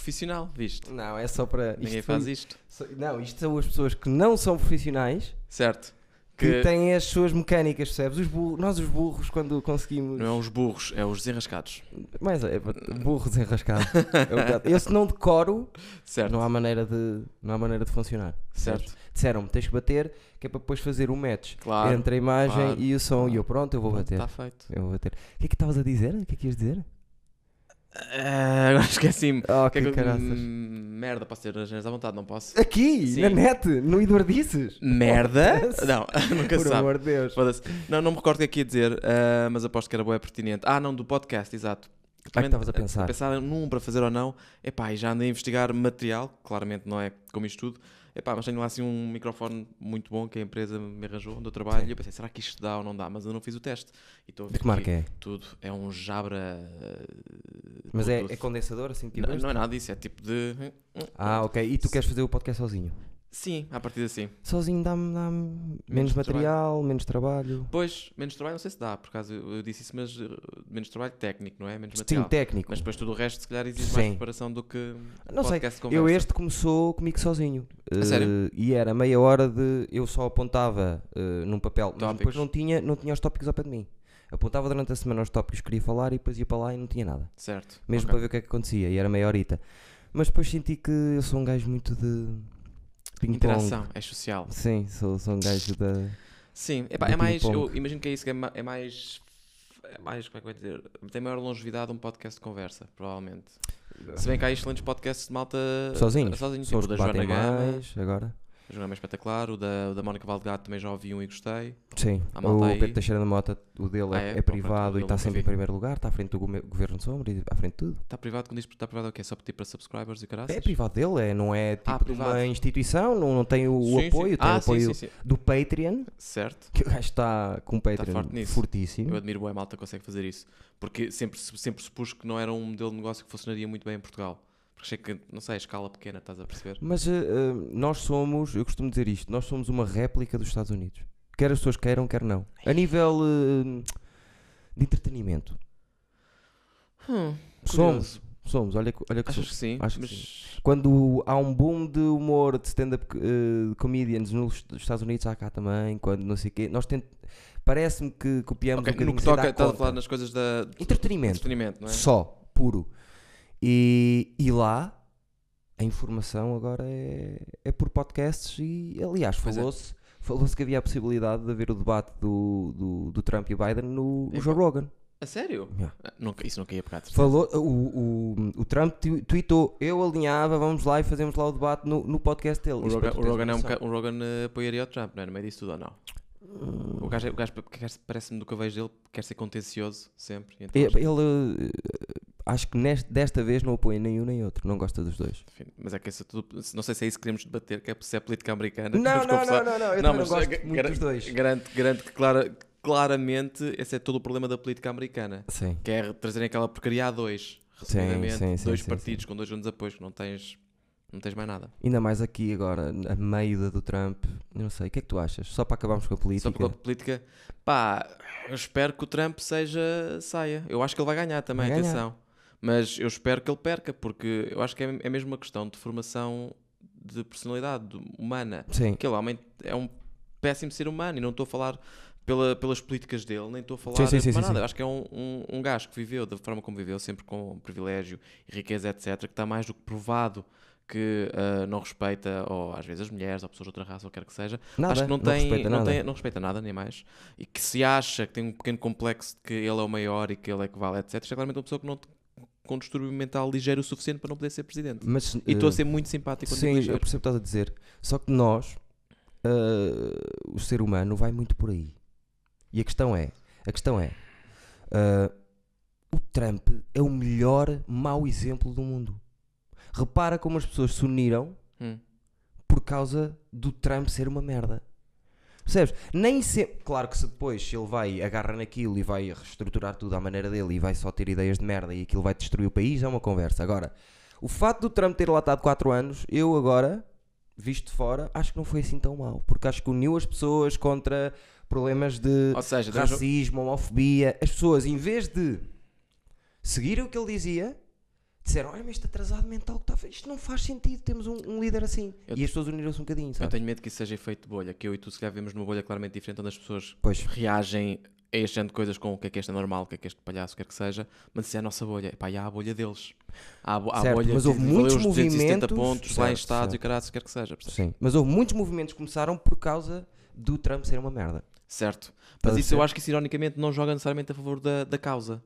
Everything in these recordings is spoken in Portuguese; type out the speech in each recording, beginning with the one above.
profissional, viste? Não, é só para. Ninguém isto faz foi- isto. Não, isto são as pessoas que não são profissionais Certo. que, Que têm as suas mecânicas, percebes? Os burros, nós, os burros, quando conseguimos. não é os burros, é os desenrascados. Mas é, burros enrascados. É Eu se não decoro, Certo. não há maneira de, não há maneira de funcionar. Certo. Disseram-me, tens que bater, que é para depois fazer um match Claro. entre a imagem claro, e o som. E eu, pronto, eu vou bater. Está feito. Eu vou bater. O que é que estavas a dizer? O que é que ias dizer? Ah, agora esqueci-me. Oh, que é que caraças. Hum, Merda, posso ter as neiras à vontade, não posso? Aqui, Sim. na net, no Eduardices. Merda? Não, nunca Por sabe. amor de Deus. Não, não me recordo o que é que ia dizer, ah, mas aposto que era boa pertinente. Ah, não, do podcast, exato. Ah, que estavas a pensar. A pensar num para fazer ou não. Epá, e já andei a investigar material, claramente não é como isto tudo. Epá, mas tenho lá assim um microfone muito bom que a empresa me arranjou, onde eu trabalho, Sim. e eu pensei, será que isto dá ou não dá? Mas eu não fiz o teste. E estou a ver que marca é? tudo. É um Jabra. ah, Mas é, é condensador, assim, tipo não, não é nada disso, é tipo de. Ah, ok. E tu queres fazer o podcast sozinho? Sim, a partir assim. Sozinho dá-me dá menos, Menos material, menos trabalho. Pois, menos trabalho, não sei se dá, por acaso eu, disse isso, mas uh, menos trabalho técnico, não é? Menos Sim, material. técnico. Mas depois tudo o resto, se calhar, exige mais Sim. preparação do que. Não sei, Eu este começou comigo sozinho. A sério? Eh, e era meia hora de. Eu só apontava eh, num papel, mas Tópicos. depois não tinha, não tinha os tópicos ao pé de mim. Apontava durante a semana os tópicos que queria falar e depois ia para lá e não tinha nada. Certo. Mesmo ok. para ver o que é que acontecia. E era meia horita. Mas depois senti que eu sou um gajo muito de. Ping-pong. Interação, é social. Sim, sou, sou um gajo da. Sim, epá, é mais. Eu imagino que é isso que é, ma- é mais. É mais. Como é que eu dizer? Tem maior longevidade um podcast de conversa, provavelmente. Se bem que há excelentes podcasts de malta. Sozinhos. Sozinhos, São tipo os da Joana Gama. mais agora. Joana Gama é espetacular. O da, o da Mónica Valdegato também já ouvi um e gostei. Sim, o aí. Pedro Teixeira da Mota, o dele Ah, é, é? é Pá, privado e está sempre vi. em primeiro lugar, está à frente do governo de sombra e à frente de tudo. Está privado, quando diz está privado é o quê? Só pedir para subscribers e caraças? É privado dele, é, não é tipo Ah, de privado. uma instituição, não, não tem o, o Sim, sim. apoio, tem ah, o apoio Sim, sim, sim. do Patreon, Certo. que o gajo está com um Patreon forte nisso. fortíssimo. Eu admiro bem malta consegue fazer isso. Porque sempre, sempre supus que não era um modelo de negócio que funcionaria muito bem em Portugal. Achei que, não sei, a escala pequena, estás a perceber? Mas eh, nós somos, eu costumo dizer isto, nós somos uma réplica dos Estados Unidos. Quer as pessoas queiram, quer não. A nível eh, de entretenimento. Hum, Somos, somos, olha, que- olha que Achas somos. que sim? Acho que mas Quando há um boom de humor de stand-up comedians nos Estados Unidos, há cá também, quando não sei o quê, nós tent... parece-me que copiamos Ok, um bocadinho no que toca, estás a falar nas coisas da de Entretenimento, entretenimento, não é? só, puro. E, e lá, a informação agora é, é por podcasts e, aliás, é. falou-se falou-se que havia a possibilidade de haver o debate do, do, do Trump e Biden no, no. Joe Rogan. A sério? Yeah. Ah, Nunca, isso nunca ia pegar. Falou, o, o, o Trump tweetou, eu alinhava, vamos lá e fazemos lá o debate no, no podcast dele. O Rogan, o Rogan, é um boca- o Rogan eh, apoiaria o Trump, não é? No meio disso tudo ou não? O gajo, é- o gajo parece-me do que eu vejo dele, quer ser contencioso sempre. então É, que- Ele, eh, acho que neste- desta vez não apoia nem um nem outro, não gosta dos dois. enfim, mas é que isso é tudo, não sei se é isso que queremos debater, que é se é política americana. Não, não, não, não, não, eu Não, também não mas, gosto eh, muito dos dois. Garanto, garanto que clara- claramente esse é todo o problema da política americana. Sim. Que é trazerem aquela porcaria a dois, Sim, resumidamente, sim, sim, dois sim, partidos com dois anos de apoio, que não tens, não tens mais nada. Ainda mais aqui agora, a meio do Trump, não sei, o que é que tu achas? Só para acabarmos com a política. Só porque a política, pá, eu espero que o Trump seja, saia. Eu acho que ele vai ganhar também, Vai ganhar. atenção. Mas eu espero que ele perca, porque eu acho que é, é mesmo uma questão de formação de personalidade de- humana. Sim, Aquele homem é um péssimo ser humano e não estou a falar pela- pelas políticas dele, nem estou a falar Sim, sim, sim, sim, nada. acho que é um, um, um gajo que viveu da forma como viveu, sempre com privilégio e riqueza, etc., que está mais do que provado que ah, não respeita, ou às vezes as mulheres, ou pessoas de outra raça, ou quer que seja. nada, acho que não, tem, respeita não, nada. tem- não respeita nada, nem mais. E que se acha que tem um pequeno complexo de que ele é o maior e que ele é que vale, etc. Isto é claramente uma pessoa que não com um distúrbio mental ligeiro o suficiente para não poder ser presidente. Mas, E estou a eh, ser muito simpático Sim, eu percebo o que estás a dizer. Só que nós, ah, o ser humano, vai muito por aí. E a questão é: a questão é ah, o Trump é o melhor mau exemplo do mundo. Repara como as pessoas se uniram Hum. por causa do Trump ser uma merda. Percebes? Nem sempre. Claro que se depois ele vai, agarra naquilo e vai reestruturar tudo à maneira dele e vai só ter ideias de merda e aquilo vai destruir o país, é uma conversa. Agora, o facto do Trump ter lá estado 4 anos, eu agora, visto de fora, acho que não foi assim tão mal. Porque acho que uniu as pessoas contra problemas de Ou seja, racismo, homofobia. As pessoas, em vez de seguirem o que ele dizia, disseram: Olha, mas este atrasado mental que está a fazer, isto não faz sentido, temos um, um líder assim. Eu e as pessoas uniram-se um bocadinho, Eu sabe? tenho medo que isso seja efeito de bolha, que eu e tu se calhar vemos numa bolha claramente diferente, onde as pessoas Pois, reagem a este género de coisas com o que é que este é normal, o que é que este palhaço quer que seja, mas isso é a nossa bolha. Pá, e há a bolha deles. Há, a bo- há a Certo, bolha mas houve muitos os 270 movimentos- pontos lá em certo, Estados e certo. caralho, quer que seja. percebes? sim. Mas houve muitos movimentos que começaram por causa do Trump ser uma merda. Certo. Mas a isso eu perceber? acho que isso ironicamente não joga necessariamente a favor da, da causa.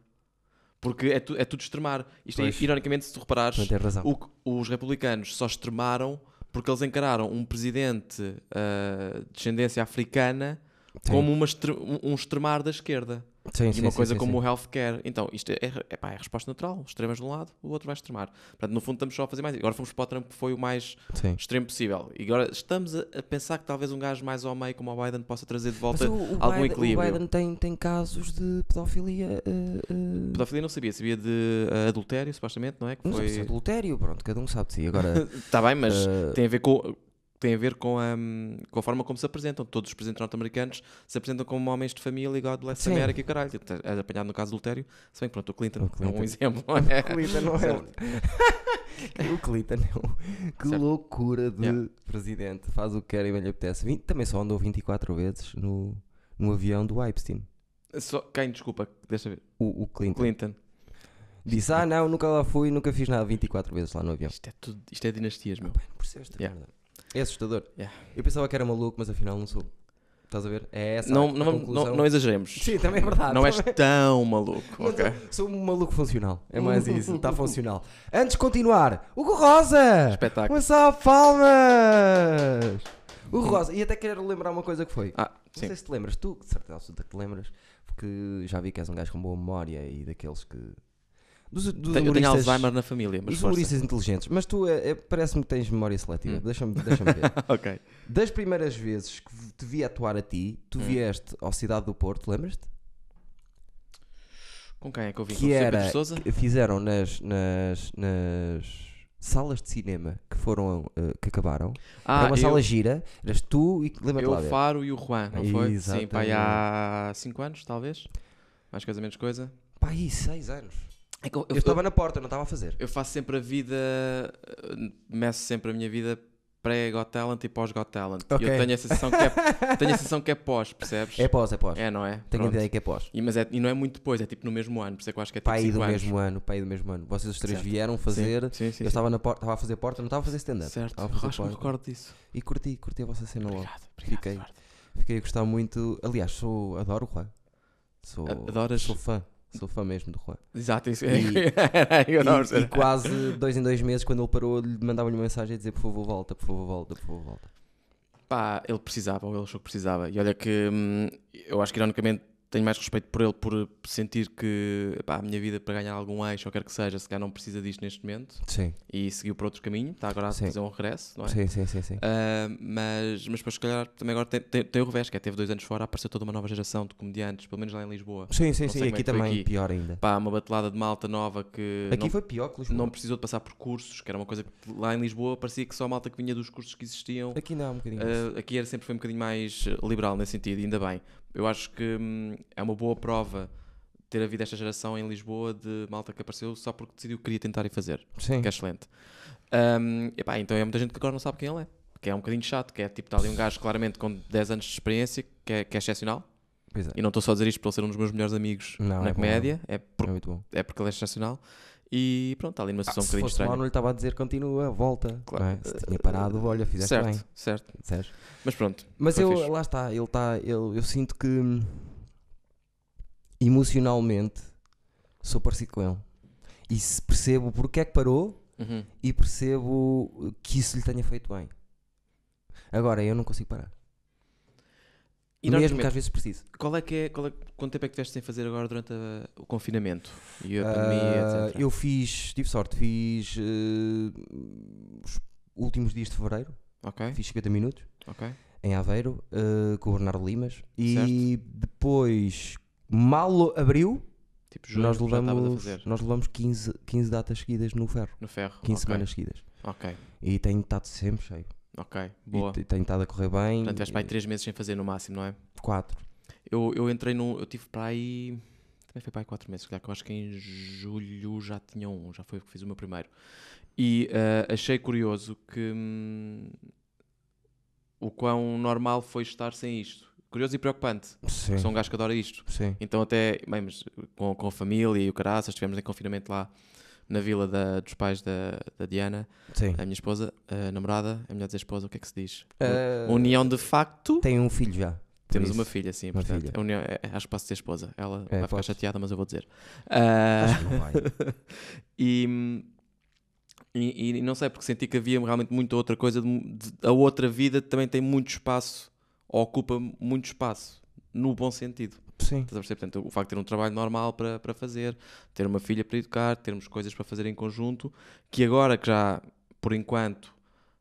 Porque é, tu, é tudo extremar. Isto é, Pois. ironicamente, se tu reparares, o os republicanos só extremaram porque eles encararam um presidente ah, de descendência africana Sim. como uma um, um extremar da esquerda. Sim, e sim, uma sim, coisa como o healthcare. Então, isto é, é, pá, é a resposta natural. Extremas de um lado, o outro vai extremar. Portanto, no fundo, estamos só a fazer mais. Agora fomos para o Trump, que foi o mais extremo possível. E agora estamos a, pensar que talvez um gajo mais ao meio, como o Biden, possa trazer de volta o, o algum Biden, equilíbrio. o Biden tem, tem casos de pedofilia. eh, eh, Pedofilia não sabia, sabia de ah, adultério, supostamente, não é? Que Não foi... adultério, pronto, cada um sabe de si. Agora, Está bem, mas tem a ver com. Tem a ver com a, com a forma como se apresentam. Todos os presidentes norte-americanos se apresentam como homens de família e God bless Sim. America e caralho. É apanhado no caso do adultério. Se bem que pronto, o Clinton, O Clinton. é um exemplo. o Clinton não é. O Clinton é um- Que Certo. loucura de Yeah. presidente. Faz o que quer e bem lhe apetece. Também só andou 24 vezes no, no avião do Epstein. Só, quem, desculpa, deixa ver. O, o Clinton. Clinton. Disse: Ah, não, nunca lá fui, nunca fiz nada 24 vezes lá no avião. Isto é, tudo, isto é dinastias, meu. Pá, não percebo esta Yeah. merda. É assustador. Yeah. Eu pensava que era maluco, mas afinal não sou. Estás a ver? É essa Não, a não, conclusão. não, não exageremos. Sim, também é verdade. Não és tão maluco, ok? Sou um maluco funcional. É mais isso. Está funcional. Antes de continuar, Hugo Rosa! Espetáculo. Uma salva palmas! Hugo Rosa, e até quero lembrar uma coisa que foi. Ah, Não sim. sei se te lembras, tu, de certeza absoluta que te lembras, porque já vi que és um gajo com boa memória e daqueles que. Dos, dos Tenho- Eu tenho Alzheimer na família, mas força. humoristas inteligentes, mas tu é, é- parece-me que tens memória seletiva. Hum. Deixa-me deixa ver. ok. Das primeiras vezes que te vi atuar a ti, tu Hum. vieste ao Cidade do Porto, lembras-te? Com quem é que eu vim? que era que fizeram nas, nas, nas salas de cinema que foram eh, que acabaram Ah, era uma eu, sala gira eras tu e lembra-te eu, lá ver. Faro e o Juan, não foi? Sim, pá, aí Exatamente. há 5 anos, talvez. Mais coisa, menos coisa. pá aí seis anos É que eu, eu, eu- estava na porta não estava a fazer eu faço sempre a vida, eh, meço sempre a minha vida pré-Got Talent e pós-Got Talent. E Ok. eu tenho a sensação que é, tenho a sensação que é pós, percebes? é pós é pós É, não é? tenho a Pronto. ideia que é pós E, mas é, e não é muito depois, é tipo no mesmo ano, por isso é que eu acho que é tipo pai 5 do anos. mesmo ano pai do mesmo ano vocês os três Certo. vieram fazer Sim, sim, sim. eu estava na porta estava a fazer porta não estava a fazer stand-up Certo, estava a fazer acho que recordo disso. e curti curti a vossa cena logo Obrigado, obrigado. Fiquei. Fiquei a gostar muito aliás sou adoro o Juan sou Adoras? sou fã sou fã mesmo do Juan Exato, isso E- é. não E, e quase dois em dois meses, quando ele parou, lhe mandava-lhe uma mensagem a dizer: Por favor, volta, por favor, volta, por favor, volta. Pá, ele precisava, ou ele achou que precisava. E olha que hum, eu acho que ironicamente tenho mais respeito por ele por sentir que pá, a minha vida para ganhar algum eixo, ou quer que seja, se calhar não precisa disto neste momento Sim, e seguiu por outro caminho, está agora a Sim. fazer um regresso, não é? sim, sim, sim. sim. Ah, mas, mas depois, se calhar, também agora tem, tem, tem o revés, que é teve dois anos fora, apareceu toda uma nova geração de comediantes, pelo menos lá em Lisboa. Sim, sim, sim. é Aqui foi também, aqui. pior ainda. Pá, uma batelada de malta nova que Aqui não, foi pior que Lisboa. não precisou de passar por cursos, que era uma coisa que lá em Lisboa parecia que só a malta que vinha dos cursos que existiam Aqui não, um bocadinho. Uh, aqui era sempre foi um bocadinho mais uh, liberal nesse sentido, e ainda bem. Eu acho que hum, é uma boa prova ter havido esta geração em Lisboa de malta que apareceu só porque decidiu que queria tentar e fazer, sim. que é excelente. Um, epá, então é muita gente que agora não sabe quem ele é, que é um bocadinho chato, que é tipo, está ali um gajo claramente com 10 anos de experiência, que é, que é excepcional, Pois é. e não estou só a dizer isto por ele ser um dos meus melhores amigos Não, na é bom. comédia, é, É por- muito bom. é porque ele é excepcional, e pronto, está ali numa Ah, situação um se bocadinho estranha. não lhe estava a dizer continua, volta. Claro. é? Se tinha parado, olha, fizeste certo, bem. certo. Disseste. Mas pronto, Mas eu, fixe. lá está, ele está, ele, eu sinto que hum, emocionalmente sou parecido com ele. E percebo porque é que parou Uhum. e percebo que isso lhe tenha feito bem. Agora, eu não consigo parar. E Mesmo que às vezes preciso. Qual é que é, qual é- quanto tempo é que tiveste sem fazer agora durante a- o confinamento e a Ah, pandemia, etc? eu fiz, tive sorte, fiz eh, os últimos dias de fevereiro, Ok, fiz 50 minutos em Aveiro eh, com o Bernardo Limas e depois, mal abriu, Tipo, junho nós levamos, nós levamos 15, 15 datas seguidas no ferro, no ferro. 15 ok, semanas seguidas. Ok, E tem estado sempre cheio. Ok, E boa. te- tem estado a correr bem. Portanto, tiveste para aí 3 meses sem fazer no máximo, não é? Quatro. Eu, eu entrei no. Eu tive para aí. também foi para aí 4 meses, que eu acho que em julho já tinha um, já foi que fiz o meu primeiro. E uh, achei curioso que hum, o quão normal foi estar sem isto. Curioso e preocupante. Sim. Sou um gajo que adora isto. Sim. Então até, bem, mas com, com a família e o caraças, estivemos em confinamento lá na vila da- dos pais da, da Diana, Sim. a minha esposa, a namorada, a mulher dizer esposa, o que é que se diz? Ah, União de facto. Tem um filho já. Temos isso. uma filha, sim, Uma portanto, filha. a união- é- é- acho que posso dizer esposa. Ela É, vai ficar chateada, mas eu vou dizer. Ah, Acho que não vai. e, e, e não sei, porque senti que havia realmente muita outra coisa. de- de- a outra vida também tem muito espaço, ou ocupa muito espaço, no bom sentido. Sim. Estás a perceber? Portanto, o facto de ter um trabalho normal para, para fazer, ter uma filha para educar, termos coisas para fazer em conjunto, que agora que já, por enquanto,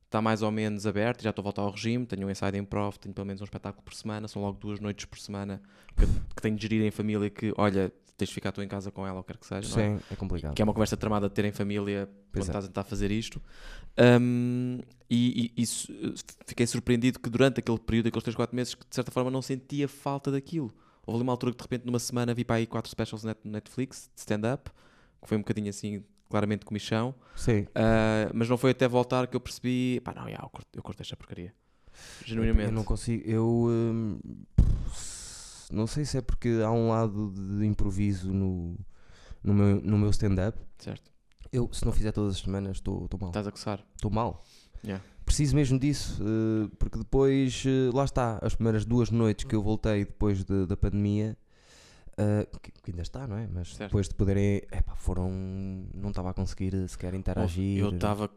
está mais ou menos aberto, já estou a voltar ao regime, tenho um ensaio de improv, tenho pelo menos um espetáculo por semana, são logo duas noites por semana que, que tenho de gerir em família que, olha, tens de ficar tu em casa com ela ou quer que seja, é? Sim, é complicado. que é uma conversa tramada de ter em família Pois quando é. estás a tentar fazer isto. Um, e e- e fiquei surpreendido que durante aquele período, aqueles 3, 4 meses, que de certa forma não sentia falta daquilo. Houve ali uma altura que de repente numa semana vi para aí 4 specials no Netflix de stand-up, que foi um bocadinho assim, claramente comichão. Sim. Uh, mas não foi até voltar que eu percebi, pá, não, já, eu, corto, eu corto esta porcaria. Genuinamente. Eu não consigo. Eu hum, não sei se é porque há um lado de improviso no, no meu, no meu stand-up. Certo. Eu, se não fizer todas as semanas, estou estou mal. Estás a coçar. Estou mal. Yeah. Preciso mesmo disso, eh, porque depois, eh, lá está, as primeiras duas noites que eu voltei depois de- da pandemia, eh, que, que ainda está, não é? Mas Certo. depois de poderem, epá, foram, não estava a conseguir sequer interagir. Eu estava.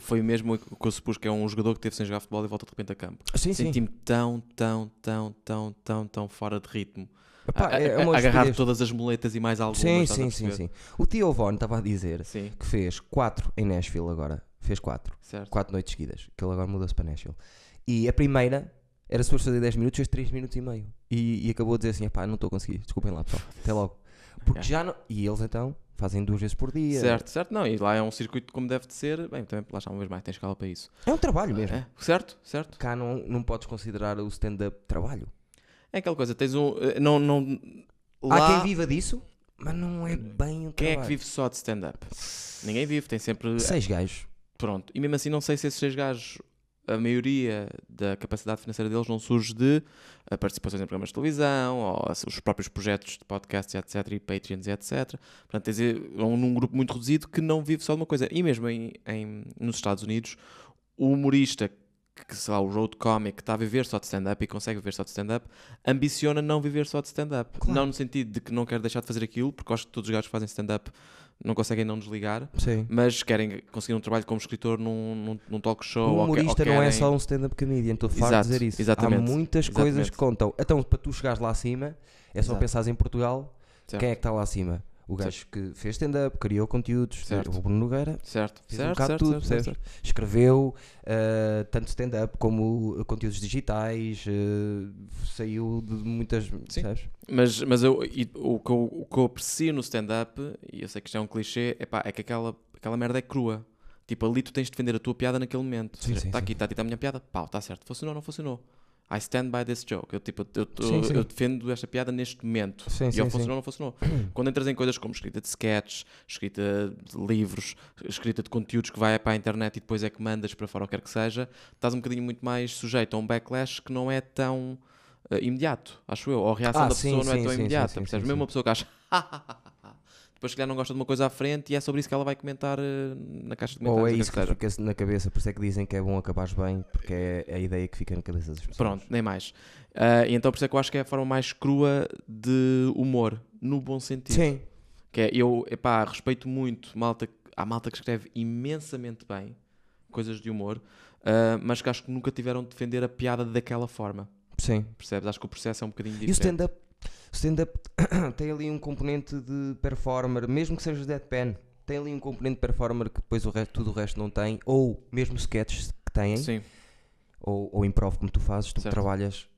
Foi mesmo o que eu supus que é um jogador que teve sem jogar futebol e volta de repente a campo. Sim. Senti-me tão, tão, tão, tão, tão, tão fora de ritmo. Epá, A- é agarrar todas as muletas e mais algumas. Sim, sim, sim, sim. O Tio Von estava a dizer Sim, que fez quatro em Nashville agora. Fez quatro. certo. Quatro noites seguidas. Que ele agora mudou-se para Nashville. E a primeira era suposto fazer 10 minutos, fez 3 minutos e meio. E, e acabou a dizer assim: pá, não estou a conseguir. Desculpem lá, pessoal. Até logo. Porque Yeah. já não. E eles então fazem duas vezes por dia. Certo, certo. Não, e lá é um circuito como deve de ser. Bem, também lá está uma vez mais, tem escala para isso. É um trabalho mesmo. É, certo, certo. Cá não, não podes considerar o stand-up trabalho. É aquela coisa, tens um. eh, Não, não, Há lá, quem viva disso, mas não é bem um quem é que vive só de stand-up? Ninguém vive, tem sempre. Seis gajos. Pronto. E mesmo assim, não sei se esses seis gajos, a maioria da capacidade financeira deles não surge de eh, participações em programas de televisão, ou os próprios projetos de podcasts, etc. E Patreons, etc. Portanto, tens eh, um, num grupo muito reduzido que não vive só de uma coisa. E mesmo em, em- nos Estados Unidos, o humorista que, sei lá, o road comic que está a viver só de stand-up e consegue viver só de stand-up, ambiciona não viver só de stand-up. Claro. Não no sentido de que não quer deixar de fazer aquilo, porque acho que todos os gajos que fazem stand-up não conseguem não desligar, Sim. mas querem conseguir um trabalho como escritor num, num, num talk show. O ou que- ou humorista não é querem- só um stand-up comedian, estou farto de dizer isso. exatamente, Há muitas coisas exatamente. que contam. Então, para tu chegares lá acima, é só Exato. pensares em Portugal, Certo. quem é que está lá acima? O gajo que fez stand-up, criou conteúdos, Certo. o Bruno Nogueira, Certo, Fez um certo, bocado certo, tudo, certo, escreveu uh, tanto stand-up como uh, conteúdos digitais, uh, saiu de muitas. Percebes? Mas, mas eu, e o, que eu, o que eu aprecio no stand-up, e eu sei que isto é um clichê, epá, é que aquela, aquela merda é crua. Tipo, ali tu tens de defender a tua piada naquele momento. Sim, sim, Está sim. aqui, está a a minha piada, pau, está certo. Funcionou, não funcionou. I stand by this joke. Eu, tipo, eu, eu- Sim, sim. eu defendo esta piada neste momento. Sim, e sim, ou funcionou, não funcionou. Quando entras em coisas como escrita de sketches, escrita de livros, escrita de conteúdos que vai para a internet e depois é que mandas para fora ou quer que seja, estás um bocadinho muito mais sujeito a um backlash que não é tão eh, imediato, acho eu. Ou a reação Ah, da pessoa não é tão imediata. sim, percebes? Mesmo uma pessoa que acha depois se calhar não gosta de uma coisa à frente e é sobre isso que ela vai comentar eh, na caixa de comentários. é ou o isso que fica na cabeça, por isso é que dizem que é bom acabares bem, porque é a ideia que fica na cabeça das pessoas. Pronto, nem mais. E então por isso é que eu acho que é a forma mais crua de humor, no bom sentido. Sim, Que é, eu, epá, respeito muito malta, há malta que escreve imensamente bem coisas de humor, ah, mas que acho que nunca tiveram de defender a piada daquela forma. sim. Percebes? Acho que o processo é um bocadinho E o diferente. stand-up o stand-up tem ali um componente de performer, mesmo que seja deadpan, tem ali um componente de performer que depois o resto, tudo o resto não tem, ou mesmo sketches que têm, Sim, ou, ou improv como tu fazes, tu trabalhas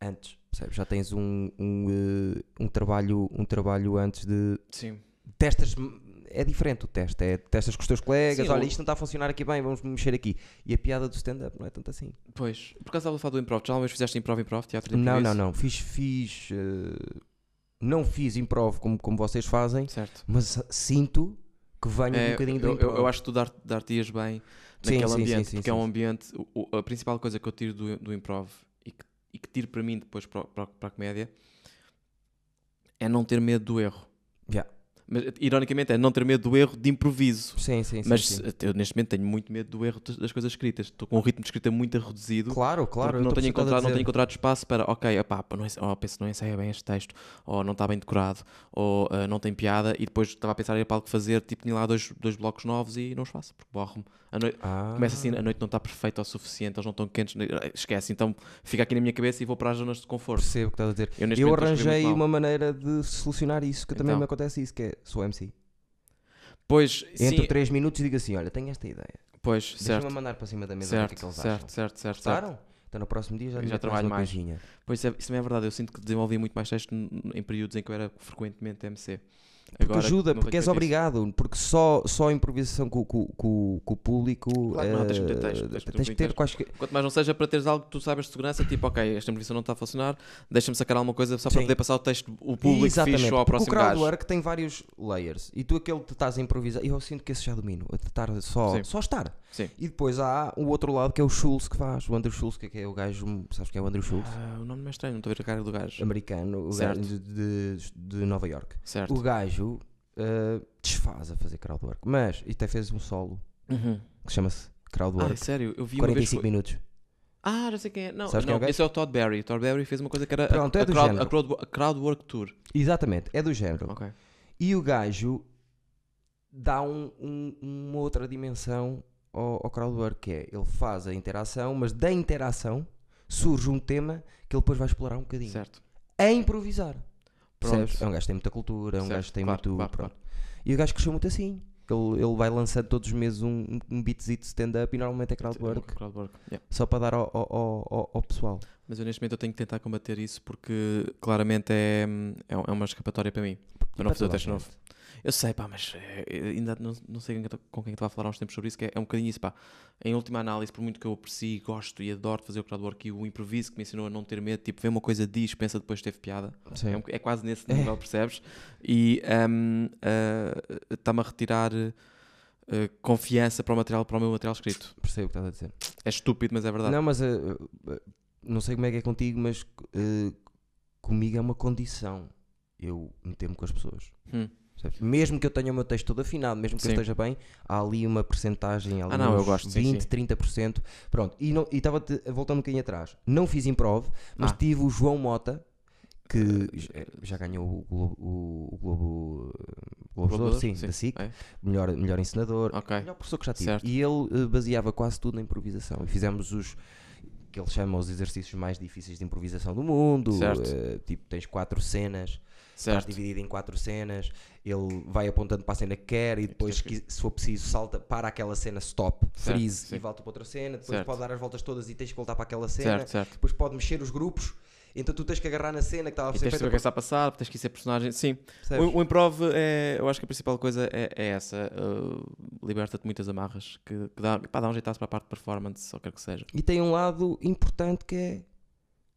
antes, percebes? Já tens um, um, eh, um, trabalho, um trabalho antes de. sim. Testas, é diferente o teste, é testas com os teus colegas, Sim, olha, o- isto não está a funcionar aqui bem, vamos mexer aqui. E a piada do stand-up não é tanto assim. Pois, por acaso estava a falar do improv. Já vez fizeste improv, improv, teatro de Não, improviso? não, não. Fiz, fiz eh, não fiz improv como, como vocês fazem, Certo. mas sinto que venho um É, bocadinho do eu, improv. eu, eu acho que tu dar- dar-te-ias bem Sim, naquele sim, ambiente, sim, porque é um ambiente. o- a principal coisa que eu tiro do, do improv e que, e que tiro para mim depois para, para, para a comédia é não ter medo do erro. Já. Mas, ironicamente, é não ter medo do erro de improviso. Sim, sim, sim. Mas sim. eu neste momento tenho muito medo do erro das- coisas escritas. Estou com um ritmo de escrita muito reduzido. Claro, claro. não tenho, que encontrado, não tenho encontrado espaço para, ok, epá, pá, não, oh, penso, não ensaia bem este texto, ou não está bem decorado, ou ah, não tem piada, e depois estava a pensar em algo fazer, tipo, tinha lá dois, dois blocos novos e não os faço, porque borro-me. Noite, Ah. Começa assim, a noite não está perfeita o suficiente, eles não estão quentes, ne- esquece, então fica aqui na minha cabeça e vou para as zonas de conforto. Percebo o que estás a dizer. Eu, Eu arranjei uma maneira de solucionar isso, que também Então. me acontece isso, que é, sou MC. Pois, Entre sim, 3 minutos digo assim, olha, tenho esta ideia. pois, Deixa-me certo, mandar para cima da mesa o que é certo, que eles certo, acham. certo, certo, certo. Gostaram? Então no próximo dia já, Já lhe meto trabalho mais. coisinha. Pois é, isso também é verdade, eu sinto que desenvolvi muito mais texto n- em períodos em que eu era frequentemente MC. Porque Agora, ajuda, porque és feito isso. obrigado, porque só, só a improvisação com, com, com, com o público Claro que não, tens que ter texto, tens tens que. Quanto mais não seja para teres algo que tu sabes de segurança, tipo, ok, esta improvisação não está a funcionar, deixa-me sacar alguma coisa só para Sim. poder passar o texto, o público Exatamente, fixe ao o próximo gajo. crowdwork tem vários layers e tu aquele que estás a improvisar, eu sinto que esse já domino, a estar só, Sim. só estar. Sim. E depois há o outro lado que é o Schultz que faz, o Andrew Schultz, que é o gajo, sabes que é o Andrew Schultz? Ah, o nome não é estranho, não estou a ver a cara do gajo. Americano, o Certo. gajo de, de, de Nova York. Certo. O gajo eh, desfaz a fazer crowdwork, mas e até fez um solo Uhum. que chama-se Ah, crowdwork, sério, eu vi uma vez. 45 foi- minutos. Ah, já sei quem é. Não, Sabes quem é não o esse é o Todd Berry. Todd Berry fez uma coisa que era Pronto, a, é do crowd, género. a, crowd, a Crowdwork Tour. Exatamente, é do género. Ok. E o gajo dá um- um- uma outra dimensão ao, ao crowdwork, que é ele faz a interação, mas da interação surge um tema que ele depois vai explorar um bocadinho. Certo. A improvisar. Pronto. Percebes? É um gajo que tem muita cultura, é um Certo, gajo que tem claro, muito. claro, pronto. claro. E o gajo cresceu muito assim. Ele, ele vai lançando todos os meses um, um, beatzito stand-up e normalmente é crowdwork. Crowdwork. yeah. Só para dar ao, ao, ao- ao- pessoal. Mas eu neste momento eu tenho que tentar combater isso porque claramente é, é, é uma escapatória para mim. Para não fazer o texto novo. Eu sei, pá, mas eh, ainda não, não sei com quem estou a falar há uns tempos sobre isso, que é, é um bocadinho isso, pá. Em última análise, por muito que eu aprecie, gosto e adoro fazer o crowdwork e o improviso que me ensinou a não ter medo, tipo, vê uma coisa, diz, pensa depois teve piada. É, um- é quase nesse nível, percebes? E ehm, eh, está-me a retirar eh, confiança para o, material, para o meu material escrito. Percebo o que estás a dizer. É estúpido, mas é verdade. Não, mas eh, eh, não sei como é que é contigo, mas eh, comigo é uma condição eu meter-me com as pessoas. Hum. Mesmo que eu tenha o meu texto todo afinado, mesmo que eu Sim. esteja bem, há ali uma percentagem, ali Ah, não, eu gosto, sim, 20, sim. 30%. Pronto, e estava voltando um bocadinho atrás. Não fiz improv, mas Ah. tive o João Mota, que já- já ganhou o Globo, o, o Globo, Globo de Ouro, Globo de sim, Ouro, da SIC, É? melhor, melhor ensinador, Ok. melhor professor que já tive. Certo. E ele eh, baseava quase tudo na improvisação. E fizemos os que ele chama os exercícios mais difíceis de improvisação do mundo. Certo. eh, tipo, tens quatro cenas, estás Certo. dividido em quatro cenas. Ele vai apontando para a cena que quer e depois, que- se for preciso, salta para aquela cena, stop, Certo, freeze sim. e volta para outra cena. Depois Certo. pode dar as voltas todas e tens que voltar para aquela cena. Certo. Depois pode mexer os grupos. Então tu tens que agarrar na cena que estava a ser tens de saber o que está a passar, tens que ser personagem. Sim, o, o improv é, eu acho que a principal coisa é, é essa. uh, Liberta-te muitas amarras que, que dá, pá, dá um jeitaço para a parte de performance, ou quer que seja. E tem um lado importante que é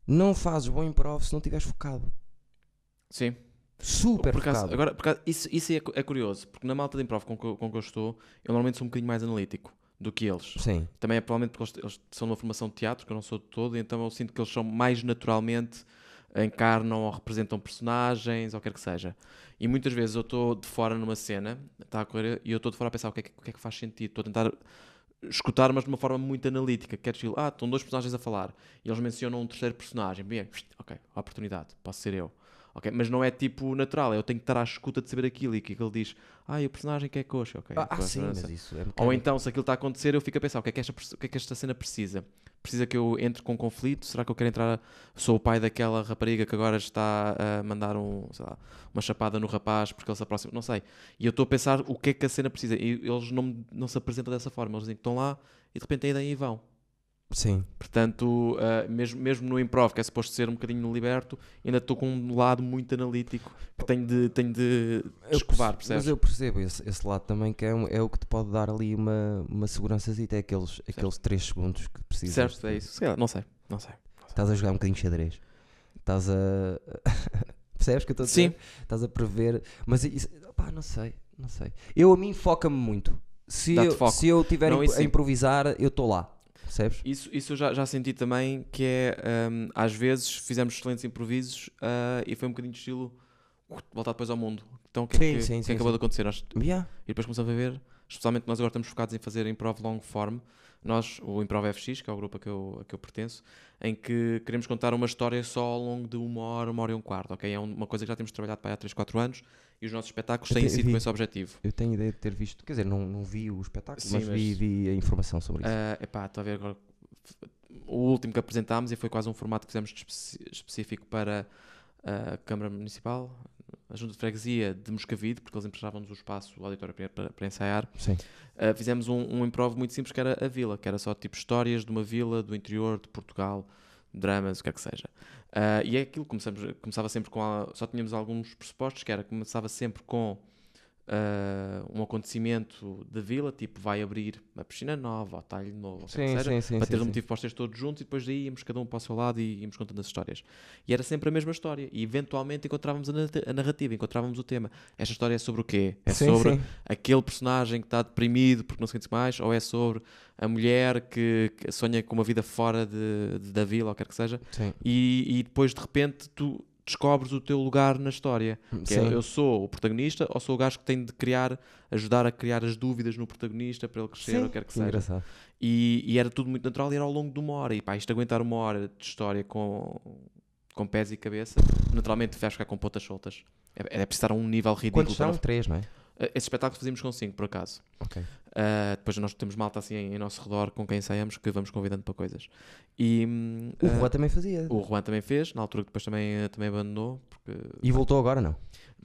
não fazes bom improv se não estiveres focado. Sim. Super por acaso, focado. agora, por acaso, isso, isso é, é curioso, porque na malta de improv com com que eu estou, eu normalmente sou um bocadinho mais analítico do que eles. Sim. Também é provavelmente porque eles, são numa formação de teatro, que eu não sou de todo, então eu sinto que eles são mais naturalmente encarnam ou representam personagens, ou quer que seja. E muitas vezes eu estou de fora numa cena, está a correr, e eu estou de fora a pensar o que é que, o que, é que faz sentido. Estou a tentar escutar, mas de uma forma muito analítica. Quer dizer, ah, estão dois personagens a falar, e eles mencionam um terceiro personagem. Bem, ok, oportunidade, posso ser eu. Ok, mas não é tipo natural, eu tenho que estar à escuta de saber aquilo e que ele diz, ah, e o personagem que é coxa, ok. Ah, ah, sim, mas isso é Ou então, se aquilo está a acontecer, eu fico a pensar: o que, é que esta, o que é que esta cena precisa? Precisa que eu entre com conflito? Será que eu quero entrar? Sou o pai daquela rapariga que agora está a mandar um, lá, uma chapada no rapaz porque ele se aproxima? Não sei. E eu estou a pensar o que é que a cena precisa. E eles não, não se apresentam dessa forma. Eles dizem que estão lá e de repente a ideia e vão. Sim. Portanto, ah, mesmo, mesmo no improv, que é suposto ser um bocadinho liberto, ainda estou com um lado muito analítico que tenho de, tenho de escovar, perce- percebes? Mas eu percebo esse, esse lado também que é, um- é o que te pode dar ali uma, uma segurança é aqueles, aqueles 3 segundos que precisas. Certo, é isso. Lá, não sei, não sei. Estás a jogar um bocadinho de xadrez. Estás a. Percebes que eu estou a Sim. Estás a prever. Mas isso, pá, não sei, não sei. Eu a mim foca-me muito. Se eu, se eu estiver Não, a isso improvisar, eu estou lá. Percebes? Isso, isso eu já, já senti também, que é, hum, às vezes fizemos excelentes improvisos ah, e foi um bocadinho de estilo uh, voltar depois ao mundo. Então o que, é Sim, que, sim, que sim, acabou sim. de acontecer? Nós, Yeah. e depois começamos a ver, especialmente nós agora estamos focados em fazer improv long form, nós, o Improv FX, que é o grupo a que eu, a que eu pertenço, em que queremos contar uma história só ao longo de uma hora, uma hora e um quarto, ok? É um- uma coisa que já temos trabalhado para há 3, 4 anos e os nossos espetáculos Eu têm sido vi. com esse objetivo. Eu tenho ideia de ter visto, quer dizer, não, não vi o espetáculo, Sim, mas, vi, mas- vi a informação sobre isso. Ah, epá, estou a ver agora. O último que apresentámos e foi quase um formato que fizemos específico para a Câmara Municipal, a Junta de Freguesia de Moscavide, porque eles emprestavam-nos o espaço, o auditório para, para, para ensaiar. Sim. Uh, fizemos um, um improv muito simples que era a vila, que era só tipo histórias de uma vila do interior de Portugal, dramas, o que é que seja. Uh, e é aquilo, começamos, começava sempre com. só tínhamos alguns pressupostos, que era começava sempre com uh, um acontecimento da vila, tipo vai abrir uma piscina nova, ou talho novo, é Sim, seja, sim, sim. para ter um motivo para os teres todos juntos e depois daí íamos cada um para o seu lado e íamos contando as histórias. E era sempre a mesma história. E eventualmente encontrávamos a narrati- a narrativa, encontrávamos o tema. Esta história é sobre o quê? É sobre aquele personagem que está deprimido porque não se sente mais, ou é sobre a mulher que, que sonha com uma vida fora de, de- da vila, ou quer que seja, e, e depois de repente tu descobres o teu lugar na história. Que é, eu sou o protagonista ou sou o gajo que tem de criar, ajudar a criar as dúvidas no protagonista para ele crescer, Sim, ou quer que seja. engraçado. E, e era tudo muito natural e era ao longo de uma hora. E pá, isto aguentar uma hora de história com, com pés e cabeça, naturalmente vais ficar com pontas soltas. É, é preciso estar a um nível ridículo. Quantos para- são? Três, não é? Uh, Esse espetáculo fazíamos com cinco, por acaso. Ok. Uh, depois nós temos malta assim em, em nosso redor com quem ensaiamos que vamos convidando para coisas. E hum, O uh, Juan também fazia. o Juan também fez, na altura que depois também, uh, também abandonou. Porque E voltou agora, não?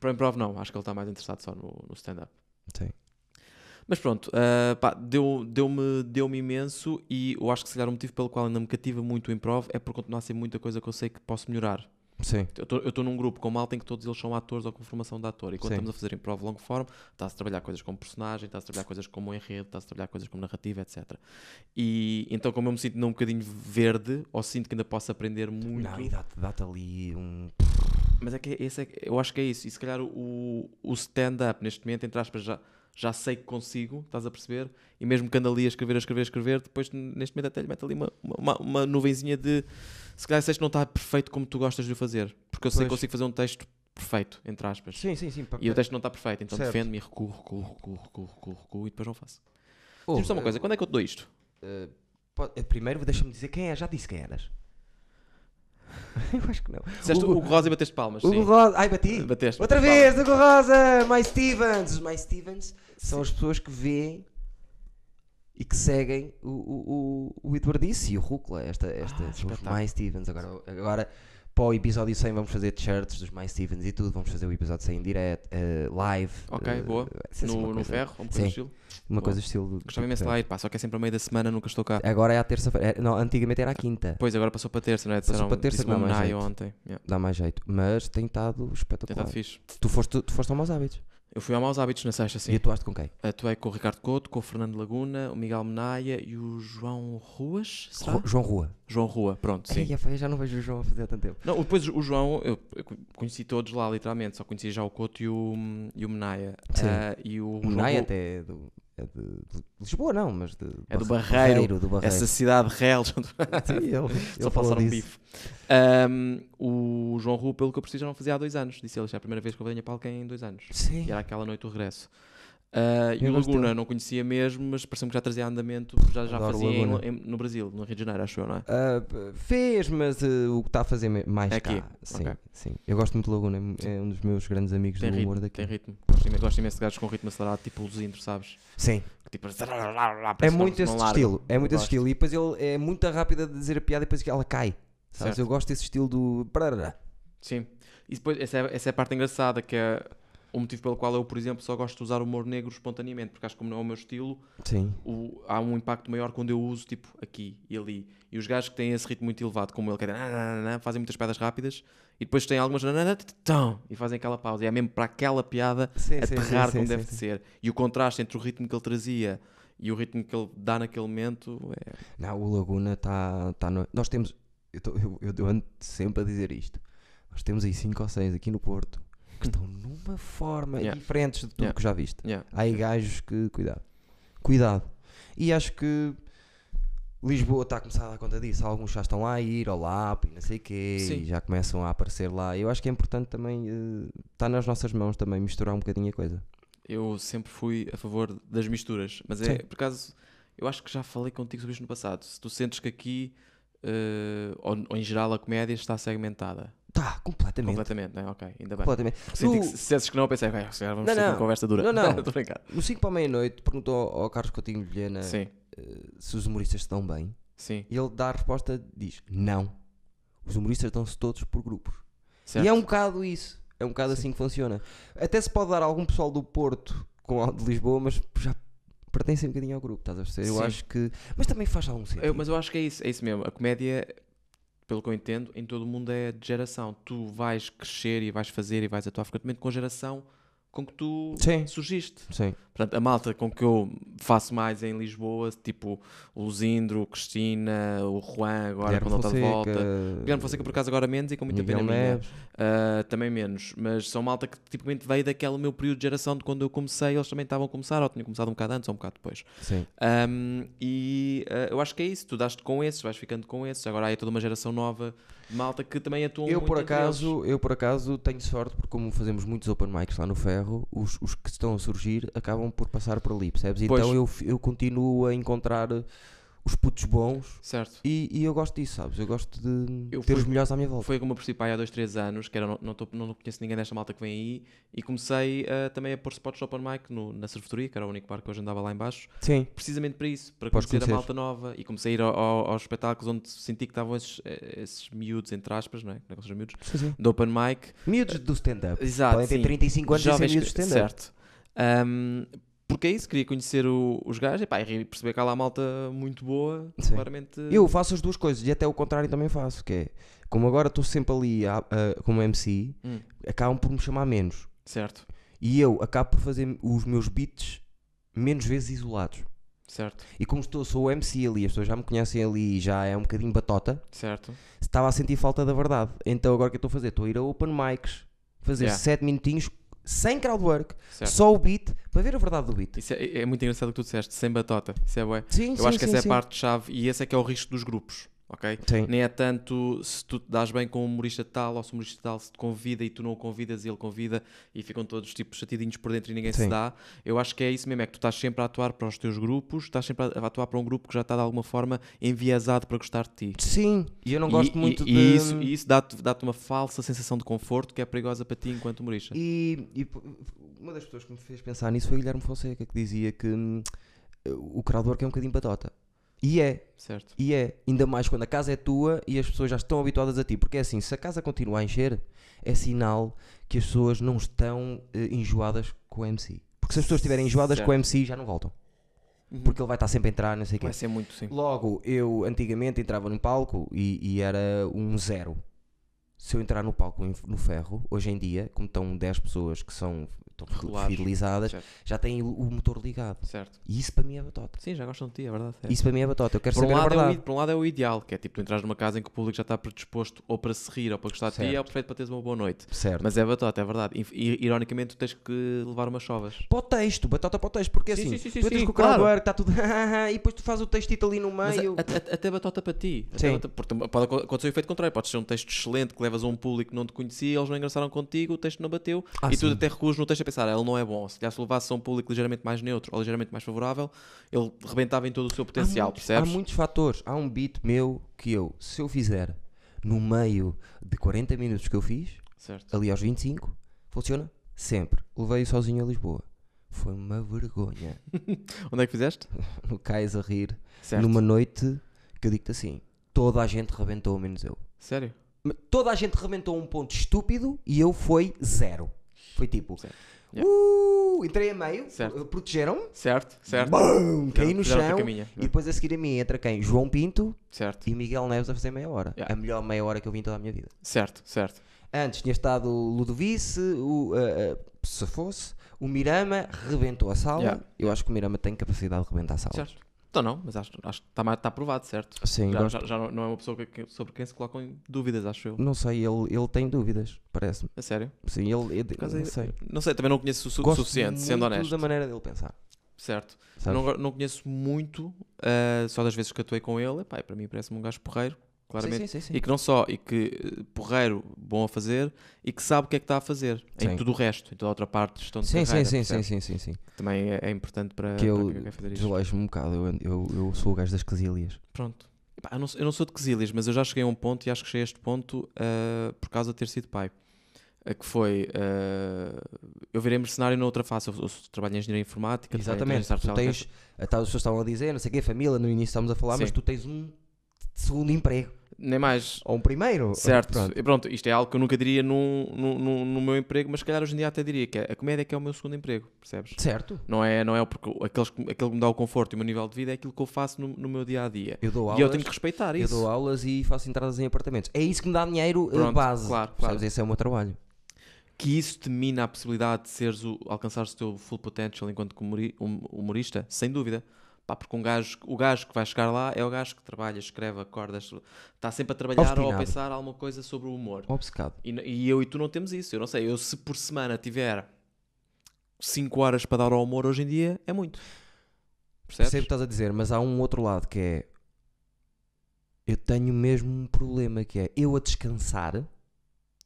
para improv não, acho que ele está mais interessado só no, no stand-up. Sim. Mas pronto, uh, pá, deu- deu-me deu imenso e eu acho que se calhar o motivo pelo qual ainda me cativa muito o improv é por continuar a ser muita coisa que eu sei que posso melhorar. Sim. Eu estou num grupo com malta em que todos eles são atores ou com formação de ator. E quando Sim. estamos a fazer improv long form, está-se a trabalhar coisas como personagem, está-se a trabalhar coisas como enredo, está-se a trabalhar coisas como narrativa, etc. E então, como eu me sinto ainda um bocadinho verde, ou sinto que ainda posso aprender muito. Não, e dá-te dá ali um. Mas é que esse é, eu acho que é isso. E se calhar o, o stand-up, neste momento, entre aspas, já, já sei que consigo, estás a perceber? E mesmo que ando ali a escrever, a escrever, a escrever, depois neste momento até lhe meto ali uma, uma, uma nuvenzinha de se calhar texto não está perfeito como tu gostas de o fazer. Porque eu sei que Pois. consigo fazer um texto perfeito, entre aspas. Sim, sim, sim. E o texto não está perfeito, então defendo-me e recuo, recuo, recuo, recuo, recuo, recuo e depois não faço. Oh, Diz-me só uma eh, coisa, quando é que eu te dou isto? eh, pode- eh, primeiro deixa-me dizer quem é. Já disse quem eras. Eu acho que não. Disseste o Hugo- Rosa e bateste palmas. Hugo sim. Rosa. Ai, bati. Bateste. Outra vez, Hugo Rosa, My Stevens. Os My Stevens são as pessoas que veem e que seguem o, o, o, o Eduardice e o Rúcula. Esta, esta, Ah, são os. My Stevens. Agora, agora, para o episódio 100, vamos fazer t-shirts dos My Stevens e tudo. Vamos fazer o episódio 100 em direto, eh, live. Ok, eh, boa. No, no ferro, um bocadinho estilo. Uma Boa. coisa estilo. Gostava imenso de lá ir, pá, só que é sempre a meio da semana, nunca estou cá. Agora é à terça-feira. É- Não, antigamente era à quinta. Pois, agora passou para terça, não é? Passou para terça dá mais jeito. ontem. Yeah. Dá mais jeito. Mas tem estado Tem espetacular. estado fixe. Tu foste, tu foste ao Maus Hábitos. Eu fui ao Maus Hábitos na sexta, E sim. atuaste com quem? Atuei com o Ricardo Couto, com o Fernando Laguna, o Miguel Menaia e o João Ruas, será? Ro- João Rua. João Rua, pronto, sim. Ei, já não vejo o João há fazer há tanto tempo. Não, depois o João, eu conheci todos lá, literalmente, só conhecia já o Couto e o, e o Menaia. Sim. Ah, e o O Rua- até é, do, é de, de Lisboa, não, mas de É do Barre- Barreiro, do Barreiro. essa cidade real. Sim, ele, Só passaram um bife. Ahm, o João Rua, pelo que eu preciso, já não fazia há dois anos. Disse ele, já é a primeira vez que eu venho a palco em dois anos. Sim. E era aquela noite do regresso. Ah, e o Laguna não conhecia mesmo, mas pareceu-me que já trazia andamento, já, já Adoro fazia em- em- no Brasil, no Rio de Janeiro, acho eu, não é? P- fez, mas ah, o que está a fazer mais É cá. Sim, ok. sim. Eu gosto muito do Laguna, é um dos meus grandes amigos Tem do humor ritmo, daqui. tem ritmo. Gosto imenso, gosto imenso de gajos com ritmo acelerado, tipo o Zindro, sabes? Sim. Que tipo, É muito esse estilo. É muito esse estilo. E depois ele é muito rápido a dizer a piada e depois ela cai. Sabes? Certo. Eu gosto desse estilo do. Sim. E depois, essa é, essa é a parte engraçada, que é o motivo pelo qual eu, por exemplo, só gosto de usar humor negro espontaneamente, porque acho que como não é o meu estilo, o- há um impacto maior quando eu uso, tipo, aqui e ali. E os gajos que têm esse ritmo muito elevado, como ele, que é fazem muitas piadas rápidas, e depois têm algumas e fazem aquela pausa. E é mesmo para aquela piada Sim, aterrar como deve de ser. E o contraste entre o ritmo que ele trazia e o ritmo que ele dá naquele momento é... Não, o Laguna está tá no... Nós temos. Eu, tô- eu, eu- eu ando sempre a dizer isto. Nós temos aí 5 ou 6 aqui no Porto que estão numa forma Yeah. diferentes de tudo Yeah. que já viste. Yeah. Há aí gajos que. Cuidado. Cuidado. E acho que Lisboa está a começar a dar conta disso. Alguns já estão lá a ir ao LAP e não sei o quê. Sim. E já começam a aparecer lá. Eu acho que é importante também. eh, Está nas nossas mãos também misturar um bocadinho a coisa. Eu sempre fui a favor das misturas, mas é Sim. por acaso, eu acho que já falei contigo sobre isto no passado. Se tu sentes que aqui, eh, ou, ou em geral, a comédia está segmentada Tá, completamente. completamente, não é? Ok, ainda bem. completamente. Senti No- que se dissesses que não, eu pensei, "Ok, se calhar vamos Não, ter não. uma conversa dura. Não, não. Estou a brincar. No 5 para a meia-noite perguntou ao, ao Carlos Coutinho de Vilhena Sim, eh, se os humoristas dão bem. sim, E ele dá a resposta: diz não. Os humoristas dão-se todos por grupos. certo. E é um bocado isso. É um bocado Sim. assim que funciona. Até se pode dar algum pessoal do Porto com a de Lisboa, mas já pertence um bocadinho ao grupo, estás a perceber? Eu acho que. Mas também faz algum sentido. Eu- mas eu acho que é isso, é isso mesmo. A comédia, pelo que eu entendo, em todo o mundo é de geração. Tu vais crescer e vais fazer e vais atuar frequentemente com geração com que tu Sim. surgiste. Sim. Portanto, a malta com que eu faço mais em Lisboa, tipo o Luzindro, Cristina, o Juan, agora Guilherme quando ele está de volta. Guilherme Fonseca, por acaso, agora menos e com muita Miguel pena. Neves. Uh, também menos, mas são malta que tipicamente veio daquele meu período de geração de quando eu comecei, eles também estavam a começar, ou tinham começado um bocado antes ou um bocado depois. Sim. Um, e uh, eu acho que é isso, tu daste com esses, vais ficando com esses, agora há aí toda uma geração nova malta que também atuam Eu muito por, acaso, eu por acaso tenho sorte porque como fazemos muitos open mics lá no Ferro, os, os que estão a surgir acabam por passar por ali, percebes? Pois. Então eu, eu continuo a encontrar os putos bons. Certo. e, e eu gosto disso, sabes? Eu gosto de Eu ter fui- os melhores à minha volta. Foi como eu percebi há dois, três anos, que era, não, não, tô- não conheço ninguém desta malta que vem aí, e comecei uh, também a pôr spots open mic no, na Cervetoria, que era o único bar que hoje andava lá em baixo, Sim. precisamente para isso, para Podes conhecer a conhecer. malta nova, e comecei a ir ao- ao- aos espetáculos onde senti que estavam esses, eh, esses miúdos, entre aspas, não é? Não é que miúdos, Sim, sim. do open mic, Miúdos do stand-up. Exato, Podem ter sim. 35 anos e ser Jovens miúdos de stand-up. Certo. Um, porque é isso, queria conhecer o- os gajos e, pá, e perceber que há lá malta muito boa, Sim. claramente. Eu faço as duas coisas e até o contrário também faço, que é como agora estou sempre ali a- a- como MC, Hum, acabam por me chamar menos. certo, E eu acabo por fazer os meus beats menos vezes isolados. certo, E como estou, sou o MC ali, as pessoas já me conhecem ali e já é um bocadinho batota, certo. estava a sentir falta da verdade. Então agora o que eu estou a fazer? Estou a ir a open mics, fazer Yeah. 7 minutinhos sem crowdwork, certo. só o beat, para ver a verdade do beat. Isso é, é muito engraçado o que tu disseste, sem batota. Isso é bué. Sim, Eu sim, acho que sim, essa é a parte-chave e esse é que é o risco dos grupos, ok? Sim. Nem é tanto se tu te dás bem com um humorista tal ou se o humorista tal se te convida e tu não o convidas e ele convida e ficam todos tipo chateadinhos por dentro e ninguém se Sim. dá. Eu acho que é isso mesmo, é que tu estás sempre a atuar para os teus grupos, estás sempre a atuar para um grupo que já está de alguma forma enviesado para gostar de ti. Sim, e eu não gosto e, muito e, de... e isso, e isso dá-te dá-te uma falsa sensação de conforto que é perigosa para ti enquanto humorista. E, e uma das pessoas que me fez pensar nisso foi o Guilherme Fonseca, que dizia que hum, o crowdwork é um bocadinho batota. E é, Certo? e é. Ainda mais quando a casa é tua e as pessoas já estão habituadas a ti. Porque é assim, se a casa continua a encher, é sinal que as pessoas não estão eh, enjoadas com o MC. Porque se as pessoas estiverem enjoadas Certo. com o MC, já não voltam. Uhum. Porque ele vai estar sempre a entrar, não sei o quê. Vai ser muito sim. Logo, eu antigamente entrava no palco e, e era um zero. Se eu entrar no palco em- no ferro, hoje em dia, como estão 10 pessoas que são estão Regulares. fidelizadas, Certo. já têm o, motor ligado. Certo. E isso para mim é batota. Sim, já gostam de ti, é verdade. é. Isso para mim é batota. Eu quero Por um, saber a lado é o, verdade. por um lado é o ideal, que é tipo tu entras numa casa em que o público já está predisposto ou para se rir ou para gostar de ti, Certo. é o perfeito para teres uma boa noite. Certo. Mas é batota, é verdade. I- Ironicamente, tu tens que levar umas chovas. Para o texto, batota para o texto, porque Sim, assim, sim, sim, sim, tu sim, com o claro. crowdwork, está tudo e depois tu fazes o textito ali no Mas meio. a- a- a- até batota para ti. Sim. batota- porque pode aco- acontecer o efeito contrário. Pode ser um texto excelente que levas a um público que não te conhecia, eles não engraçaram contigo, o texto não bateu Ah, e tu até recuas no texto pensar, "Ah, ele não é bom. Se calhar se levasse a um público ligeiramente mais neutro ou ligeiramente mais favorável, ele rebentava em todo o seu potencial, há muitos, percebes? Há muitos fatores. Há um beat meu que eu, se eu fizer no meio de 40 minutos que eu fiz, Certo. ali aos 25, funciona sempre. Levei sozinho a Lisboa. Foi uma vergonha. Onde é que fizeste? No cais a rir, Certo. numa noite que eu digo-te assim: toda a gente rebentou, menos eu. Sério? Toda a gente rebentou um ponto estúpido e eu fui zero. Foi tipo, Certo. Yeah. uh, entrei a meio, Certo. protegeram-me, Certo, certo. bum, caí no chão e depois a seguir a mim entra quem? João Pinto Certo, e Miguel Neves a fazer meia hora. Yeah. A melhor meia hora que eu vi em toda a minha vida. certo, certo. Antes tinha estado o Ludovice, o, uh, uh, se fosse, o Mirama rebentou a sala. Yeah. Eu acho que o Mirama tem capacidade de rebentar a sala. certo. Então não, mas acho, acho que está tá aprovado, certo? Sim, Já, já, já não- é uma pessoa que- sobre quem se colocam dúvidas, acho eu. Não sei, ele, ele tem dúvidas, parece-me. A sério? Sim, ele. ele não é- sei. Não sei, também não conheço o su- Gosto suficiente, sendo honesto. da maneira dele pensar. Certo. Não, não conheço muito, ah, só das vezes que atuei com ele. Epá, para mim parece-me um gajo porreiro, claramente. Sim, sim, sim, sim. E que não só, e que eh, porreiro, bom a fazer, e que sabe o que é que está a fazer em tudo o resto, em toda a outra parte de Sim, sim, carreira, sim, sim, sim, sim, sim. Também é, é importante para, Que eu para desleixo-me um bocado. Eu, eu, eu sou o gajo das quesílias. Pronto. Epá, eu, não, eu não sou de quesílias, mas eu já cheguei a um ponto e acho que cheguei a este ponto ah, por causa de ter sido pai. Ah, que foi, ah, eu virei mercenário na outra face, eu, eu trabalho em engenharia informática, Exatamente. Tu tens. Tá, as pessoas estavam a dizer, não sei o quê, família, no início estamos a falar, mas tu tens um segundo emprego. nem mais, Ou um primeiro. Certo, Pronto. E pronto, isto é algo que eu nunca diria num, num, num- no meu emprego, mas se calhar hoje em dia até diria que é- a comédia é que é o meu segundo emprego, percebes? Certo. Não é, não é porque aqueles, que- aquele que me dá o conforto e o meu nível de vida é aquilo que eu faço no, no meu dia a dia. Eu dou E aulas. eu tenho que respeitar eu isso. dou aulas e faço entradas em apartamentos. É isso que me dá dinheiro eh, Pronto, base. claro, claro. Esse é o meu trabalho. Que isso te mina a possibilidade de seres o, alcançares o teu full potential enquanto humori- hum- humorista, sem dúvida. Pá, porque um gajo, o gajo que vai chegar lá é o gajo que trabalha, escreve, acorda, está sempre a trabalhar ou a Obstinado. pensar alguma coisa sobre o humor. Obcecado. E, e eu e tu não temos isso. Eu não sei. Eu, se por semana tiver 5 horas para dar ao humor hoje em dia, é muito. Percebes? Percebo o que estás a dizer, mas há um outro lado que é. Eu tenho mesmo um problema que é eu a descansar.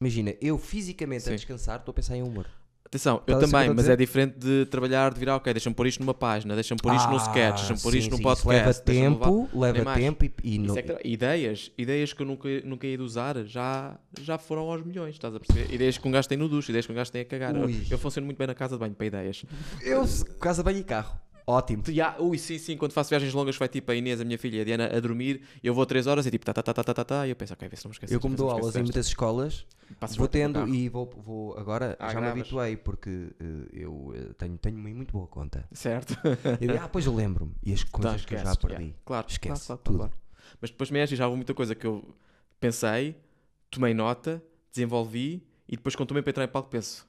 Imagina, eu fisicamente Sim. a descansar estou a pensar em humor. Atenção, eu também, mas é diferente de trabalhar, de virar, ok, deixa-me pôr isto numa página, deixa-me pôr isto num sketch, deixa-me pôr Ah, sim, isto sim, podcast. Isso leva levar- tempo, leva mais. tempo e, e é tra- ideias, ideias que eu nunca, nunca ia de usar já, já foram aos milhões, estás a perceber? Ideias que um gajo tem no duche, ideias que um gajo tem a cagar. Eu, Ui. eu funciono muito bem na casa de banho para ideias. Eu, casa bem e carro. Ótimo. Já, ui, sim, sim, quando faço viagens longas, vai tipo a Inês, a minha filha, e a Diana a dormir, eu vou 3 horas e tipo, tá, tá, tá, tá, tá, tá, tá, e eu penso, ok, vê se não me esqueço. Eu, como dou aulas em muitas escolas. Passas vou tendo e vou, vou agora Ah, já me habituei porque eh, eu eh, tenho, tenho uma muito boa conta. Certo. Eu digo, ah, pois eu lembro-me. E as coisas Então, que eu já perdi. yeah. Claro, Esquece claro, claro, tudo. claro. Mas depois mexe e já houve muita coisa que eu pensei, tomei nota, desenvolvi e depois quando tomei para entrar em palco penso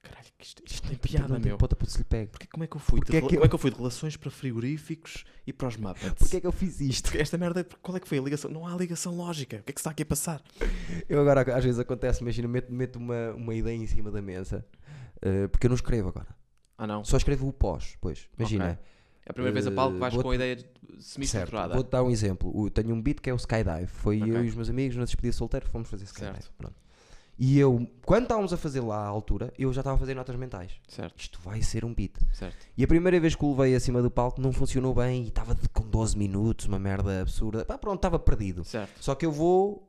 caralho, isto, isto tem piada, meu. para se lhe pegue. Porque como é que eu fui? De é que eu- Como é que eu fui de relações para frigoríficos e para os Muppets? Porquê é que eu fiz isto? Esta merda, qual é que foi a ligação? Não há ligação lógica. O que é que está aqui a passar? Eu agora, às vezes acontece, imagina, meto, meto uma, uma ideia em cima da mesa, eh, porque eu não escrevo agora. Ah, não. Só escrevo o pós, pois. Imagina. É a primeira vez a palco que vais Eh, com a ideia Certo. semi-estruturada. Vou-te dar um exemplo. O- tenho um beat que é o Skydive. Foi Ok. eu e os meus amigos na despedida solteiro fomos fazer Skydive. Certo. Pronto. E eu, quando estávamos a fazer lá à altura, eu já estava a fazer notas mentais. Certo, Isto vai ser um beat. certo. E a primeira vez que o levei acima do palco não funcionou bem e estava com 12 minutos, uma merda absurda. Pá, pronto, estava perdido. Certo. Só que eu vou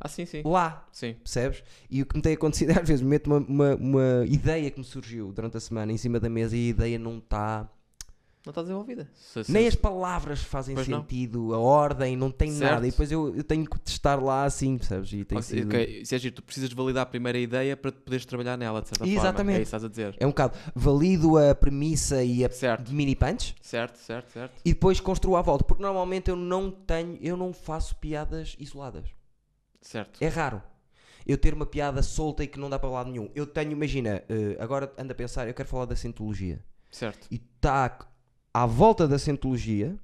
Ah, sim, sim. lá, Sim. percebes? E o que me tem acontecido às vezes meto uma, uma, uma ideia que me surgiu durante a semana em cima da mesa e a ideia não está. Não está desenvolvida. Se- se- Nem as palavras fazem Pois não. sentido, a ordem, não tem Certo. nada. E depois eu, eu tenho que testar lá assim, percebes? E tem Ok, sido- ok, Se é giro, tu precisas de validar a primeira ideia para poderes trabalhar nela, de certa forma. Exatamente. É isso que estás a dizer. É um bocado valido a premissa e a Certo, mini punch certo, certo, certo. e depois construo à volta. Porque normalmente eu não tenho, eu não faço piadas isoladas. Certo. É raro. Eu ter uma piada solta e que não dá para lado nenhum. Eu tenho, imagina, eh, agora ando a pensar, eu quero falar da Scientologia. Certo. E está à volta da Scientologia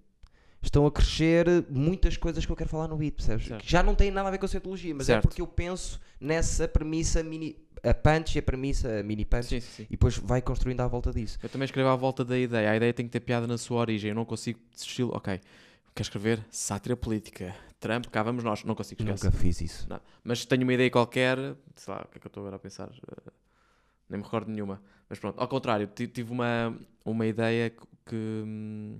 estão a crescer muitas coisas que eu quero falar no beat, percebes? Certo. Que já não tem nada a ver com a Scientologia, mas é Certo. porque eu penso nessa premissa mini, a punch e a premissa mini punch Sim, sim, sim. e depois vai construindo à volta disso. Eu também escrevo à volta da ideia. A ideia tem que ter piada na sua origem. Eu não consigo estilo. Ok. Quer escrever? Sátira política. Trump, cá vamos nós. Não consigo esquecer. Nunca fiz isso. Não. Mas tenho uma ideia qualquer, sei lá, o que é que eu estou agora a pensar? Eh, nem me recordo nenhuma. Mas pronto, ao contrário, ti- tive uma, uma ideia que, que, hum,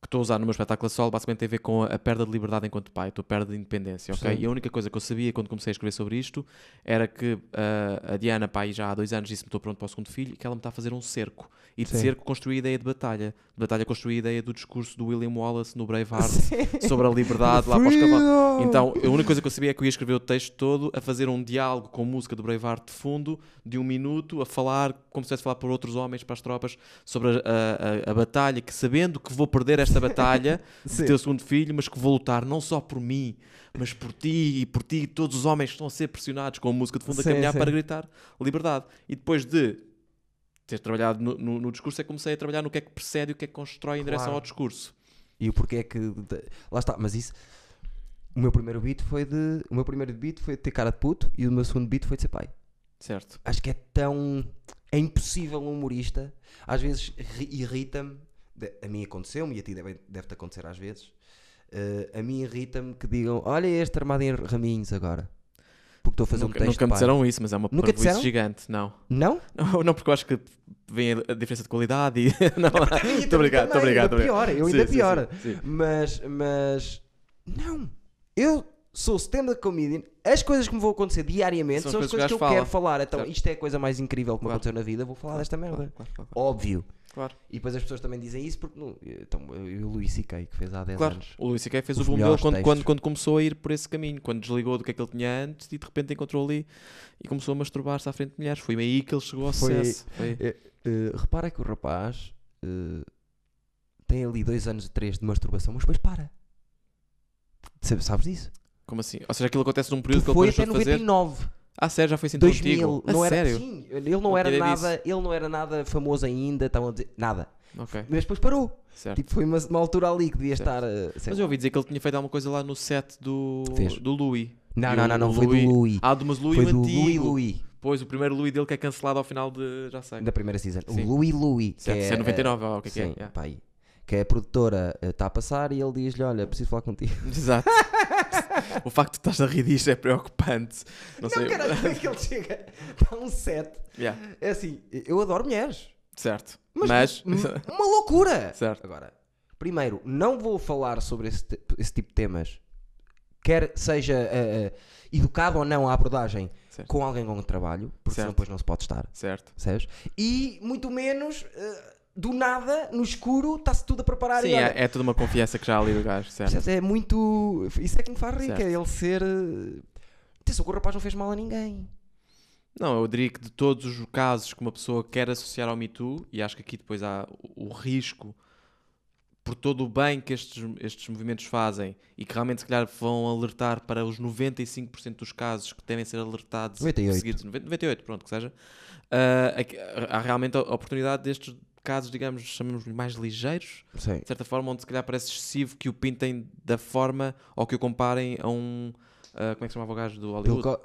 que estou a usar no meu espetáculo a solo, basicamente tem a ver com a, perda de liberdade enquanto pai, a tua perda de independência, ok? Sim. E a única coisa que eu sabia quando comecei a escrever sobre isto era que ah, a Diana, pai, já há dois anos disse-me estou pronto para o segundo filho e que ela me está a fazer um cerco. E de Sim. cerco construí a ideia de batalha. Batalha construí a ideia do discurso do William Wallace no Braveheart sobre a liberdade lá para os cavalos. Então, a única coisa que eu sabia é que eu ia escrever o texto todo a fazer um diálogo com música do Braveheart de fundo, de um minuto, a falar, como se estivesse a falar por outros homens, para as tropas, sobre a, a- a- batalha, que sabendo que vou perder esta batalha de Sim. ter o segundo filho, mas que vou lutar não só por mim, mas por ti e por ti e todos os homens que estão a ser pressionados com a música de fundo Sim, a caminhar sim. para gritar liberdade. E depois de ter trabalhado no, no- no discurso, é que comecei a trabalhar no que é que precede e o que é que constrói em direção Claro. ao discurso. E o porquê é que. Lá está, mas isso. O meu primeiro beat foi de. O meu primeiro beat foi de ter cara de puto e o meu segundo beat foi de ser pai. Certo. Acho que é tão. É impossível um humorista. Às vezes ri- irrita-me. A mim aconteceu-me e a ti deve- deve-te acontecer às vezes. eh, a mim irrita-me que digam: Olha este armado em raminhos agora. Estou a fazer Nunca, um texto. nunca me pai." disseram isso, mas é uma Nunca disseram? gigante. Não. Não? não. Não, porque eu acho que vem a, diferença de qualidade e. não, Também, estou obrigado, estou obrigado. Ainda pior, eu ainda sim, pior. sim, sim. Mas, mas. Não. Eu sou stand-up comedian. As coisas que me vão acontecer diariamente São são, as as coisas coisas que eu gajo quero fala. falar. Então, Certo. isto é a coisa mais incrível que me Claro. aconteceu na vida. Vou falar desta merda. Claro, claro, Óbvio. Claro. E depois as pessoas também dizem isso porque. Não, então, eu e o Luís C.K., que fez há 10 Claro, anos. o Luís C.K. fez o boom dele quando, quando, quando começou a ir por esse caminho, quando desligou do que é que ele tinha antes e de repente encontrou ali e começou a masturbar-se à frente de mulheres. Foi aí que ele chegou ao Foi- sucesso. Foi- Eh, repara que o rapaz eh, tem ali dois anos, três de masturbação, mas depois para. Sabe- Sabes disso? Como assim? Ou seja, aquilo acontece num período Tu que ele foi até deixou de fazer. 99. Ah, sério, já foi assim tão 2000, antigo? não a era, sério? sim, ele não Não era nada, ele não era nada famoso ainda, estavam a dizer nada. Ok, Mas depois parou. certo. Tipo, foi uma, uma altura ali que devia Certo. estar. eh, Mas eu ouvi dizer que ele tinha feito alguma coisa lá no set do, Fez. do Louis. Não, não, não, não, foi do Louis. Ah, do mas Louis Foi do antigo. Louis Louis, Pois, o primeiro Louis dele que é cancelado ao final de. Já sei. da primeira season. Sim. O Louis Louis. que Certo, é, se é 99, ou o que é que é? sim, Yeah. pá, aí. Que é a produtora está a passar e ele diz-lhe: Olha, preciso falar contigo. Exato. o facto de estás a rir disto é preocupante. Não, sei. caralho, como é que ele chega? Está um set. Yeah, É assim, eu adoro mulheres. Certo. Mas, Mas. uma loucura! certo. Agora, primeiro, não vou falar sobre esse, esse tipo de temas, quer seja eh, eh, educado ou não a abordagem Certo. com alguém com que trabalho, porque senão depois não se pode estar, Certo. percebes? E muito menos eh, do nada, no escuro, está-se tudo a preparar Sim, e olha, é, é toda uma confiança que já há ali do gajo, certo? é muito. Isso é que me faz que é ele ser. eh, Atenção, que o rapaz não fez mal a ninguém. Não, eu diria que de todos os casos que uma pessoa quer associar ao Me Too, e acho que aqui depois há o, risco por todo o bem que estes, estes movimentos fazem e que realmente se calhar vão alertar para os 95% dos casos que devem ser alertados 98. seguidos, 90, 98, pronto, que seja, aqui- há realmente a oportunidade destes casos, digamos, chamamos mais ligeiros, Sim. de certa forma, onde se calhar parece excessivo que o pintem da forma ou que o comparem a um. ah, como é que se chamava o gajo do Hollywood?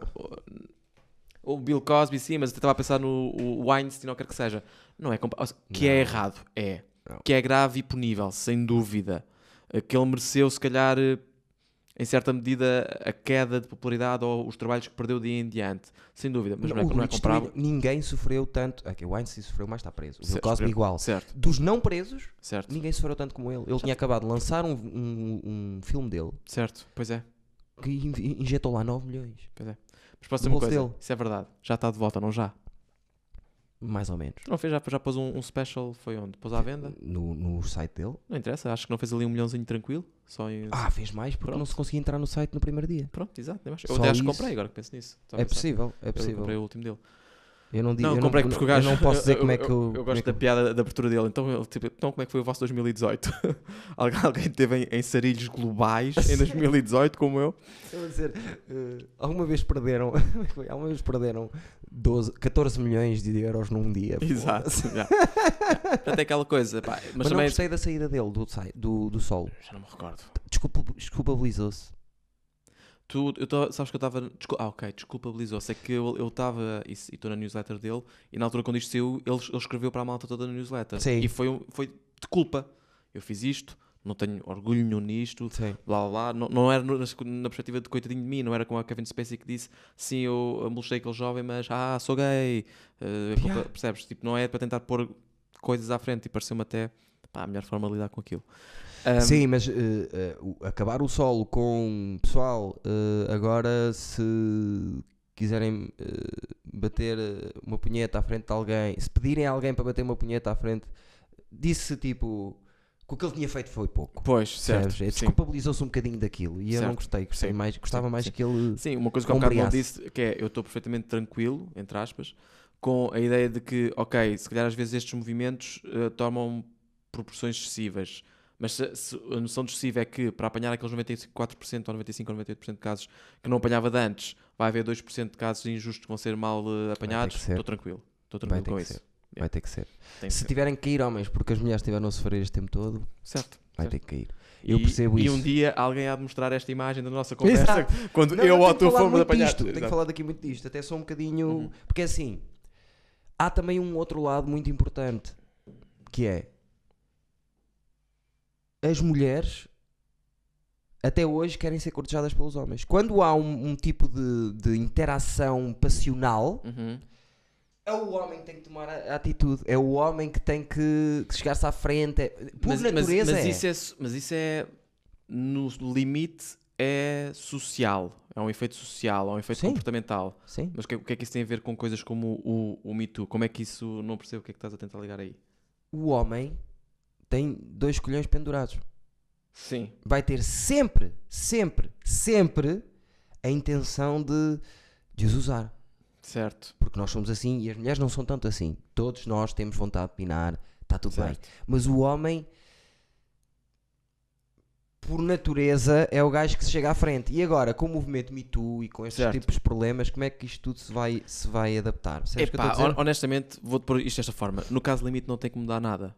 O Bill Cosby, sim, mas eu estava a pensar no o Weinstein ou quer que seja. Não é Que é Não. errado, é. Não. Que é grave e punível, sem dúvida. Que ele mereceu, se calhar, em certa medida, a queda de popularidade ou os trabalhos que perdeu de aí em diante. Sem dúvida, mas não, é, O não é comparável. Ninguém sofreu tanto. Ok, o Einstein sofreu mais, está preso. O Bill Certo, Cosby certo. igual. Certo, Dos não presos, certo, ninguém sofreu tanto como ele. Ele tinha acabado de lançar um, um, um filme dele certo. Pois é. que in- injetou lá 9 milhões. Mas posso dizer uma coisa, dele. isso é verdade. Já está de volta, não já? Mais ou menos. Não fez, já, já pôs um, um special, foi onde? Pôs à venda? No, no site dele. Não interessa, acho que não fez ali um milhãozinho tranquilo. Só em... Ah, fez mais porque Pronto. não se conseguia entrar no site no primeiro dia. Pronto, exato. nem mais. Eu Só até acho que isso. comprei agora que penso nisso. Estava É possível, é Eu possível. comprei o último dele. Eu não digo. Não, eu comprei não, porque o gajo. Eu não posso dizer eu- como é eu- que eu. Eu, como é gosto que da piada da abertura dele. Então, tipo, então como é que foi o vosso 2018? Alguém teve em, em sarilhos globais em 2018, como eu? Eu vou dizer, eh, alguma vez perderam. é alguma vez perderam 12, 14 milhões de euros num dia. Exato. foda-se. já. Portanto, é aquela coisa. pá, mas, Mas, não também. gostei da saída dele do, do, do solo. Já não me recordo. Desculpa, desculpabilizou-se. Tu, eu tô, sabes que eu estava. descul- Ah, ok, desculpabilizou-se. É que eu estava. E estou na newsletter dele. E na altura, quando isto saiu, ele, ele escreveu para a malta toda na newsletter. Sim. E foi, foi de culpa. Eu fiz isto, não tenho orgulho nenhum nisto. Sim. blá blá blá. Não, não era na, perspectiva de coitadinho de mim, não era como a Kevin Spacey que disse sim, eu molestei aquele jovem, mas ah, sou gay. Eh, Yeah. Percebes? Tipo, não é para tentar pôr coisas à frente e pareceu-me até pá, a melhor forma de lidar com aquilo. Ahm, Sim, mas eh, o- acabar o solo com pessoal, eh, agora se quiserem bater uma punheta à frente de alguém, se pedirem a alguém para bater uma punheta à frente, disse tipo que o que ele tinha feito foi pouco. Pois, certo. Desculpabilizou-se um bocadinho daquilo e eu não gostei, gostei Sim. mais, gostava Sim, mais sim. que ele Sim, uma coisa que um bocado não Ombreasse. disse, que é eu estou perfeitamente tranquilo, entre aspas, com a ideia de que, ok, se calhar às vezes estes movimentos eh, tomam proporções excessivas, mas se, se a noção de excessiva é que para apanhar aqueles 94% ou 95% ou 98% de casos que não apanhava de antes, vai haver 2% de casos injustos que vão ser mal eh, apanhados, ser. estou tranquilo. Estou vai tranquilo ter com que isso. ser. Vai ter que ser. Tem que Se ser. tiverem que cair homens porque as mulheres estiveram a sofrer este tempo todo, Certo. vai certo. ter que cair. Eu E- percebo e isso. um dia alguém há de mostrar esta imagem da nossa conversa Exato. quando Não, eu ou tu fomos apanhar. disto, Tenho falado aqui muito disto, até sou um bocadinho. Uhum. Porque é assim, há também um outro lado muito importante que é as mulheres até hoje querem ser cortejadas pelos homens. Quando há um, um tipo de, de interação passional, Uhum. é o homem que tem que tomar a, a atitude, é o homem que tem que, que chegar-se à frente. é- por Mas, mas- natureza mas é. isso é. Mas isso é. No limite é social. É um efeito social, é um efeito Sim. comportamental. Sim. Mas o que, é- o que é que isso tem a ver com coisas como o, o Me Too? Como é que isso. Não percebo o que é que estás a tentar ligar aí? O homem tem dois colhões pendurados. Sim. vai ter sempre, sempre, sempre a intenção de, de os usar. Certo. Porque nós somos assim e as mulheres não são tanto assim. Todos nós temos vontade de pinar, está tudo bem. Certo. Mas o homem, por natureza, é o gajo que se chega à frente. E agora, com o movimento Me Too e com estes Certo. tipos de problemas, como é que isto tudo se vai, se vai adaptar? Epá, honestamente, vou-te pôr isto desta forma. No caso limite, não tem que mudar nada.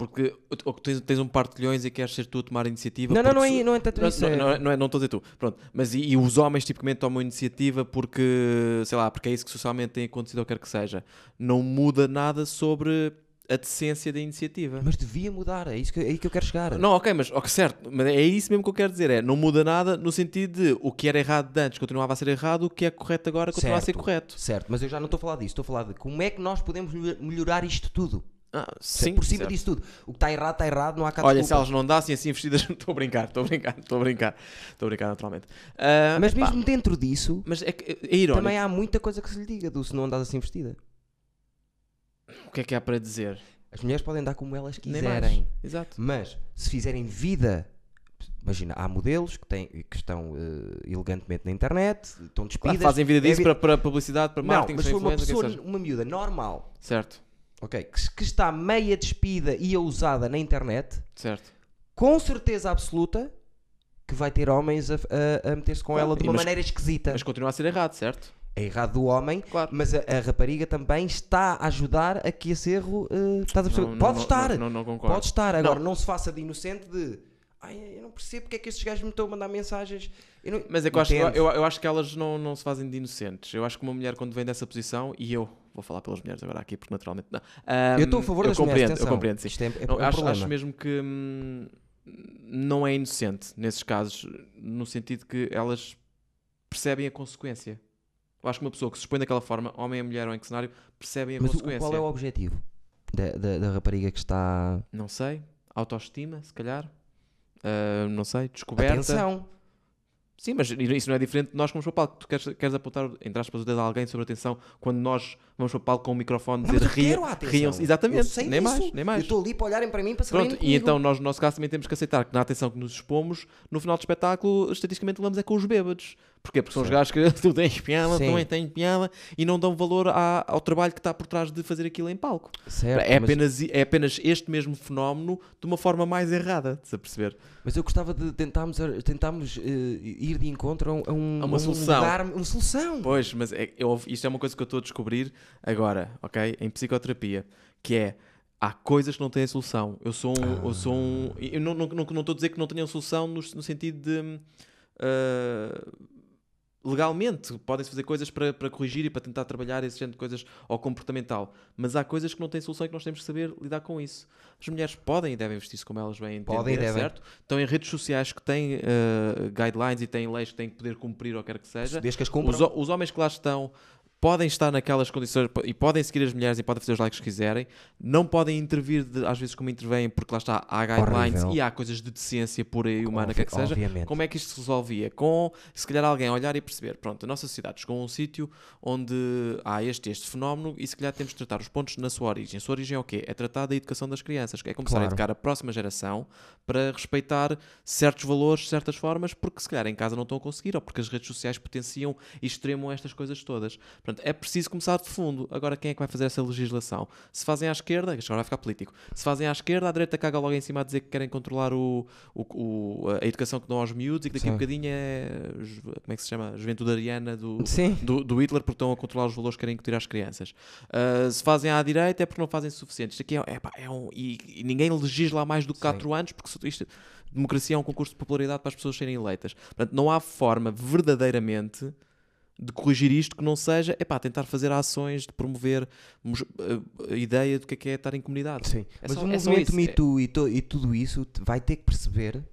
Porque o- o que tens, tens um par de colhões e queres ser tu a tomar a iniciativa. Não, não, não é, não é tanto isso. não, é- não, é- não é- não estou a dizer tu. Pronto. Mas e, e os homens tipicamente tomam iniciativa porque, sei lá, porque é isso que socialmente tem acontecido ou quer que seja. Não muda nada sobre a decência da iniciativa. Mas devia mudar, é, isso que, é aí que eu quero chegar. Não, ok, mas ok, certo, mas é isso mesmo que eu quero dizer. É, não muda nada no sentido de o que era errado de antes continuava a ser errado, o que é correto agora continua a ser Certo. correto. Certo, mas eu já não estou a falar disso, estou a falar de como é que nós podemos melhor- melhorar isto tudo. Ah, Sim, por cima certo. disso tudo. O que está errado, está errado, não há cá Olha, se elas não andassem assim vestidas, estou a brincar, estou a brincar, estou a brincar, estou a brincar naturalmente. Ah, Mas pá, mesmo dentro disso, mas é, que- é irónico. também há muita coisa que se lhe diga do se não andas assim vestida. O que é que há para dizer? As mulheres podem dar como elas quiserem, Exato. mas se fizerem vida, imagina, há modelos que, têm, que estão eh, elegantemente na internet, estão Claro, despidas. fazem vida é disso vi- para, para publicidade, para Não, marketing, mas para se for uma é pessoa, uma miúda normal. Certo, ok, que, que está meia despida e usada na internet, certo. com certeza absoluta que vai ter homens a, a- a meter-se com Claro, ela de uma mas- maneira esquisita. Mas continua a ser errado, certo? É errado do homem, Claro. mas a, a rapariga também está a ajudar a que esse erro. eh, estás a perceber? Não, pode não, estar, Não, não, concordo. pode estar. Agora, não. se faça de inocente de. Ai, eu não percebo porque é que estes gajos me estão a mandar mensagens. Mas é que eu acho, eu, eu acho que elas não, não se fazem de inocentes. Eu acho que uma mulher, quando vem dessa posição, e eu vou falar pelas mulheres agora aqui, porque naturalmente não. Eu estou a favor eu das mulheres, Eu atenção. compreendo, sim. Isto é, é, Não, é um acho, acho mesmo que hum, não é inocente nesses casos, no sentido que elas percebem a consequência. Eu acho que uma pessoa que se expõe daquela forma, homem mulher ou em que cenário, percebem a Mas consequência. qual é o objetivo da, da, da rapariga que está. Não sei. Autoestima, se calhar. Ah, não sei. Descoberta. Atenção. Sim, mas isso não é diferente de nós para o palco. Tu queres, queres apontar, entre aspas, o dedo a alguém sobre atenção quando nós vamos para o palco com o microfone Não, dizer mas eu quero a "Ria- atenção. riam-se. Exatamente. Nem disso. mais, nem mais. Eu estou ali para olharem para mim para se Pronto, e então nós, no nosso caso, também temos que aceitar que na atenção que nos expomos, no final do espetáculo, estatisticamente levamos é com os bêbados. Porquê? Porque são os Certo. gajos que tu tens piada, Sim. também têm piada e não dão valor à- ao trabalho que está por trás de fazer aquilo em palco. Certo, é, mas- apenas, é apenas este mesmo fenómeno de uma forma mais errada, de se perceber. Mas eu gostava de tentarmos, tentarmos eh, ir de encontro a um, a um- uma um solução. lugar- uma solução. Pois, mas é, eu- isto é uma coisa que eu estou a descobrir agora, ok? Em psicoterapia, que é há coisas que não têm solução. Eu sou um. Eu, sou um, eu não, não, não, não estou a dizer que não tenham solução no, no sentido de. ah, legalmente, podem-se fazer coisas para, para corrigir e para tentar trabalhar esse género de coisas ao comportamental. Mas há coisas que não têm solução e que nós temos que saber lidar com isso. As mulheres podem e devem vestir-se como elas bem entender, Podem devem. certo? Estão em redes sociais que têm ah, guidelines e têm leis que têm que poder cumprir ou quer que seja. Desde que as cumpram. Os, os homens que lá estão podem estar naquelas condições e podem seguir as mulheres e podem fazer os likes que quiserem. Não podem intervir, de- às vezes, como intervêm, porque lá está, há guidelines Horrível. e há coisas de decência pura e humana, quer que seja. Obviamente. Como é que isto se resolvia? Com, se calhar, alguém olhar e perceber: pronto, a nossa sociedade chegou a um sítio onde há este este fenómeno e se calhar temos de tratar os pontos na sua origem. A sua origem é o quê? É tratar da educação das crianças, é começar Claro. a educar a próxima geração para respeitar certos valores, certas formas, porque se calhar em casa não estão a conseguir ou porque as redes sociais potenciam e extremam estas coisas todas. Portanto, é preciso começar de fundo. Agora, quem é que vai fazer essa legislação? Se fazem à esquerda, isto agora vai ficar político, se fazem à esquerda, a direita caga logo em cima a dizer que querem controlar o, o- o- a educação que dão aos miúdos e que daqui a Sim. bocadinho é, como é que se chama? Juventude ariana do, do, do Hitler porque estão a controlar os valores que querem incutir às crianças. Uh, se fazem à direita é porque não fazem o suficiente. Isto aqui é, é, pá, é um. E, e ninguém legisla há mais do que Sim. 4 anos porque isto, democracia é um concurso de popularidade para as pessoas serem eleitas. Portanto, não há forma verdadeiramente de corrigir isto que não seja é tentar fazer ações de promover mos- a, a ideia do que é, que é estar em comunidade. Sim. É Mas só- o é movimento Me Too e, to- e tudo isso vai ter que perceber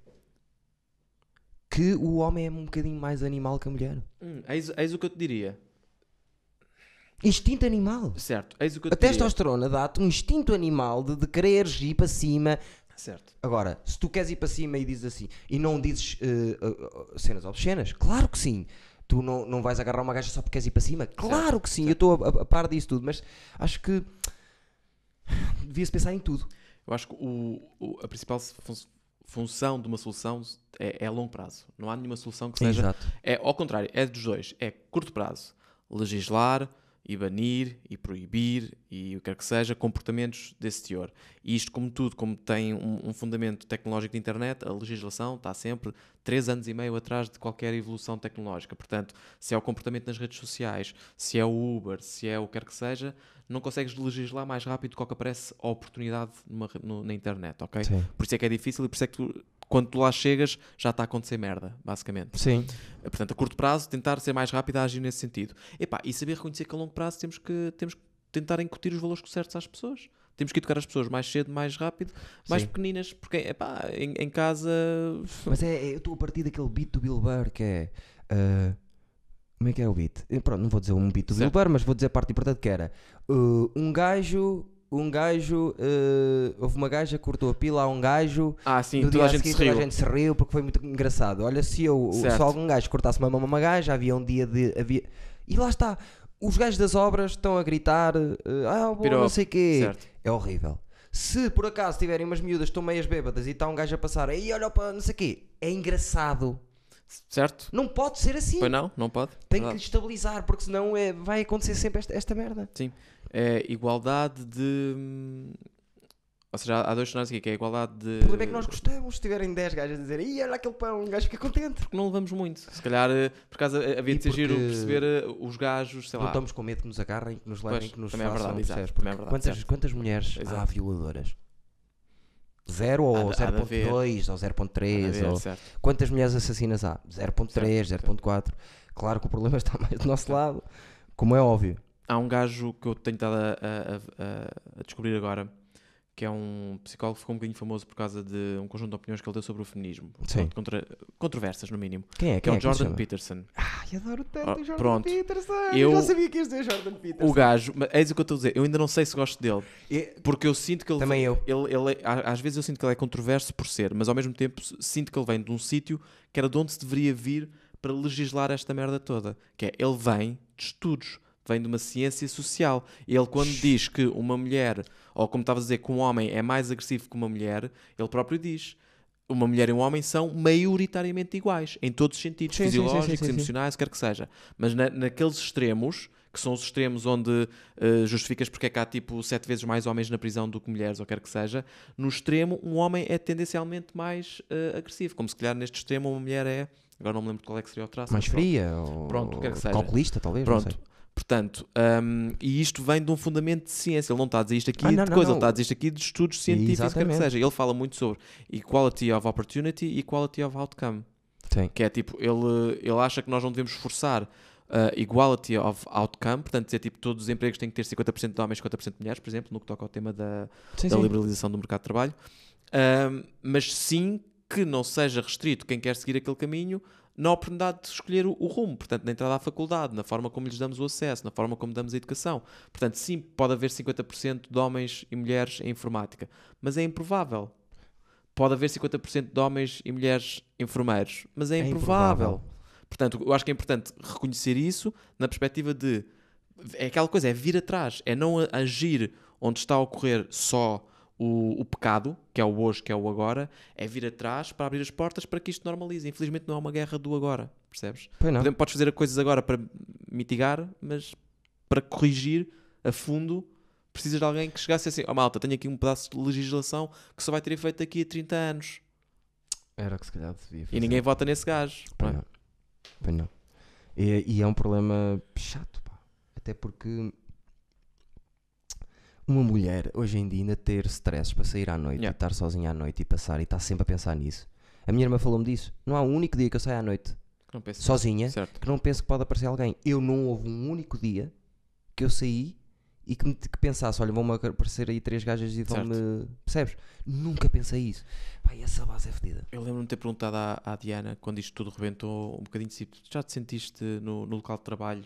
que o homem é um bocadinho mais animal que a mulher. Hum, eis, eis o que eu te diria. Instinto animal. Certo, eis o que eu A te diria. testosterona dá-te um instinto animal de, de quereres ir para cima. Certo. Agora, se tu queres ir para cima e dizes assim, e não dizes eh, eh, eh, cenas obscenas, claro que sim. Tu não, não vais agarrar uma gaja só porque queres ir para cima? Claro que sim, eu estou a, a- a par disso tudo, mas acho que devia-se pensar em tudo. Eu acho que o, o- a principal fun- função de uma solução é, é a longo prazo. Não há nenhuma solução que seja. Exato. É ao contrário, é dos dois. É curto prazo. Legislar e banir e proibir e o que quer que seja comportamentos desse teor. E isto, como tudo, como tem um, um fundamento tecnológico de internet, a legislação está sempre três anos e meio atrás de qualquer evolução tecnológica. Portanto, se é o comportamento nas redes sociais, se é o Uber, se é o que quer que seja, não consegues legislar mais rápido do que aparece a oportunidade numa no- na internet, ok? Sim. Por isso é que é difícil e por isso é que tu, quando tu lá chegas já está a acontecer merda, basicamente. Sim. Portanto, a curto prazo, tentar ser mais rápido a agir nesse sentido. Epá, e saber reconhecer que a longo prazo temos que, temos que tentar incutir os valores certos às pessoas. Temos que educar as pessoas mais cedo, mais rápido, mais Sim. pequeninas, porque epá, em, em casa. Mas é, é- eu estou a partir daquele beat do Bill Burr que é. ah, como é que é o beat? Eu, pronto, não vou dizer um beat do Bill Certo. Burr, mas vou dizer a parte importante que era. ah, um gajo. Um gajo. ah, houve uma gaja que cortou a pila a um gajo. Ah, sim, no toda a gente seguinte se toda a gente se riu porque foi muito engraçado. Olha, se eu. Se Certo. algum gajo cortasse uma mão a uma gaja, havia um dia de. Havia... E lá está. Os gajos das obras estão a gritar. ah, ah, Piropo, não sei o quê. certo. É horrível. Se por acaso tiverem umas miúdas que estão meias bêbadas e está um gajo a passar aí, olha para não sei o quê, é engraçado. Certo? Não pode ser assim. Pois não, não pode. Tem que Verdade. lhe estabilizar, porque senão é, vai acontecer sempre esta, esta merda. Sim. É igualdade de. Ou seja, há dois cenários aqui, que é a igualdade de. O problema é que nós gostamos se tiverem 10 gajos a dizer, Ih, olha aquele pão, um gajo fica contente. Porque não levamos muito. Se calhar, eh, por acaso, eh, havia de ser giro perceber eh, os gajos, sei não lá. estamos com medo que nos agarrem, que nos levem, Pois, que nos também é façam, verdade, exato, percebes? também é verdade, quantas, certo. quantas mulheres há Exato. violadoras? Zero ou Há de- há de haver. 0.2 ou Nada a 0.3 ver, ou... certo. Quantas mulheres assassinas há? 0.3, Certo, 0.4 Claro que o problema está mais do nosso lado Como é óbvio Há um gajo que eu tenho estado a, a- a- a descobrir agora, que é um psicólogo que ficou um bocadinho famoso por causa de um conjunto de opiniões que ele deu sobre o feminismo. Sim. Contra, controversas, no mínimo. Quem é? Que é Quem o Jordan? Peterson. Ai, adoro tanto Oh, o Jordan pronto. Peterson Eu- já sabia que ias dizer Jordan Peterson O gajo, mas é isso que eu estou a dizer, eu ainda não sei se gosto dele. Porque eu sinto que ele. Também eu Ele, ele é- á- às vezes eu sinto que ele é controverso por ser, mas ao mesmo tempo sinto que ele vem de um sítio que era de onde se deveria vir para legislar esta merda toda. Que é, ele vem de estudos, vem de uma ciência social. Ele, quando diz que uma mulher, ou como estava a dizer, que um homem é mais agressivo que uma mulher, ele próprio diz. Uma mulher e um homem são maioritariamente iguais, em todos os sentidos, Sim, fisiológicos, sim, sim. emocionais, quer que seja. Mas na- naqueles extremos, que são os extremos onde eh, justificas porque é que há tipo sete vezes mais homens na prisão do que mulheres, ou quer que seja, no extremo, um homem é tendencialmente mais eh, agressivo. Como se calhar neste extremo uma mulher é. Agora não me lembro qual é que seria o traço. Mais pronto. fria ou Pronto, o que quer que seja. calculista talvez Pronto. Portanto, hum, e isto vem de um fundamento de ciência. Ele não está a dizer isto aqui Ah, não, de não, coisa, não. ele está a dizer isto aqui de estudos científicos, quer que seja. Ele fala muito sobre equality of opportunity e equality of outcome. Sim. Que é tipo, ele, ele acha que nós não devemos forçar uh, equality of outcome, portanto, dizer tipo, todos os empregos têm que ter 50% de homens e 50% de mulheres, por exemplo, no que toca ao tema da, Sim, da sim. liberalização do mercado de trabalho, Ahm, mas sim que não seja restrito quem quer seguir aquele caminho na oportunidade de escolher o, o rumo, portanto, na entrada à faculdade, na forma como lhes damos o acesso, na forma como damos a educação. Portanto, sim, pode haver 50% de homens e mulheres em informática, mas é improvável. Pode haver 50% de homens e mulheres enfermeiros, mas é É improvável. improvável. Portanto, eu acho que é importante reconhecer isso na perspectiva de. É aquela coisa, é vir atrás, é não agir onde está a ocorrer só o, o pecado, que é o hoje, que é o agora, é vir atrás para abrir as portas para que isto normalize. Infelizmente não é uma guerra do agora, percebes? Pois não. Podem- Podes fazer coisas agora para mitigar, mas para corrigir a fundo, precisas de alguém que chegasse assim: ó malta, tenho aqui um pedaço de legislação que só vai ter efeito daqui a 30 anos. Era o que se calhar devia fazer. E ninguém vota nesse gajo. não Pois é? não. Pois não. E, e é um problema chato, pá. Até porque uma mulher hoje em dia ainda ter stress para sair à noite Yeah. e estar sozinha à noite e passar e estar sempre a pensar nisso. A minha irmã falou-me disso. Não há um único dia que eu saia à noite não penso sozinha Certo. que não penso que pode aparecer alguém. Eu não houve um único dia que eu saí e que, me, que pensasse, olha, vão-me aparecer aí três gajas e vão-me. Percebes? Nunca pensei isso. Pai, essa base é fedida. Eu lembro-me de ter perguntado à, à Diana, quando isto tudo rebentou, um bocadinho de si, já te sentiste no, no local de trabalho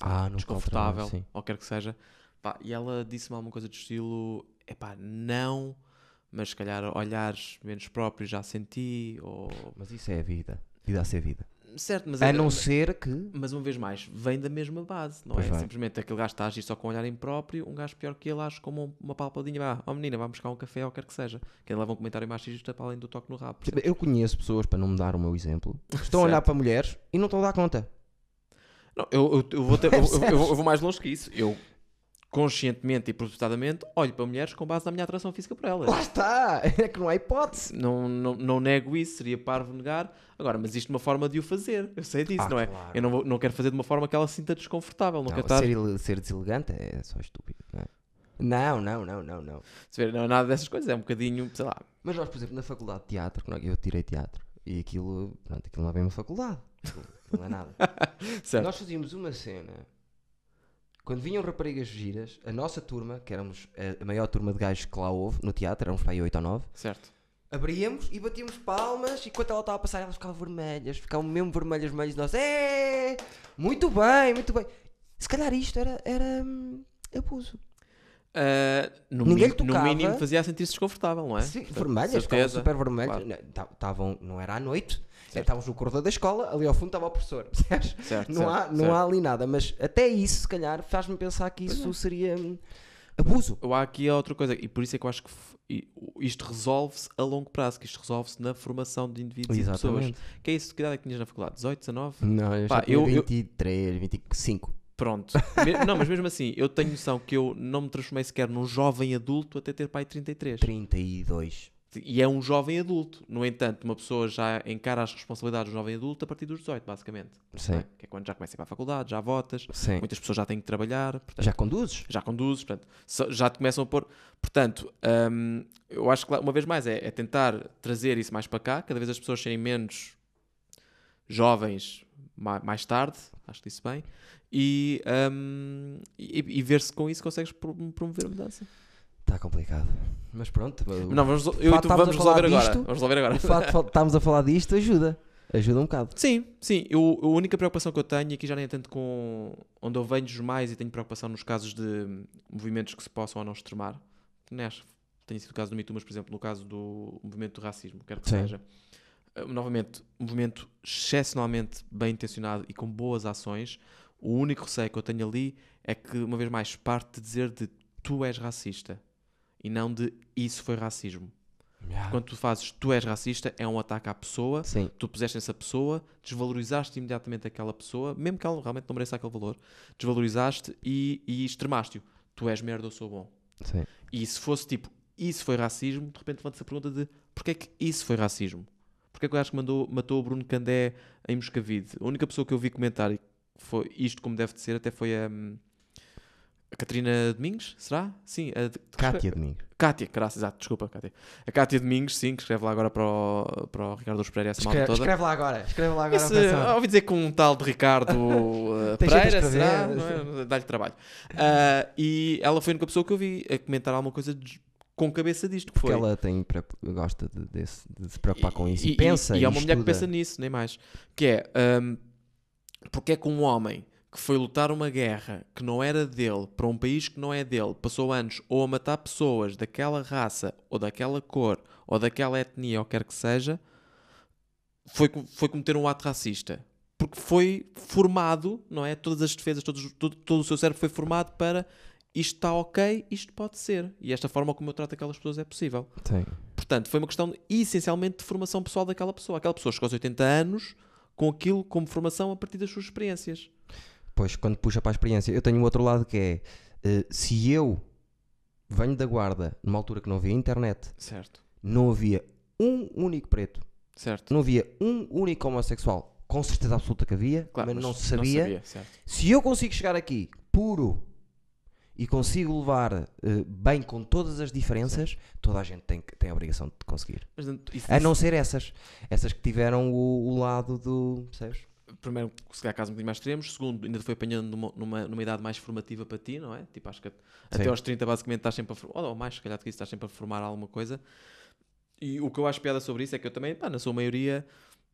Ah, desconfortável, Sim. ou quer que seja. Pá, e ela disse-me alguma coisa do estilo: é pá, não, mas se calhar olhares menos próprios já senti, ou. Mas isso é a vida. Vida a ser vida. Certo, mas A é- não ser que. Mas uma vez mais, vem da mesma base, não Pois é? vai. Simplesmente aquele gajo está a agir só com um olhar impróprio, um gajo pior que ele age como um- uma palpadinha, vá, ó menina, vamos buscar um café ou quer que seja. Que ele leva um comentário machista para além do toque no rabo. Tipo, Eu conheço pessoas, para não me dar o meu exemplo, que estão a olhar para mulheres e não estão a dar conta. Não, eu, eu, eu vou ter- eu- eu vou mais longe que isso. Eu, conscientemente e propositadamente, olho para mulheres com base na minha atração física por elas. Lá está! É que não há hipótese. Não, não, não nego isso, seria parvo negar. Agora, mas isto é uma forma de o fazer. Eu sei disso, Ah, não é? claro. Eu não, vou- não quero fazer de uma forma que ela se sinta desconfortável. Não, Não, estar. ser, ele- ser deselegante é só estúpido. Não, é? não, não, não, não, não. Se ver, não é nada dessas coisas, é um bocadinho, sei lá. Mas nós, por exemplo, na faculdade de teatro, que nós- eu tirei teatro, e aquilo, pronto, aquilo não é bem uma faculdade. Não é nada. Nós fazíamos uma cena. Quando vinham raparigas giras, a nossa turma, que éramos a- a maior turma de gajos que lá houve no teatro, éramos para aí 8 ou 9, Certo. abríamos e batíamos palmas e quando ela estava a passar elas ficavam vermelhas, ficavam mesmo vermelhas, vermelhas, nós, é, muito bem, muito bem. Se calhar isto era, era hum, abuso. Ah, no, Ninguém mi- lhe no tocava. mínimo fazia sentir-se desconfortável, não é? Sim, vermelhas, ficavam super vermelhas. claro. Não, não era à noite. Estávamos no corredor da escola, ali ao fundo estava o professor. percebes? Certo, Não, certo, há, não certo. há ali nada, mas até isso, se calhar, faz-me pensar que isso seria hum, abuso. Há aqui outra coisa, e por isso é que eu acho que e- isto resolve-se a longo prazo, que isto resolve-se na formação de indivíduos e de pessoas. Que é isso, que idade é que tinhas na faculdade? 18, 19? Não, eu Pá, já eu- eu- 23, 25. Pronto. Não, mas mesmo assim, eu tenho noção que eu não me transformei sequer num jovem adulto até ter pai 33. 32. E é um jovem adulto. No entanto, uma pessoa já encara as responsabilidades do jovem adulto a partir dos 18, basicamente. Sim. é? Que é quando já começa a ir para a faculdade, já votas, Sim. muitas pessoas já têm que trabalhar, portanto, Já conduzes? já conduzes, portanto, já te começam a pôr. Portanto, hum, eu acho que uma vez mais é, é tentar trazer isso mais para cá, cada vez as pessoas serem menos jovens ma- mais tarde, acho que disse bem, e, hum, e, e ver se com isso consegues pro- promover a mudança. Está complicado. Mas pronto. Não, vamos, eu e tu vamos resolver agora. disto- Vamos resolver agora. O fato de estarmos a falar disto ajuda. Ajuda um bocado. Sim, sim. Eu, a única preocupação que eu tenho, e aqui já nem é tanto com onde eu venho mais e tenho preocupação nos casos de movimentos que se possam ou não extremar. Que tenha sido o caso do MeToo, mas por exemplo no caso do movimento do racismo, quer que Sim. seja. eh, Novamente, um movimento excepcionalmente bem intencionado e com boas ações. O único receio que eu tenho ali é que, uma vez mais, parte de dizer de tu és racista e não de isso foi racismo. Quando tu fazes tu és racista, é um ataque à pessoa Sim. tu puseste essa pessoa, desvalorizaste imediatamente aquela pessoa, mesmo que ela realmente não mereça aquele valor, desvalorizaste e, e extremaste-o. Tu és merda, eu sou bom. Sim. E se fosse tipo, isso foi racismo, de repente levanta-se a pergunta de porquê é que isso foi racismo? Porquê é que o gajo que mandou, matou o Bruno Candé em Moscavide? A única pessoa que eu vi comentar e foi isto como deve de ser até foi a, a Catarina Domingos, será? Sim, a de- Cátia Domingos. Cátia, graças, exato, desculpa, Cátia. A Cátia Domingos, sim, que escreve lá agora para o, para o Ricardo Dos Pereira essa malta Escreve, toda. escreve lá agora. Escreve lá agora. Esse, ouvi dizer que um tal de Ricardo uh, Pereira, será? É? Dá-lhe trabalho. Ah, e ela foi a única pessoa que eu vi a comentar alguma coisa de- com cabeça disto que Porque foi. ela tem, gosta de, desse- de se preocupar com isso. E, E, pensa. e, é uma mulher que estuda. pensa nisso, nem mais. Que é, um, porque é que um homem que foi lutar uma guerra que não era dele, para um país que não é dele, passou anos ou a matar pessoas daquela raça, ou daquela cor, ou daquela etnia, ou quer que seja, foi, foi cometer um ato racista. Porque foi formado, não é? Todas as defesas, todos, todo, todo o seu cérebro foi formado para isto está ok, isto pode ser. E esta forma como eu trato aquelas pessoas é possível. Sim. Portanto, foi uma questão essencialmente de formação pessoal daquela pessoa. Aquela pessoa chegou aos 80 anos com aquilo como formação a partir das suas experiências. Pois, quando puxa para a experiência. Eu tenho um outro lado que é, eh, se eu venho da guarda numa altura que não havia internet, Certo, não havia um único preto, certo. não havia um único homossexual, com certeza absoluta que havia, Claro, mas, não se sabia. certo. Se eu consigo chegar aqui puro e consigo levar eh, bem com todas as diferenças, toda a gente tem, tem a obrigação de conseguir. Mas, isso, A não ser essas. Essas que tiveram o, o lado do. Percebes? Primeiro, se calhar casos um bocadinho mais extremos. Segundo, ainda foi apanhando numa, numa, numa idade mais formativa para ti, não é? Tipo, acho que até Sim. aos 30, basicamente, estás sempre a formar, ou mais, se calhar, que isso, estás sempre a formar alguma coisa. E o que eu acho piada sobre isso é que eu também, pá, na sua maioria,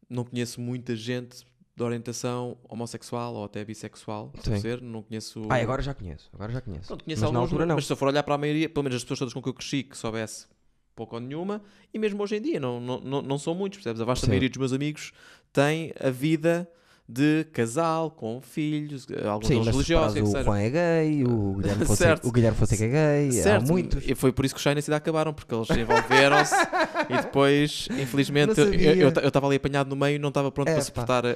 não conheço muita gente de orientação homossexual ou até bissexual, por ser, não conheço. Ah, agora já conheço. Agora já conheço. Pronto, conheço mas na alguns, altura não. mas se eu for olhar para a maioria, pelo menos as pessoas todas com que eu cresci, que soubesse pouco ou nenhuma, e mesmo hoje em dia, não, não, não, não são muitos, percebes? A vasta Sim. maioria dos meus amigos tem a vida de casal, com filhos, eh, alguns Sim, mas religiosos, se o. Juan é gay, o Guilherme Fonseca, o Guilherme Fonseca é gay, Certo, há muitos. e foi por isso que os Shine ainda acabaram, porque eles envolveram-se e depois, infelizmente, eu- estava ali apanhado no meio e não estava pronto É, para suportar a, a-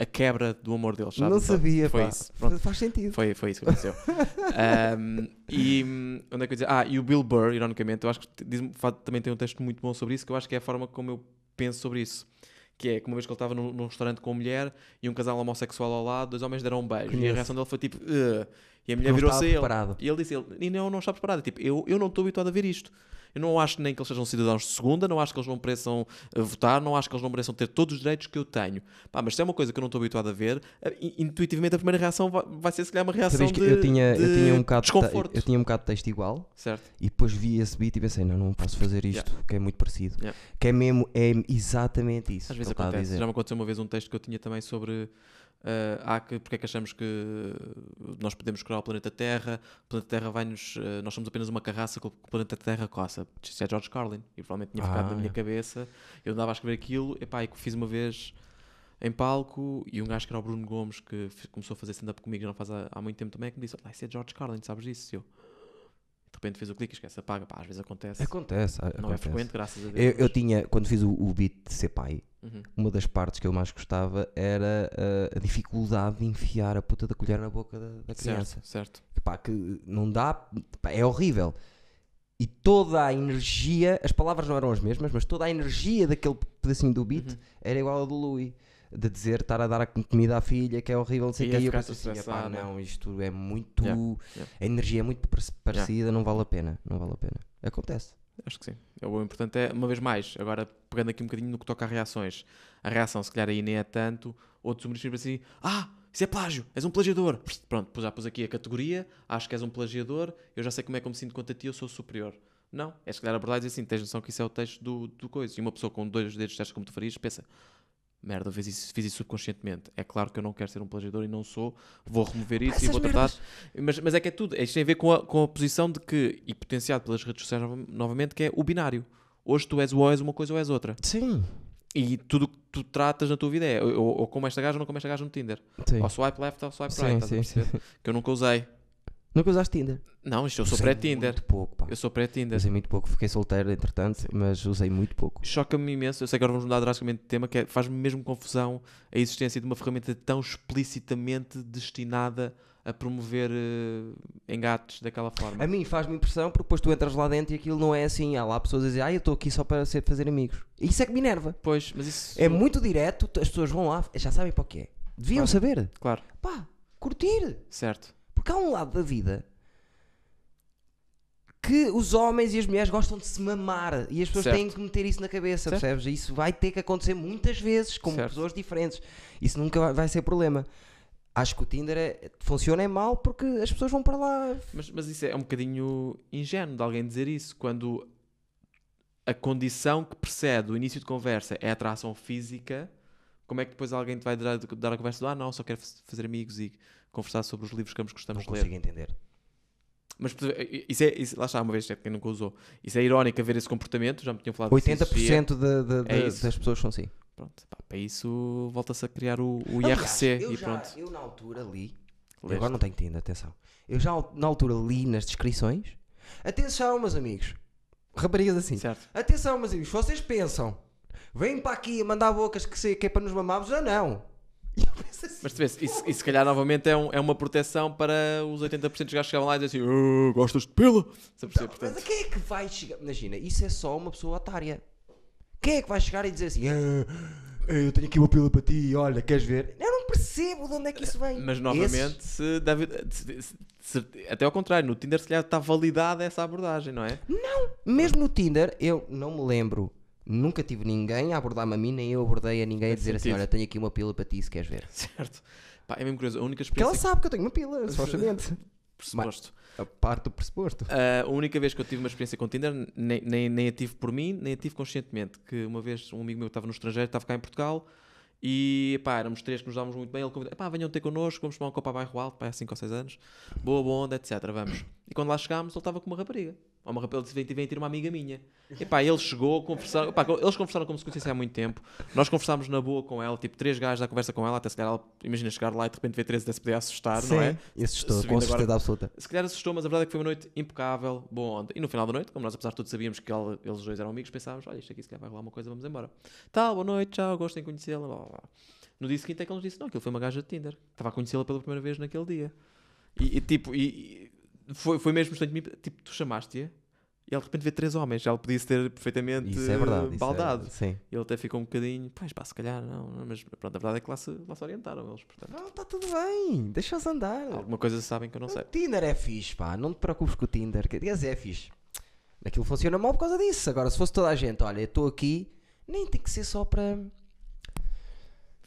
a quebra do amor deles, sabes? não Então, sabia, foi pá. isso. Pronto. Faz sentido. Foi, foi isso que aconteceu. Ahm, e onde é que eu? Ah, e o Bill Burr, ironicamente, eu acho que diz também tem um texto muito bom sobre isso, que eu acho que é a forma como eu penso sobre isso. Que é que uma vez que ele estava num, num restaurante com uma mulher e um casal homossexual ao lado, dois homens deram um beijo. E a Conheço. reação dele foi tipo, "Ugh." e a mulher virou-se a ele. E ele disse, ele, e não, não está preparado. Tipo, eu, eu não estou habituado a ver isto. Eu não acho nem que eles sejam cidadãos de segunda, não acho que eles não mereçam eh, votar, não acho que eles não mereçam ter todos os direitos que eu tenho. Pá, mas se é uma coisa que eu não estou habituado a ver, eh, in- intuitivamente a primeira reação vai, vai ser se calhar uma reação de, eu tinha, eu de tinha um bocado desconforto. eu tinha um bocado de texto igual Certo. e depois vi esse beat e pensei, não, não posso fazer isto, que é muito parecido. Yeah. Que é mesmo, é exatamente isso Às vezes acontece. dizer. Já me aconteceu uma vez um texto que eu tinha também sobre eh, há que, porque é que achamos que nós podemos curar o planeta Terra, o planeta Terra vai-nos. eh, nós somos apenas uma carraça que o planeta Terra coça. Isso é George Carlin. E provavelmente tinha ficado Ah, na minha é. cabeça. Eu andava a escrever aquilo, epá, e que fiz uma vez em palco e um gajo que era o Bruno Gomes que começou a fazer stand-up comigo já não faz há, há muito tempo também é que me disse, ah, isso é George Carlin, sabes disso? E eu de repente fez o clique e esquece, apaga, pá, às vezes acontece. Acontece, não é acontece. frequente, graças a Deus. Eu, eu tinha, quando fiz o, o beat de ser pai, Uhum. uma das partes que eu mais gostava era uh, a dificuldade de enfiar a puta da colher na boca da, da criança. Certo, certo. Que, pá, que não dá, pá, é horrível. E toda a energia, as palavras não eram as mesmas, mas toda a energia daquele pedacinho do beat Uhum. era igual a do Louis. De dizer, estar a dar a comida à filha, que é horrível, não sei o que. E eu pensei assim, "Epá, estressado." não, isto é muito. Yeah, yeah. A energia é muito par- parecida, não vale a pena. Não vale a pena. Acontece. Acho que sim. É O importante é, uma vez mais, agora pegando aqui um bocadinho no que toca a reações. A reação, se calhar, aí nem é tanto. Outros humoristas dizem assim: Ah, isso é plágio, és um plagiador. Pronto, já pus aqui a categoria, acho que és um plagiador, eu já sei como é que eu me sinto quanto a ti, eu sou superior. Não, é se calhar abordar e dizer assim: tens noção que isso é o texto do, do coisa. E uma pessoa com dois dedos testes como tu farias pensa: Merda, fiz isso, fiz isso subconscientemente. É claro que eu não quero ser um plagiador e não sou. Vou remover isso e Essas vou tratar. Mas, mas é que é tudo. Isto tem a ver com a, com a posição de que, e potenciado pelas redes sociais nova- novamente, que é o binário. Hoje tu és ou és uma coisa ou és outra. Sim. E tudo o que tu tratas na tua vida é ou, ou como esta gaja ou não como esta gaja no Tinder. sim. Ou swipe left ou swipe Sim, right. sim, sim. perceber? Que eu nunca usei. Nunca usaste Tinder? Não, isto eu sou pré-Tinder. Muito pouco, pá. Eu sou pré-Tinder. Usei muito pouco. Fiquei solteiro, entretanto, mas usei muito pouco. Choca-me imenso. Eu sei que agora vamos mudar drasticamente de tema, que é, faz-me mesmo confusão a existência de uma ferramenta tão explicitamente destinada a promover eh, engates daquela forma. A mim faz-me impressão porque depois tu entras lá dentro e aquilo não é assim. Há lá pessoas a dizer, ah, eu estou aqui só para ser, fazer amigos. Isso é que me enerva. Pois, mas isso. É muito direto, as pessoas vão lá, já sabem para o que é. Deviam saber. Claro, Pá, curtir. certo. Porque há um lado da vida que os homens e as mulheres gostam de se mamar e as pessoas Certo. têm que meter isso na cabeça, Certo. percebes? E Isso vai ter que acontecer muitas vezes com Certo. pessoas diferentes. Isso nunca vai, ser problema. Acho que o Tinder é- funciona é mal porque as pessoas vão para lá. Mas, mas isso é um bocadinho ingênuo de alguém dizer isso quando a condição que precede o início de conversa é a atração física. Como é que depois alguém te vai dar, dar a conversa do ah, não, só quero fazer amigos e conversar sobre os livros que ambos Não gostamos de ler? consigo entender. Mas isso é, isso, lá está, uma vez, é quem nunca usou. Isso é irónico haver esse comportamento, já me tinham falado disso, Sofia. 80% de- de- de- É das pessoas são assim. Pronto, pá, para isso volta-se a criar o, o Aliás, IRC eu e já- pronto. Eu na altura li. Leste. agora não tenho Tinder, atenção. Eu já na altura li nas descrições. Atenção, meus amigos. Raparigas assim. Certo. Atenção, meus amigos, vocês pensam, vêm para aqui a mandar bocas que, sei, que é para nos mamarmos? Ah, não. E eu Mas tu vês, isso se calhar novamente é, um- é uma proteção para os 80% dos gajos que chegavam lá e diziam assim: "Ah, gostas de pila? Aperceber, Mas a quem é que vai chegar? Imagina, isso é só uma pessoa otária. Quem é que vai chegar e dizer assim: "Ah, eu tenho aqui uma pila para ti, olha, queres ver? Eu não percebo de onde é que isso vem. Mas novamente, se deve, se- se- até ao contrário, no Tinder se calhar está validada essa abordagem, não é? Mesmo no Tinder, eu não me lembro. Nunca tive ninguém a abordar-me a mim, nem eu abordei a ninguém a dizer assim: sentido. Olha, tenho aqui uma pila para ti se queres ver. Certo. Pá, é mesmo curioso. A única Porque ela experiência sabe que eu tenho uma pila, supostamente. pressuposto. A parte do pressuposto. A única vez que eu tive uma experiência com Tinder, nem, nem, nem a tive por mim, nem a tive conscientemente. Que uma vez um amigo meu estava no estrangeiro, estava cá em Portugal e pá, éramos três que nos dávamos muito bem. Ele convidou, pá, venham ter connosco, vamos tomar um copo a bairro alto, pá, há 5 ou 6 anos, boa, boa onda, etc. Vamos. E quando lá chegámos, ele estava com uma rapariga. Ou uma rapariga, ele vem, vem ter uma amiga minha. E pá, ele chegou, conversaram, pá, eles conversaram como se conhecessem há muito tempo. Nós conversámos na boa com ela, tipo, três gajos à conversa com ela, até se calhar ela, imagina chegar lá e de repente ver três até se podia assustar, não é? E assustou, com certeza agora- absoluta. Se calhar assustou, mas a verdade é que foi uma noite impecável, boa onda. E no final da noite, como nós apesar de tudo sabíamos que ela- eles dois eram amigos, pensávamos, olha, isto aqui se calhar vai rolar uma coisa, vamos embora. Tal, boa noite, tchau, gosto em conhecê-la, blá, blá. No dia seguinte é que ele nos disse, não, aquilo foi uma gaja de Tinder. Estava a conhecê-la pela primeira vez naquele dia. E, e, tipo, e foi, foi mesmo tipo, tu chamaste-a e ele de repente vê três homens, já ele podia-se ter perfeitamente Isso é verdade. isso é- baldado. sim. E ele até ficou um bocadinho, pois pá, se calhar não, mas pronto, a verdade é que lá se, lá se orientaram eles, portanto. Não, está tudo bem. Deixa-os andar. Alguma coisa sabem que eu não sei. O Tinder é fixe, pá. Não te preocupes com o Tinder. Quer dizer, é fixe. Aquilo funciona mal por causa disso. Agora, se fosse toda a gente, olha, eu estou aqui, nem tem que ser só para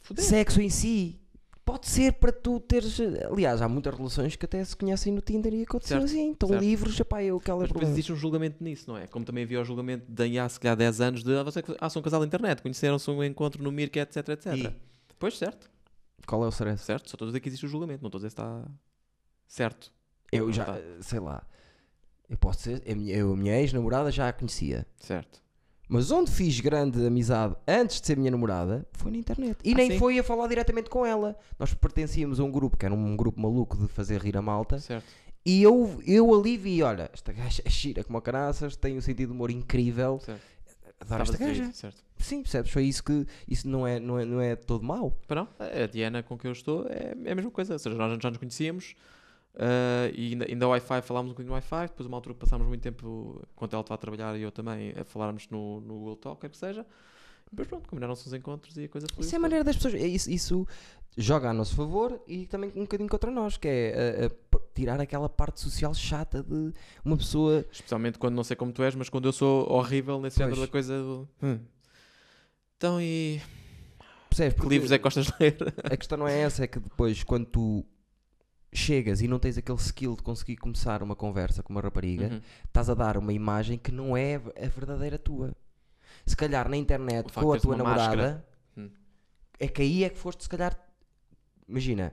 Foder. sexo em si. Pode ser para tu teres. Aliás, há muitas relações que até se conhecem no Tinder e aconteceu Certo, assim. Estão certo. livres, pá, eu aquelas Mas depois existe um julgamento nisso, não é? Como também havia o julgamento de há se calhar 10 anos de ah, você, ah, são um casal da internet, conheceram-se um encontro no Mirk, etc, etc. E? Pois, certo, Qual é o stress? certo. Só estou a dizer que existe o julgamento, não estou a dizer se está certo. Eu já, sei lá. Eu posso minha, eu, a minha ex-namorada já a conhecia. Certo. Mas onde fiz grande amizade antes de ser minha namorada foi na internet. E Ah, nem sim? foi a falar diretamente com ela. Nós pertencíamos a um grupo que era um grupo maluco de fazer rir a malta. Certo. E eu, eu ali vi: olha, esta gaja é gira como a caraças, tem um sentido de humor incrível. certo. Adoro Estavas esta gaja. Certo. Sim, percebes? Foi isso que. Isso não é, não é, não é todo mau. Para não, a Diana com quem eu estou é, é a mesma coisa. Ou seja, nós já nos conhecíamos ah, e ainda, ainda Wi-Fi falámos um bocadinho no Wi-Fi. Depois, uma altura passámos muito tempo, enquanto ela estava a trabalhar e eu também, a falarmos no, no Google Talk, quer que seja. E depois, pronto, combinaram-se os encontros e a coisa foi. Isso é a maneira das pessoas. é Isso, isso joga a nosso favor e também um bocadinho contra nós, que é a- a tirar aquela parte social chata de uma pessoa. Especialmente quando não sei como tu és, mas quando eu sou horrível nesse género da coisa. do, "Hum. Então, e Percebes? que livros é que gostas de ler? A questão não é essa, é que depois, quando tu chegas e não tens aquele skill de conseguir começar uma conversa com uma rapariga, Uhum. estás a dar uma imagem que não é a verdadeira tua. Se calhar na internet com a tua namorada, máscara. Hum. é que aí é que foste, se calhar. Imagina,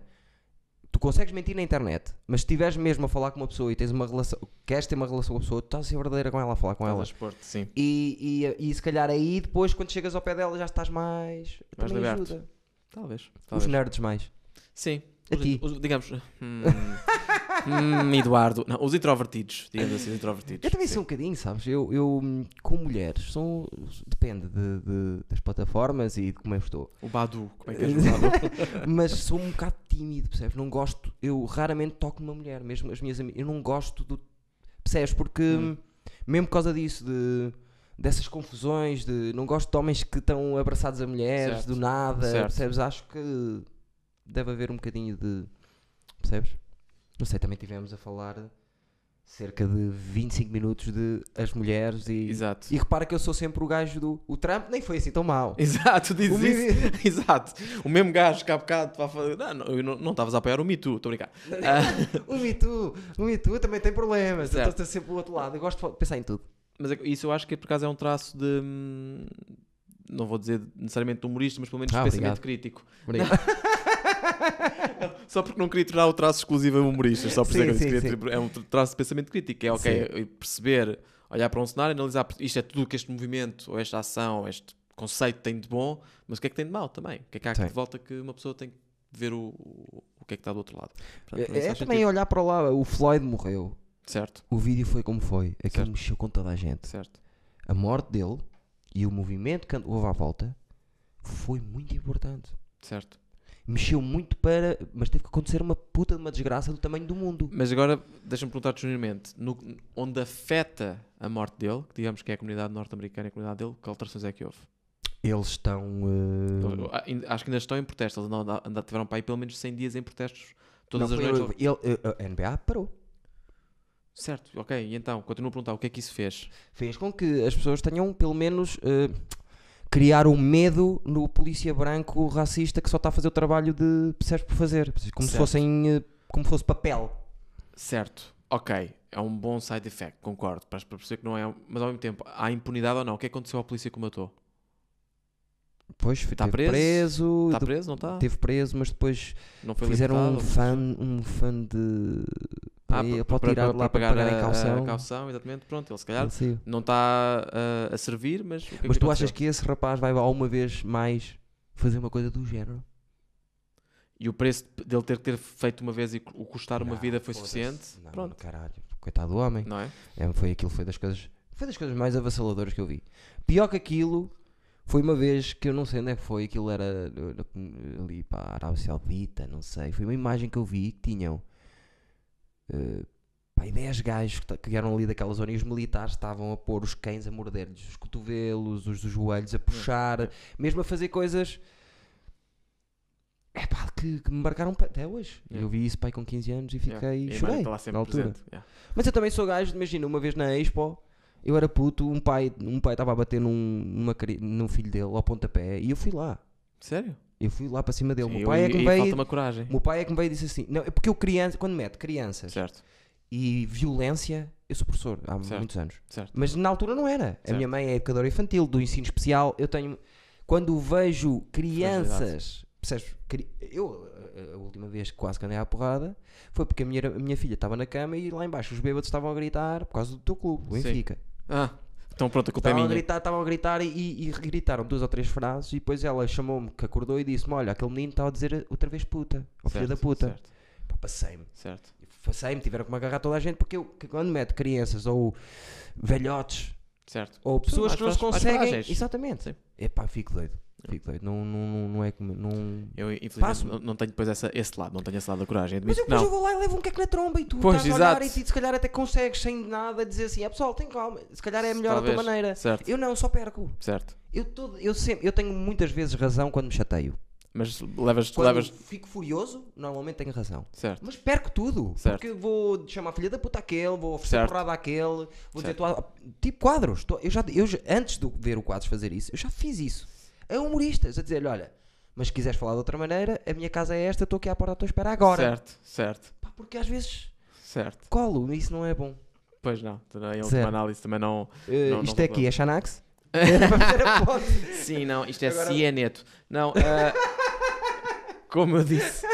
tu consegues mentir na internet, mas se estiveres mesmo a falar com uma pessoa e tens uma relação, queres ter uma relação com a pessoa, tu estás a ser verdadeira com ela, a falar com Estás ela. expor-te, sim. E, e, e se calhar aí depois, quando chegas ao pé dela, já estás mais. Mais liberto. ajuda. Talvez. Os talvez. nerds mais. Sim. A Os- ti. os- digamos. Hum, hum, Eduardo. Não, os introvertidos. Digamos assim, os introvertidos. Eu também sim. sou um bocadinho, sabes? Eu, eu hum, com mulheres, sou, depende de, de- das plataformas e de como eu estou. O Badu. Como é que és o Badu? Mas sou um bocado tímido, percebes? Não gosto, eu raramente toco numa mulher, mesmo as minhas amigas. Eu não gosto do. Percebes? Porque, Hum. mesmo por causa disso, de, dessas confusões, de não gosto de homens que estão abraçados a mulheres Certo. do nada, Certo. percebes? Acho que deve haver um bocadinho de. Percebes? Não sei, também tivemos a falar cerca de 25 minutos de as mulheres e. Exato. E repara que eu sou sempre o gajo do. O Trump nem foi assim tão mau. Exato, diz O isso. Mimi- Exato. O mesmo gajo que há bocado estava a falar. Não, não, estavas a apoiar o Me Too, estou a brincar. O Me Too, o Me Too também tem problemas. Eu Certo. estou sempre do outro lado. Eu gosto de pensar em tudo. mas é isso eu acho que por acaso é um traço de. hum, Não vou dizer necessariamente de humorista, mas pelo menos de Ah, pensamento obrigado. crítico. Obrigado. Só porque não queria tornar o traço exclusivo a humoristas, só por isso é que eu Sim, disse que é um traço de pensamento crítico, é ok, perceber, olhar para um cenário, analisar isto é tudo o que este movimento, ou esta ação, este conceito tem de bom, mas o que é que tem de mau também? O que é que há aqui de volta que uma pessoa tem que ver o, o, o que é que está do outro lado? Portanto, É, é também sentido. olhar para lá. O Floyd morreu. Certo, O vídeo foi como foi. Aquilo Certo. mexeu com toda a gente. certo. A morte dele e o movimento que houve à volta foi muito importante. Certo. Mexeu muito para. Mas teve que acontecer uma puta de uma desgraça do tamanho do mundo. Mas agora, deixa-me perguntar-te genuinamente, no- onde afeta a morte dele, que digamos que é a comunidade norte-americana e a comunidade dele, que alterações é que houve? Eles estão. eh, ainda- Acho que ainda estão em protestos, eles andam, tiveram para aí pelo menos 100 dias em protestos, todas não, as noites. ele- a NBA parou. Certo, ok, e então, continuo a perguntar, o que é que isso fez? Fez com que as pessoas tenham, pelo menos, eh, criar um medo no polícia branco racista que só está a fazer o trabalho de percebes por fazer. Como se Certo. fossem. eh, como se fosse papel. Certo, ok, é um bom side effect, concordo, para perceber que não é, mas ao mesmo tempo, há impunidade ou não? O que é aconteceu ao polícia que o matou? Depois Tá teve preso? preso. Está preso, não está? Teve preso, mas depois Não foi fizeram um libertado? fã, um fã de. Ah, para, para, para para- tirar para- lá para pagar a, em calção. a caução, exatamente, pronto, ele se calhar Não sei. não está a, a servir, mas que é que Mas tu aconteceu? achas que esse rapaz vai alguma vez mais fazer uma coisa do género? E o preço dele ter, ter feito uma vez e o custar uma Não, vida foi suficiente? Não, Pronto, caralho. Coitado do homem. não é? É, foi aquilo, foi das coisas. Foi das coisas mais avassaladoras que eu vi. Pior que aquilo foi uma vez que eu não sei onde é que foi, aquilo era uh, ali para a Arábia Saudita, não sei. Foi uma imagem que eu vi que tinham uh, pá, aí 10 gajos que, que eram ali daquela zona e os militares estavam a pôr os cães a morder-lhes os cotovelos, os dos joelhos, a puxar, mesmo a fazer coisas. É pá, que, que me marcaram até hoje. Yeah. Eu vi isso pai com 15 anos e fiquei. Yeah. E chorei está lá na altura. presente. yeah. Mas eu também sou gajo, imagina, uma vez na Expo, eu era puto, um pai um pai estava a bater num, numa, num filho dele ao pontapé e eu fui lá. Sério? Eu fui lá para cima dele. O Sim, meu eu- pai é que me veio. falta uma coragem. Meu pai é que me veio e disse assim: Não, é porque eu criança, quando mete crianças Certo, e violência, eu sou professor há Certo. muitos anos. certo. Mas na altura não era. A minha mãe é educadora infantil, do ensino especial. Eu tenho. Quando vejo crianças. Percebes? Eu, a- última vez que quase que andei à porrada foi porque a minha, a minha filha estava na cama e lá embaixo os bêbados estavam a gritar por causa do teu clube, o. Benfica. Ah, então pronto, a culpa é Estavam a minha. gritar, estavam a gritar e, e- gritaram duas ou três frases e depois ela chamou-me que acordou e disse-me: Olha, aquele menino estava a dizer outra vez puta, ou filho da puta. Certo, Pá, Passei-me. certo. Passei-me, tiveram que me agarrar toda a gente porque eu, quando mete crianças ou velhotes certo. ou pessoas que não se conseguem. Exatamente. Sim. Epá, fico doido. Fico doido. Não, não, não, não é como. Não... Eu, infelizmente, Passo. não, não tenho depois essa, esse lado, não tenho esse lado da coragem. Mas eu que depois não. eu vou lá e levo um queque na tromba e tu Pois, estás a olhar exato. e tu, se calhar até consegues sem nada dizer assim: é pessoal, tem calma, se calhar é melhor a Talvez. tua maneira. Certo, Eu não, só perco. certo. Eu, todo, eu, sempre, eu tenho muitas vezes razão quando me chateio. Mas levas, Quando levas. fico furioso, normalmente tenho razão. Certo. Mas perco tudo. Certo. Porque vou chamar a filha da puta àquele, vou oferecer Certo. porrada àquele, vou dizer tua- tipo quadros. Tô- eu já, eu já- antes de ver o quadros fazer isso, eu já fiz isso. A humoristas, a dizer-lhe: olha, mas se quiseres falar de outra maneira, a minha casa é esta, estou aqui à porta à tua espera agora. Certo, certo, Pá, porque às vezes certo. colo, isso não é bom. Pois não, também a última Zero. análise também não. Uh, Não, não isto é vou aqui, é Xanax? Sim, não, isto é Agora- cianeto. Não, ah, como eu disse,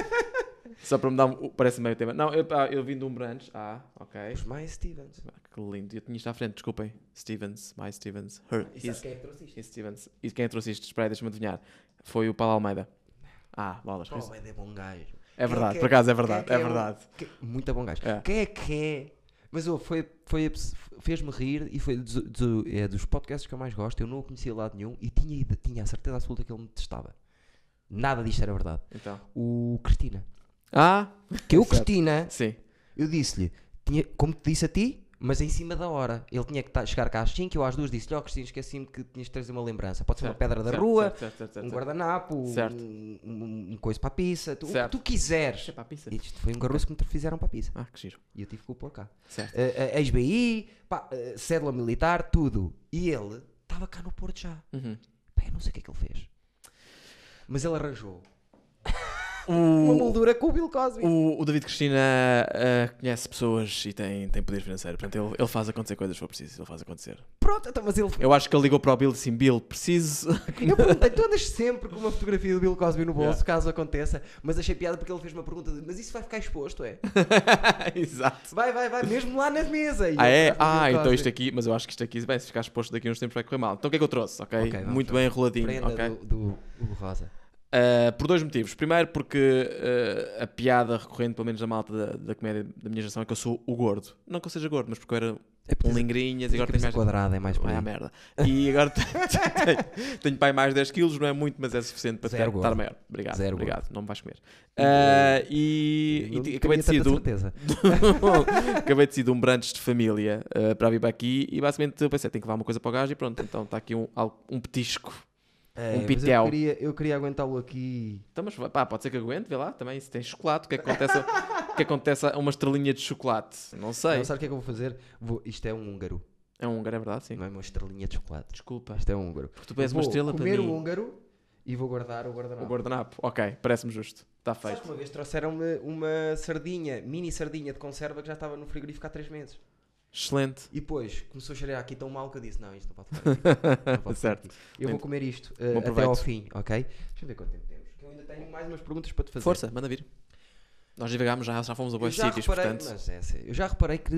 só para me dar um. Parece meio tema. Não, eu, eu vim de um branch. Ah, ok. Os mais Stevens. Que lindo. Eu tinha isto à frente, desculpem. Stevens, mais Stevens. Her. E His, quem é que trouxe isto? his Stevens. E quem trouxe isto? Espera aí, deixa-me adivinhar. Foi o Paulo Almeida. Ah, bolas. Oh, é bom gajo. É verdade, que por acaso é verdade. que É o- verdade. que- muito bom gajo. É. Quem é que é? Mas oh, foi, foi, fez-me rir e foi dos, do- é dos podcasts que eu mais gosto. Eu não o conhecia de lado nenhum e tinha, tinha a certeza absoluta que ele me testava. Nada disto era verdade. Então. O Cristina. Ah, Que eu, Certo. Cristina, sim. eu disse-lhe, como te disse a ti, mas em cima da hora. Ele tinha que ta- chegar cá às 5 eu às 2 disse-lhe: Ó Cristina, esqueci-me que tinhas de trazer uma lembrança. Pode ser uma Certo, pedra da certo, rua, certo, um guardanapo, Certo. um, um, um coisa para a pizza, tu- o que tu quiseres. É para a pizza. Isto foi um garoto que me fizeram para a pizza. Ah, que giro. E eu tive que o pôr cá. Certo. Uh, uh, ex-BI, pá, uh, cédula militar, tudo. E ele estava cá no Porto já. Uhum. Pá, eu não sei o que é que ele fez. Mas ele arranjou uma O, moldura com o Bill Cosby. o, o David Cristina ah, conhece pessoas e tem, tem poder financeiro. Portanto, ele, ele faz acontecer coisas se for preciso. Ele faz acontecer. Pronto, então, mas ele. Eu acho que ele ligou para o Bill e disse assim: Bill, preciso. Eu perguntei, tu andas sempre com uma fotografia do Bill Cosby no bolso, Yeah. caso aconteça. Mas achei piada porque ele fez uma pergunta de, mas isso vai ficar exposto, é? Exato. Vai, vai, vai, mesmo lá na mesa. Ah, é? Ah, então isto aqui, mas eu acho que isto aqui, bem, se ficar exposto daqui uns tempos vai correr mal. Então o que é que eu trouxe? Ok? Ok, vamos Muito bem enroladinho. Prenda ok? do, do, do Rosa. Uh, por dois motivos. Primeiro, porque uh, a piada recorrente, pelo menos da malta da, da comédia da minha geração, é que eu sou o gordo. Não que eu seja gordo, mas porque eu era É um lingrinhas e agora tenho mais. quadrada, é mais aí. merda. E agora tenho, tenho, tenho pai mais 10 quilos, não é muito, mas é suficiente para ter- estar gordo. maior. Obrigado, Zero obrigado. Não me vais comer. Ah, e e acabei de sair de um, certeza. acabei de sair de um brunch de família para vir para aqui e basicamente eu pensei, tenho que levar uma coisa para o gajo e pronto, então está aqui um, um petisco. É, Um pitel. Eu queria, eu queria aguentá-lo aqui. Então, mas pá, pode ser que aguente, vê lá também, se tem chocolate, o que é que acontece, a- o que acontece a uma estrelinha de chocolate? Não sei. Não, sabe o que é que eu vou fazer? Vou- isto é um húngaro, É um húngaro, é verdade, sim. não é uma estrelinha de chocolate. Desculpa, Isto é um húngaro. porque tu és uma estrela para comer mim. o húngaro e vou guardar o O guardanapo. guardanapo, ok, parece-me justo. Está Sabes feito. que uma vez trouxeram-me uma sardinha, mini sardinha de conserva que já estava no frigorífico há 3 meses. Excelente. E depois começou a cheirar aqui tão mal que eu disse: Não, isto não pode ficar aqui. Não pode ficar aqui. Eu vou comer isto Bom até ao fim, ok? Deixa eu ver quanto tempo temos. Que eu ainda tenho mais umas perguntas para te fazer. Força, manda vir. Nós divagámos já, já fomos a bons sítios, reparei, portanto. mas é eu já reparei que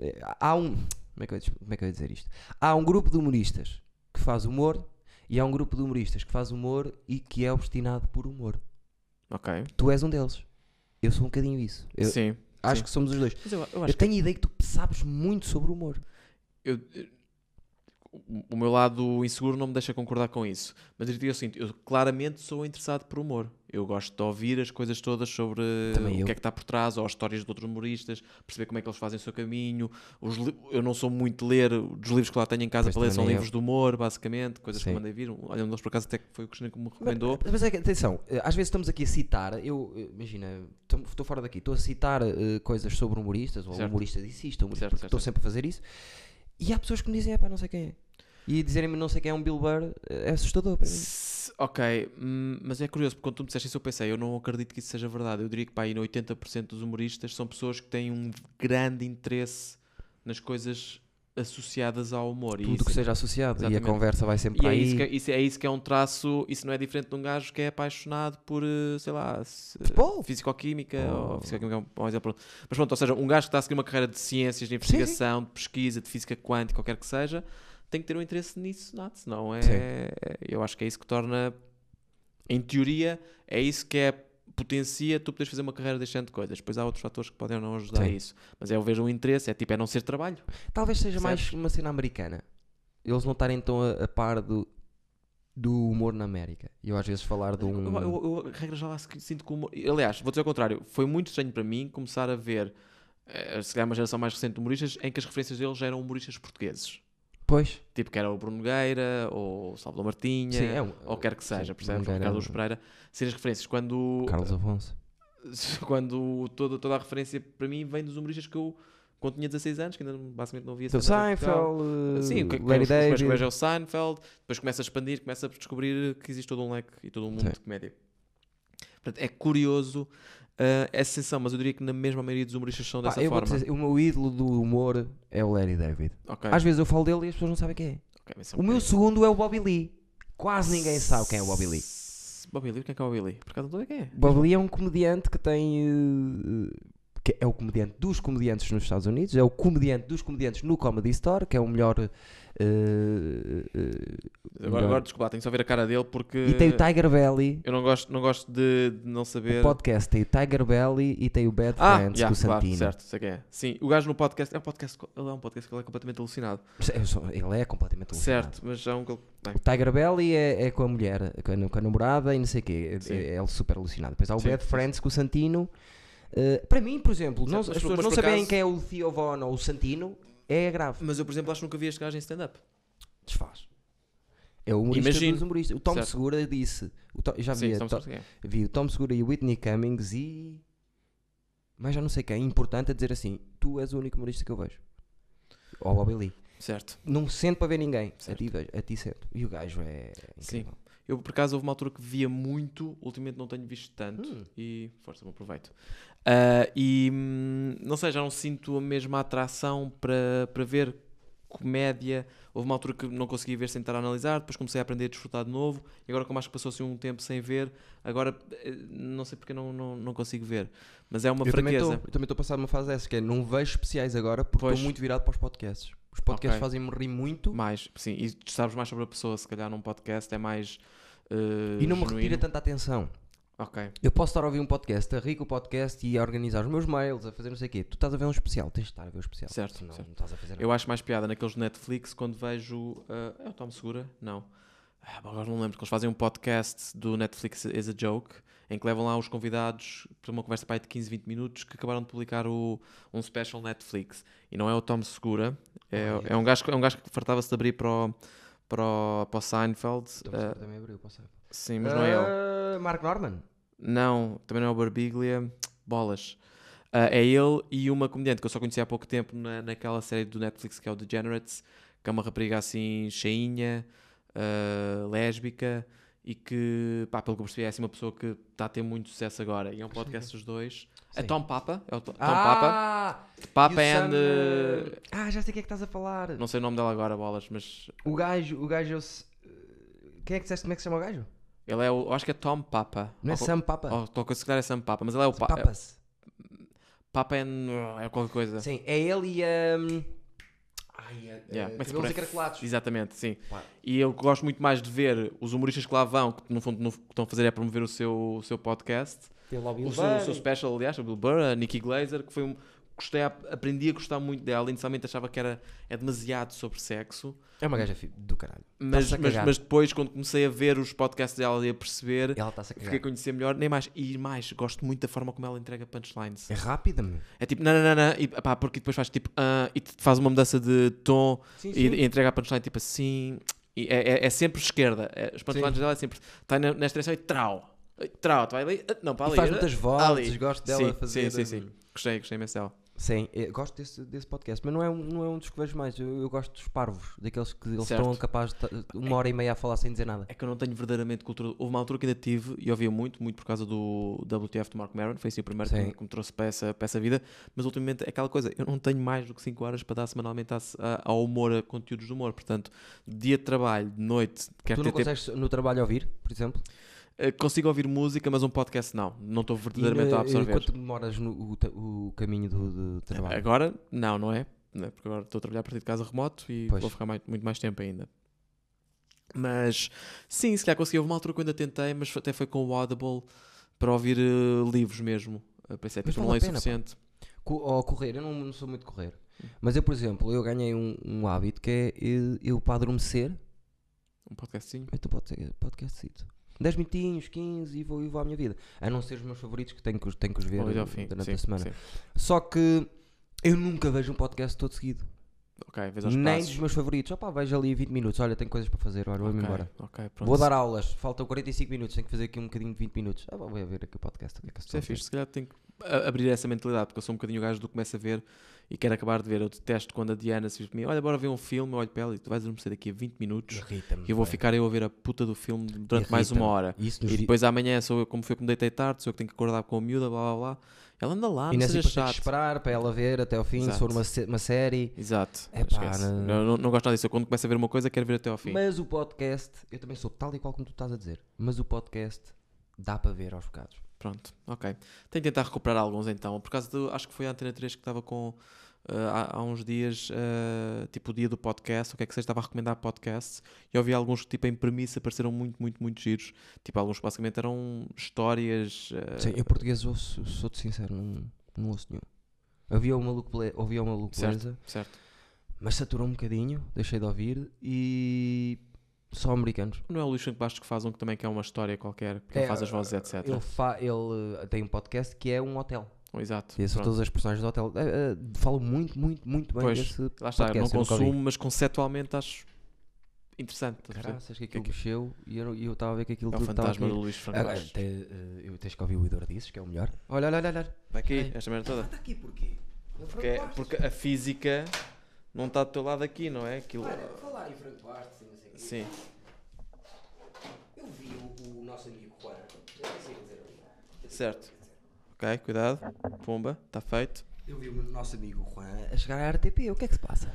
eh, há um. Como é que, eu, como é que eu ia dizer isto? Há um grupo de humoristas que faz humor e há um grupo de humoristas que faz humor e que é obstinado por humor. Ok. Tu és um deles. Eu sou um bocadinho isso. Eu Sim. Acho sim. que somos os dois. Mas eu, eu Eu tenho a ideia que tu sabes muito sobre humor. eu- eu- o- o meu lado inseguro não me deixa concordar com isso. Mas eu digo assim, eu claramente sou interessado por humor. Eu gosto de ouvir as coisas todas sobre Também o eu. que é que está por trás, ou as histórias de outros humoristas, perceber como é que eles fazem o seu caminho. Eu não sou muito ler dos livros que lá tenho em casa para ler, são nem livros de humor, basicamente, coisas que Sim. eu mandei vir. Olha, um deles por acaso até que foi o Cristina que me recomendou. Mas, mas é que, atenção, eh, às vezes estamos aqui a citar, eu, eh, imagina, estou- fora daqui, estou a citar eh, coisas sobre humoristas, ou o Certo. humorista disse isto, o humorista, estou sempre a fazer isso, e há pessoas que me dizem, é pá, não sei quem é. E dizerem-me não sei quem é um Bill Burr é assustador para mim. S- Ok, hum, mas é curioso, porque quando tu me disseste isso eu pensei, eu não acredito que isso seja verdade. Eu diria que pá, aí no 80% dos humoristas são pessoas que têm um grande interesse nas coisas associadas ao humor. Tudo isso- que seja associado, e a Exatamente. conversa vai sempre E para é aí. isso, que, é- isso, é isso que é um traço, isso não é diferente de um gajo que é apaixonado por, eh, sei lá, Futebol. fisicoquímica, Oh. ou fisicoquímica é um- exemplo. Mas pronto, ou seja, um gajo que está a seguir uma carreira de ciências, de investigação, de pesquisa, de física quântica, qualquer que seja, tem que ter um interesse nisso, nato, senão é, Sim. eu acho que é isso que torna, em teoria, é isso que é potencia tu poderes fazer uma carreira deste género de coisas. Depois há outros fatores que podem não ajudar a Sim. isso. Mas é eu vejo um interesse, é tipo, é não ser trabalho. Talvez seja mais uma cena americana. Eles não estarem tão a, a par do, do humor na América. E eu às vezes falar de um... Eu, eu, eu, regra já lá sinto que o humor. Aliás, vou dizer ao contrário, foi muito estranho para mim começar a ver, eh, se calhar uma geração mais recente de humoristas, em que as referências deles eram humoristas portugueses. Pois, Tipo que era o Bruno Nogueira, ou o Salvador Martinha, Sim, é um- ou quer que seja, sim, percebes? Ou Carlos é um- Pereira. Ser as referências. Quando, Carlos Afonso. quando toda, toda a referência para mim vem dos humoristas que eu, quando tinha 16 anos, que ainda basicamente não via Portugal. Seinfeld, Sim, o que, que Larry que David. é o Seinfeld, depois começa a expandir, começa a descobrir que existe todo um leque e todo um mundo Sim. de comédia. Portanto, é curioso ah, essa sensação, mas eu diria que na mesma maioria dos humoristas são Pá, dessa eu vou forma. dizer, o meu ídolo do humor é o Larry David. Ok, Às vezes eu falo dele e as pessoas não sabem quem é. ok, mas é um O meu bocadinho- segundo é o Bobby Lee. Quase ninguém sabe quem é o Bobby Lee. Bobby Lee, quem é que é o Bobby Lee? Por acaso não estou a ver quem é. Bobby Lee é um comediante que tem. eh, que é o comediante dos comediantes nos Estados Unidos, é o comediante dos comediantes no Comedy Store, que é o melhor. eh, eh, Agora, agora desculpa, tenho só ver a cara dele porque E tem o Tiger Belly. eu não gosto, não gosto de, de não O saber. podcast tem o Tiger Belly e tem o Bad Ah, Friends yeah, com o claro, Santino. certo, sei quem é. Sim, o gajo no podcast, é um podcast, ele é um podcast que ele é completamente alucinado. Sou- Ele é completamente alucinado. Certo, mas já é um que. Bem, O Tiger Belly é, é com a mulher, com a, namorada e não sei o quê. É, Sim. é super alucinado. Depois há o Sim, Bad sim, Friends com o Santino. Uh, para mim, por exemplo, não- as pessoas não saberem quem é o Theo Von ou o Santino é grave. Mas eu, por exemplo, acho que nunca vi este gajo em stand-up. Desfaz. É o humorista Imagino. dos humoristas. O Tom Certo. Segura disse. o Tom- já vi, Sim, a estamos To- a perceber quem é. vi o Tom Segura e o Whitney Cummings e. Mas já não sei quem. Importante é dizer assim: tu és o único humorista que eu vejo. Ou o Bobby Lee. Certo. Não sento para ver ninguém. A ti, vejo, a ti sento. E o gajo é. Sim. incrível. Eu, por acaso, houve uma altura que via muito, ultimamente não tenho visto tanto. Hum. E, força, bom proveito. Ah, e, hum, não sei, já não sinto a mesma atração para, para ver comédia. Houve uma altura que não conseguia ver sem estar a analisar, depois comecei a aprender a desfrutar de novo. E agora, como acho que passou-se um tempo sem ver, agora eh, não sei porque não, não, não consigo ver. Mas é uma Eu também fraqueza. estou- eu também estou a passar uma fase dessa, que é não vejo especiais agora porque estou muito virado para os podcasts. Os podcasts Ok. fazem-me rir muito Mais, sim, e tu sabes mais sobre a pessoa, se calhar num podcast é mais. eh, e não me genuíno. retira tanta atenção. Ok. Eu posso estar a ouvir um podcast, a rir com o podcast e a organizar os meus mails, a fazer não sei o quê. Tu estás a ver um especial, tens de estar a ver o especial. Certo, senão certo. não estás a fazer nada. Eu acho mais piada naqueles de Netflix quando vejo. ah, é o Tom Segura? Não. Ah, agora não lembro. Que eles fazem um podcast do Netflix is a Joke em que levam lá os convidados para uma conversa para aí de 15, 20 minutos que acabaram de publicar o, um special Netflix. E não é o Tom Segura, é, Ah, é, um, gajo, que- é um gajo que fartava-se de abrir para o, para o, para o Seinfeld. Então, Ah, também abriu, posso sim, mas não é ele. Ah, Mark Norman? Não, também não é o Barbiglia. Bolas. Ah, é ele e uma comediante que eu só conheci há pouco tempo na, naquela série do Netflix que é o Degenerates, que é uma rapariga assim cheinha, ah, lésbica e que, pá, pelo que eu percebi, é assim uma pessoa que está a ter muito sucesso agora. E é um podcast dos dois. É. Tom Papa. É o To- Tom Papa. ah, Papa o and. Sam, uh, ah, já sei o que é que estás a falar. Não sei o nome dela agora, bolas, mas O gajo, o gajo é Quem é que disseste como é que se chama o gajo? Ele é o. Acho que é Tom Papa. Não é Sam Papa? ou Estou a considerar é Sam Papa, mas ele é o pa- é- Papas. Papa and. É qualquer coisa. Sim, é ele e a. Um... Ai, a, Yeah, começa cabelos encaracolados. Exatamente, sim. E eu gosto muito mais de ver os humoristas que lá vão, que no fundo no- estão a fazer é promover o seu, o seu podcast. Tem lá o Bill O seu, o seu Burr. special, aliás, o Bill Burr, a Nikki Glazer, que foi um. Gostei, aprendi a gostar muito dela. Inicialmente achava que era é demasiado sobre sexo, É uma gaja do caralho. mas, mas, mas depois, quando comecei a ver os podcasts dela e a perceber, Ela a fiquei a conhecer melhor. Nem mais, e mais, gosto muito da forma como ela entrega punchlines. É rápida, meu. É tipo, não, não, não, não, e, pá, porque depois faz tipo, ah, e faz uma mudança de tom Sim, e, e entrega a punchline tipo assim. E é, é- é sempre esquerda. É, as punchlines Sim. dela é sempre. Está nesta direção e trau. Trau, tu vai ali. ah, Não, para E ali. faz ah, muitas ali. vozes, gosto dela sim, fazer. Sim, sim, sim. Gostei, gostei imenso dela. Sim, eu gosto desse, desse podcast, mas não é, um, não é um dos que vejo mais. Eu, eu gosto dos parvos, daqueles que eles Certo. estão capazes de uma hora e meia a falar sem dizer nada. É que eu não tenho verdadeiramente cultura. Houve uma altura que ainda tive e ouvia muito, muito por causa do WTF do Mark Maron. Foi assim o primeiro que, que me trouxe para essa, para essa vida. Mas ultimamente é aquela coisa, eu não tenho mais do que 5 horas para dar semanalmente ao humor, a conteúdos de humor. Portanto, dia de trabalho, de noite, quero tu não ter tempo. consegues no trabalho ouvir, por exemplo? Eh, Consigo ouvir música, mas um podcast não. Não estou E verdadeiramente na- a absorver. Enquanto demoras no o, o caminho do, do trabalho. Agora, não, não é? Não é? Porque agora estou a trabalhar a partir de casa remoto e Pois. vou ficar mais- muito mais tempo ainda. Mas, sim, se calhar consegui. Houve uma altura que eu ainda tentei, mas até foi com o Audible para ouvir eh, livros mesmo. Eu pensei, Mas tipo, não é suficiente. Ou correr, eu não, não sou muito correr. Mas eu, por exemplo, eu ganhei um, um hábito que é eu, eu para adormecer, Um podcastinho. eu estou podcast, podcastcito. 10 minutinhos, 15 e vou, e vou à minha vida. A não ser os meus favoritos que tenho que, os- tenho que os ver ao fim. durante Sim, a semana. sim. Só que eu nunca vejo um podcast todo seguido. Ok, vês aos Nem passos. dos meus favoritos. Opá, vejo ali 20 minutos. Olha, tenho coisas para fazer. Olha, vou-me Ok, embora. ok, pronto. Vou dar aulas. Faltam 45 minutos. Tenho que fazer aqui um bocadinho de 20 minutos. Ah, vou ver aqui o podcast. O que é que estou é fixe, se calhar tenho que abrir essa mentalidade, porque eu sou um bocadinho o gajo do que começa a ver e quero acabar de ver. Eu detesto quando a Diana se diz para mim: Olha, bora ver um filme, eu olho para ela e tu vais adormecer daqui a 20 minutos e eu vou ficar eu a ver a puta do filme durante mais uma hora. Isso E depois amanhã sou eu, como foi que me deitei tarde, sou eu que tenho que acordar com a miúda, blá blá blá. Ela anda lá, E não nessa seja que chato. esperar para ela ver até ao fim. Se Exato. for uma, uma série. Exato. É pá, Não, não, não gosto nada disso. Eu quando começo a ver uma coisa quero ver até ao fim. Mas o podcast, eu também sou tal e qual como tu estás a dizer. Mas o podcast dá para ver aos bocados. Pronto, ok. Tenho de tentar recuperar alguns então. Por causa do. Acho que foi a Antena 3 que estava com. uh, há, há uns dias, uh, tipo o dia do podcast, o que é que seja, estava a recomendar podcasts e eu vi alguns que, tipo, em premissa, pareceram muito, muito, muito giros. Tipo, alguns que basicamente eram histórias. uh, Sim, eu português ouço, sou-te sincero, não, não ouço nenhum. Havia maluco, Ble- ouvia o maluco Certo. Certo. mas saturou um bocadinho, deixei de ouvir e só americanos. Não é o Luís Franco Bastos que faz um que também que é uma história qualquer, que É, ele faz as vozes, etc. Ele, fa- ele uh, tem um podcast que é um hotel. Exato. E são pronto. todas as personagens do hotel. Uh, uh, falo muito, muito, muito bem Pois, desse Lá está, eu não podcast, ouvi. consumo, mas conceptualmente acho interessante. Caraças, que aquilo Que- mexeu e eu e eu estava a ver que aquilo É o tudo estava fantasma aqui. do Luís Franco Agora, te, uh, eu tens que ouvir o Idor Disses, que é o melhor. Olha, olha, olha, olha. Vai aqui, esta merda toda. Está aqui porquê? Porque, é- porque a física não está do teu lado aqui, não é? Aquilo... falar em Franco Bastos Sim. Eu vi o, o nosso amigo Juan. Certo. Ok, cuidado. Pumba, está feito. Eu vi o nosso amigo Juan a chegar à RTP. O que é que se passa?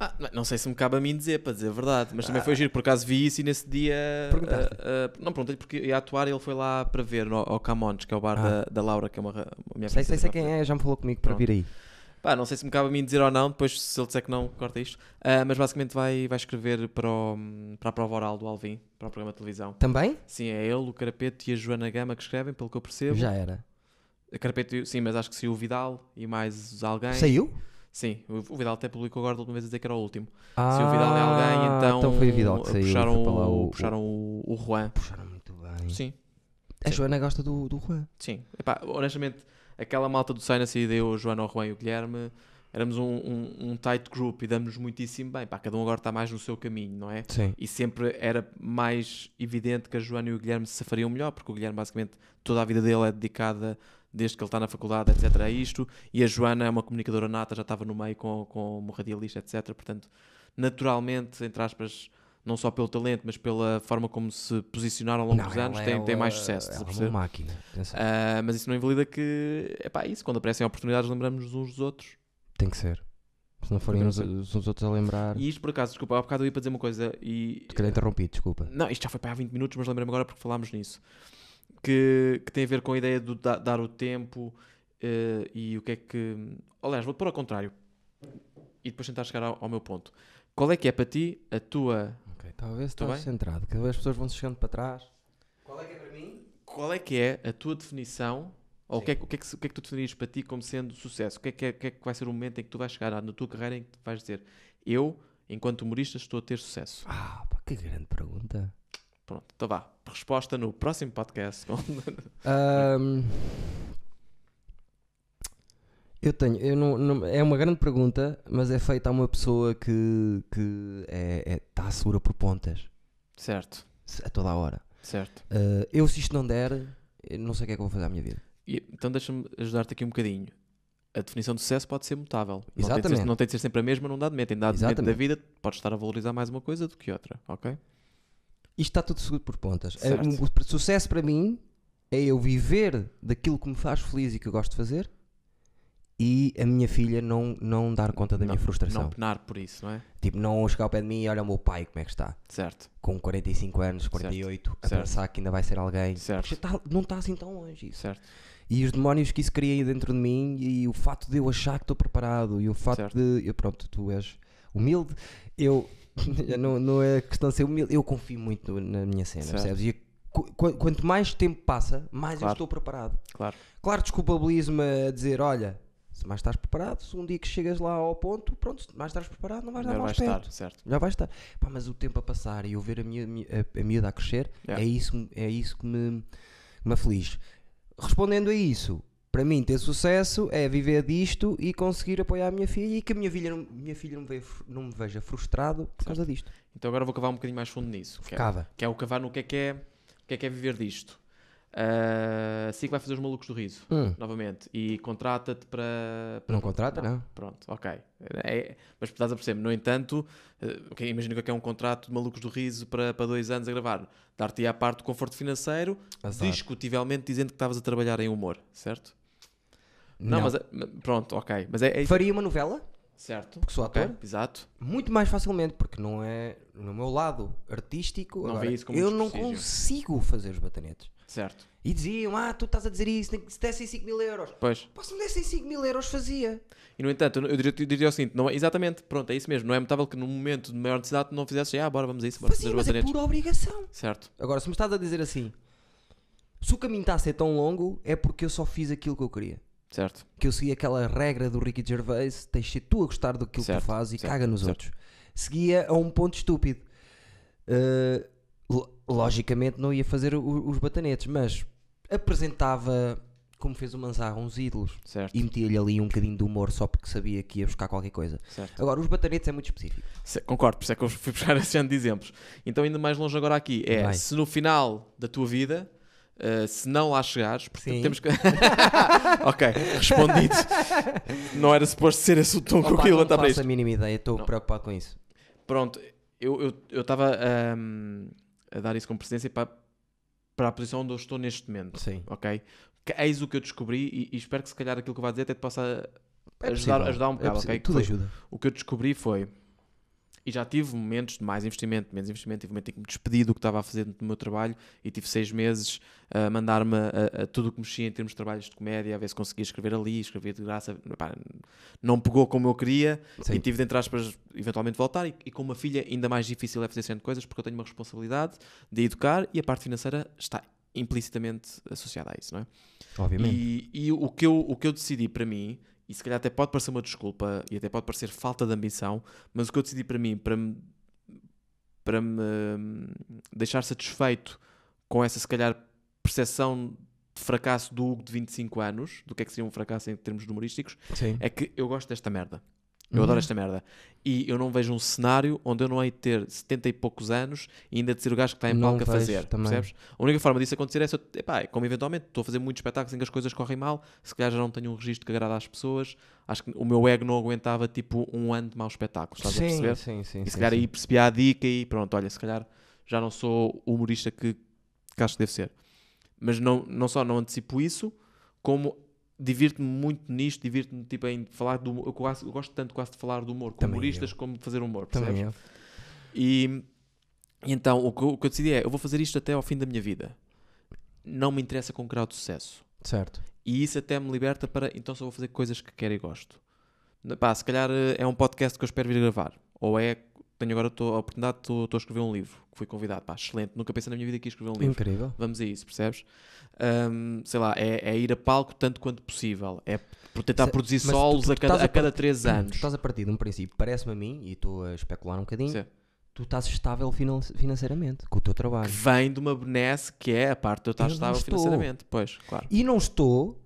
Ah, não- sei se me cabe a mim dizer, para dizer a verdade, mas também foi giro, por acaso vi isso e nesse dia. Perguntaste? ah, ah, não perguntei porque ia atuar e ele foi lá para ver no, ao Camões, que é o bar Ah. da, da Laura, que é uma, uma minha Sei, sei, sei quem é, já me falou comigo para Pronto. vir aí. Pá, não sei se me cabe a mim dizer ou não, depois se ele disser que não, corta isto. Ah, mas basicamente vai, vai escrever para, o- para a prova oral do Alvin, para o programa de televisão. Também? Sim, é ele, o Carapeto e a Joana Gama que escrevem, pelo que eu percebo. Já era. A Carapeto, sim, mas acho que saiu o Vidal e mais alguém. Saiu? Sim, o o Vidal até publicou agora da última vez a dizer que era o último. Ah, Se o Vidal é alguém, então. Então foi o Vidal que saiu. Puxaram, lá o, puxaram o, o Juan. Puxaram muito bem. Sim, A Joana gosta do, do Juan. sim. Epá, honestamente, aquela malta do na saída, eu, o Joana, o Juan e o Guilherme, éramos um, um, um tight group e damos-nos muitíssimo bem. Pá, cada um agora está mais no seu caminho, não é? Sim. E sempre era mais evidente que a Joana e o Guilherme se safariam melhor, porque o Guilherme, basicamente, toda a vida dele é dedicada, desde que ele está na faculdade, etc., a isto. E a Joana é uma comunicadora nata, já estava no meio com, com radialista, etc. Portanto, naturalmente, entre aspas, não só pelo talento, mas pela forma como se posicionaram ao longo dos anos, tem, tem mais sucesso. Ela é uma máquina. Ah, mas isso não invalida que, é pá, isso, quando aparecem oportunidades, lembramos uns dos outros. Tem que ser. Se não forem uns, uns os outros a lembrar. E isto, por acaso, desculpa, há bocado eu ia para dizer uma coisa e Se calhar interrompi, desculpa. Não, isto já foi para há 20 minutos, mas lembrei-me agora porque falámos nisso. Que, que tem a ver com a ideia de da- dar o tempo eh, e o que é que. Aliás, vou-te pôr ao contrário e depois tentar chegar ao, ao meu ponto. Qual é que é para ti a tua. Ok, talvez estás bem? centrado. Cada vez as pessoas vão se chegando para trás. Qual é que é para mim? Qual é que é a tua definição? Ou o que, é, que- o, que é que, o que é que tu definirias para ti como sendo sucesso? O que é que, é, que é que vai ser o momento em que tu vais chegar na tua carreira em que tu vais dizer eu, enquanto humorista, estou a ter sucesso? Ah, pá, que grande pergunta. Pronto, então vá. Resposta no próximo podcast. Ahm, eu tenho, eu não, não- é uma grande pergunta, mas é feita a uma pessoa que, que é, é- está segura por pontas certo, a toda a hora. certo. Ah, eu, se isto não der, não sei o que é que eu vou fazer à minha vida. E- então deixa-me ajudar-te aqui um bocadinho. A definição de sucesso pode ser mutável. Não tem, de ser, Exatamente. não tem de ser sempre a mesma num dado momento. Em dado momento da Exatamente. vida, podes estar a valorizar mais uma coisa do que outra, ok? Isto está tudo seguro por pontas. É, o sucesso para mim é eu viver daquilo que me faz feliz e que eu gosto de fazer e a minha filha não, não dar conta da não, minha frustração. Não penar por isso, não é? Tipo, não chegar ao pé de mim e olha o meu pai como é que está. Certo, Com 45 anos, 48, a Certo. pensar que ainda vai ser alguém. Certo. Já tá- não está assim tão longe isso. certo. E os demónios que isso cria aí dentro de mim e o facto de eu achar que estou preparado e o facto Certo. de. Eu, pronto, tu és humilde. Eu. não, não é questão de ser humilde. Eu confio muito na minha cena, Certo. percebes? E qu- qu- quanto mais tempo passa, mais eu Claro. estou preparado. Claro, Claro, desculpabilizo-me a dizer: olha, se mais estás preparado, se um dia que chegas lá ao ponto, pronto, se mais estás preparado, não vais dar melhor vai mais perto. estar, certo. Já vai estar. Pá, mas o tempo a passar e eu ver a, minha, mi- a, a miúda a crescer, Yeah. é isso, é isso que me, me aflige. Respondendo a isso, para mim ter sucesso é viver disto e conseguir apoiar a minha filha e que a minha filha não, minha filha não, me, veja, não me veja frustrado por causa disto. Então agora vou cavar um bocadinho mais fundo nisso. Que é, Cava. que é o cavar no que é que é, o que é, que é viver disto. Uh, assim que vai fazer os malucos do riso, Hum, novamente, e contrata-te para, para- não contrata, não. Pronto, ok. É- mas estás a perceber, no entanto, ok, imagina que é um contrato de malucos do riso para, para dois anos a gravar. Dar-te a parte do conforto financeiro, Azar. discutivelmente dizendo que estavas a trabalhar em humor, certo? Não, mas é- mas pronto, ok. Mas é, é Faria uma novela, certo. porque sou ator, exato. muito mais facilmente, porque não é no meu lado artístico. Não agora, isso como eu não consigo fazer os batanetes. Certo. E diziam, ah, tu estás a dizer isso, que se dessem 5 mil euros. Pois. Pá, se me dessem 5 mil euros, fazia. E no entanto, eu diria, eu diria o seguinte: não é, exatamente, pronto, é isso mesmo. Não é mutável que num momento de maior necessidade não fizesses, ah, bora, vamos a isso, bora fazer Fazia, os mas é por obrigação. Certo. Agora, se me estás a dizer assim, se o caminho está a ser tão longo, é porque eu só fiz aquilo que eu queria. Certo. Que eu segui aquela regra do Ricky Gervais, tens de ser tu a gostar daquilo que Certo, tu fazes e certo, caga nos certo. outros. Seguia a um ponto estúpido. Uh, logicamente não ia fazer o- os batanetes, mas apresentava, como fez o Manzarra, uns ídolos Certo. e metia-lhe ali um bocadinho de humor só porque sabia que ia buscar qualquer coisa. certo. Agora, os batanetes é muito específico. Se- Concordo, por isso é que eu fui buscar esse género de exemplos. Então, ainda mais longe agora aqui, é se no final da tua vida, uh, se não lá chegares, porque Sim. temos que. ok, respondido. não era suposto ser esse o tom que eu Opa, queria não levantar para faço isto. a mínima ideia, estou Não. preocupado com isso. Pronto, eu estava ahm, a dar isso como precedência para, para a posição onde eu estou neste momento. Sim. Ok? Que eis o que eu descobri e, e espero que se calhar aquilo que eu vou dizer até te possa É ajudar, ajudar um é bocado. possível, ok? Tudo Foi- ajuda. O que eu descobri foi E já tive momentos de mais investimento, menos investimento. Tive um momento em que me despedi do que estava a fazer no meu trabalho e tive seis meses a mandar-me a, a tudo o que mexia em termos de trabalhos de comédia, a ver se conseguia escrever ali, escrever de graça. Não pegou como eu queria Sim. e tive de entrar para eventualmente voltar. E, e com uma filha, ainda mais difícil é fazer certas coisas porque eu tenho uma responsabilidade de educar e a parte financeira está implicitamente associada a isso, não é? Obviamente. E, e o, que eu, o que eu decidi para mim, e se calhar até pode parecer uma desculpa e até pode parecer falta de ambição, mas o que eu decidi para mim, para me, para me hum, deixar satisfeito com essa, se calhar, percepção de fracasso do Hugo de 25 anos, do que é que seria um fracasso em termos numerísticos, Sim. é que eu gosto desta merda. Eu Uhum. adoro esta merda. E eu não vejo um cenário onde eu não hei de ter 70 e poucos anos e ainda de ser o gajo que está em palco a fazer. também. Percebes? A única forma disso acontecer é se eu, epá, como eventualmente estou a fazer muitos espetáculos em que as coisas correm mal, se calhar já não tenho um registro que agrada às pessoas. Acho que o meu ego não aguentava tipo um ano de maus espetáculos. Estás a Sim, perceber? sim, sim. E se sim, calhar sim. aí percebi a dica e pronto, olha, se calhar já não sou o humorista que, que acho que deve ser. Mas não, não só não antecipo isso, como divirto-me muito nisto, divirto-me tipo, em falar do humor. Eu, quase- eu gosto tanto quase de falar do humor, com Também humoristas eu. como de fazer humor, percebes? Também. E, e então o que, eu- o que eu decidi é: eu vou fazer isto até ao fim da minha vida. Não me interessa com grau de sucesso. Certo. E isso até me liberta para. Então só vou fazer coisas que quero e gosto. Pá, se calhar eh, é um podcast que eu espero vir gravar. Ou é. Tenho agora tô- a oportunidade, estou a escrever um livro. Que fui convidado. Pá, excelente. Nunca pensei na minha vida que ia escrever um livro. Incrível. Vamos a isso, percebes? Ahm, sei lá, é, é ir a palco tanto quanto possível. É tentar Se- produzir solos tu- tu a, cada, a cada part- 3 Tu anos. estás a partir de um princípio, parece-me a mim, e estou a especular um bocadinho, Sim. tu estás estável finan- financeiramente com o teu Que trabalho. vem de uma benesse que é a parte de eu estar Eu estável estou. financeiramente. Pois, claro. E não estou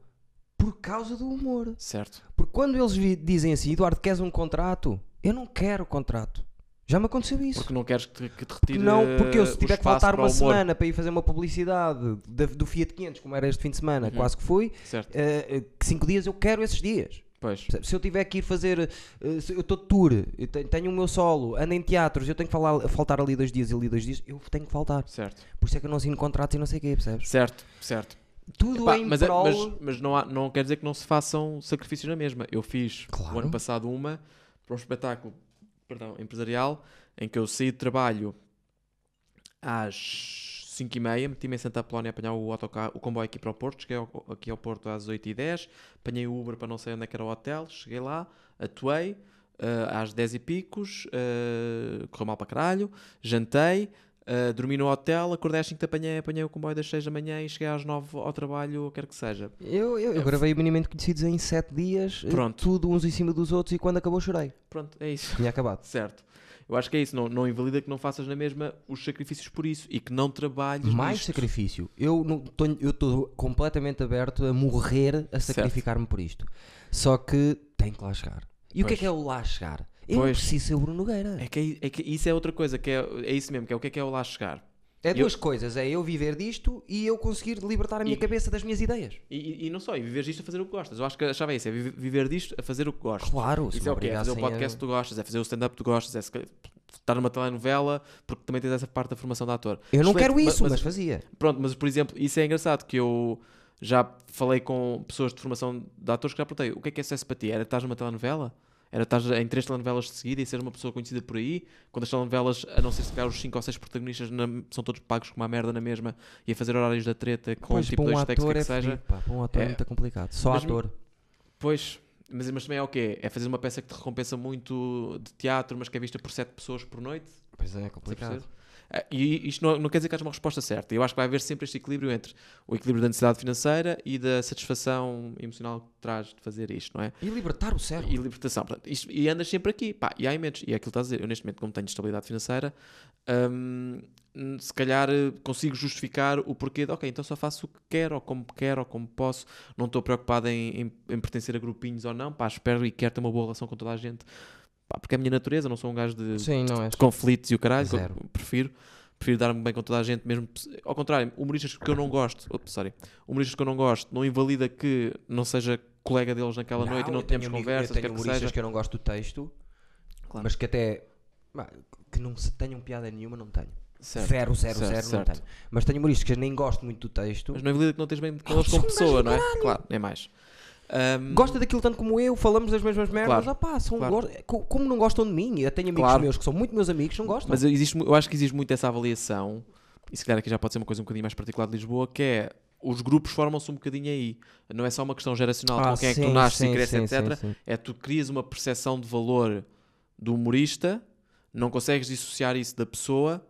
por causa do humor. Certo. Porque quando eles dizem assim, Eduardo, queres um contrato? Eu não quero contrato. Já me aconteceu isso. Porque não queres que te, que te retire não, porque eu se tiver que faltar uma semana para ir fazer uma publicidade da- do Fiat 500, como era este fim de semana, Uhum. quase que fui, Certo. que 5 dias eu quero esses dias. Pois. Se eu tiver que ir fazer, eh, eu estou de tour, eu te- tenho o meu solo, ando em teatros, eu tenho que falar, faltar ali dois dias e ali dois dias, eu tenho que faltar. Certo. Por isso é que eu não assino contratos e não sei o quê, percebes? Certo. Certo. Tudo Epá, em mas, é- prol... mas, mas não, há- não quer dizer que não se façam sacrifícios na mesma. Eu fiz Claro. o ano passado uma para um espetáculo perdão, empresarial em que eu saí de trabalho às 5h30, meti-me em Santa Apolónia a apanhar o, autocarro, o comboio aqui para o Porto, cheguei ao- aqui ao Porto às 8h10, apanhei o Uber para não sei onde é que era o hotel, cheguei lá, atuei eh, às 10 e picos, eh, correu mal para caralho, jantei, eh, dormi no hotel, acordei às 5 da manhã, apanhei o comboio das 6 da manhã e cheguei às 9 ao trabalho, quer que seja. Eu, eu, eu gravei o Minimamente Conhecidos em 7 dias, eh, Pronto. tudo uns em cima dos outros, e quando acabou chorei. Pronto, é isso. Tinha acabado. Certo. Eu acho que é isso. Não, não invalida que não faças na mesma os sacrifícios por isso e que não trabalhes Mais nisto. sacrifício. Eu não tô- eu estou completamente aberto a morrer a sacrificar-me por isto. Só que tem que lá chegar. E o que é Pois. que é o lá chegar? Eu Pois. preciso ser o Bruno Nogueira. É que, é- é que isso é outra coisa, que é, é isso mesmo, que é o que é que é o lá chegar. É Eu- duas coisas, é eu viver disto e eu conseguir libertar a minha E- cabeça das minhas ideias. E, e- e não só, e viver disto a fazer o que gostas. Eu acho que a chave é isso, é viver, disto a fazer o que gostas. Claro, Isso é o que é, fazer o a- podcast que tu gostas, é fazer o stand-up que tu gostas, é estar numa telenovela, porque também tens essa parte da formação de ator. Eu não Excelente, quero isso, mas- mas, fazia. Pronto, mas por exemplo, isso é engraçado que eu já falei com pessoas de formação de atores que já perguntei o que é que é sucesso para ti? Era estar numa telenovela? Era estar em três telenovelas de seguida e ser uma pessoa conhecida por aí? Quando as telenovelas, a não ser se calhar os cinco ou seis protagonistas na- são todos pagos com uma merda na mesma e a fazer horários da treta com Pois, tipo um dois textos, que é é que seja. para um ator é, É. muito complicado. Só Mas- ator. Pois, mas, mas também é o quê? É fazer uma peça que te recompensa muito de teatro, mas que é vista por sete pessoas por noite? Pois é, a complicado. Ah, E isto não, não quer dizer que haja uma resposta certa. Eu acho que vai haver sempre este equilíbrio entre o equilíbrio da necessidade financeira e da satisfação emocional que traz de fazer isto, não é? E libertar o cérebro. E libertação. Portanto, isto- e andas sempre aqui. Pá, e há imensos. E é aquilo que estás a dizer. Eu, neste momento, como tenho estabilidade financeira, hum, se calhar eh, consigo justificar o porquê de, ok, então só faço o que quero, ou como quero, ou como posso. Não estou preocupado em, em- em pertencer a grupinhos ou não. Pá, espero e quero ter uma boa relação com toda a gente. Pá, porque é a minha natureza. Não sou um gajo de, Sim, não é? de conflitos e o caralho. prefiro. Prefiro dar-me bem com toda a gente, mesmo. Ao contrário, humoristas que eu não gosto. Ops, sorry. Humoristas que eu não gosto, não invalida que não seja colega deles naquela noite e não tenhamos ami- conversas, Eu tenho quer que humoristas seja. que eu não gosto do texto, Claro. mas que até que não se tenham piada nenhuma, não tenho. Certo. Zero, zero, certo, zero, certo. não tenho. Mas tenho humoristas que eu nem gosto muito do texto. Mas não invalida que não tens bem com eles como um pessoa, não é? Claro, é mais. Ahm, Gosta daquilo tanto como eu, falamos das mesmas merdas. Claro, Ah, pá, são, claro. go- co- como não gostam de mim? Eu tenho amigos Claro. meus que são muito meus amigos, não gostam. Mas existe, eu acho que existe muito essa avaliação, e se calhar aqui já pode ser uma coisa um bocadinho mais particular de Lisboa, que é os grupos formam-se um bocadinho aí. Não é só uma questão geracional, Ah, com quem é que tu sim, nasces sim, e cresces, sim, etc. sim, sim. É tu crias uma percepção de valor do humorista, não consegues dissociar isso da pessoa,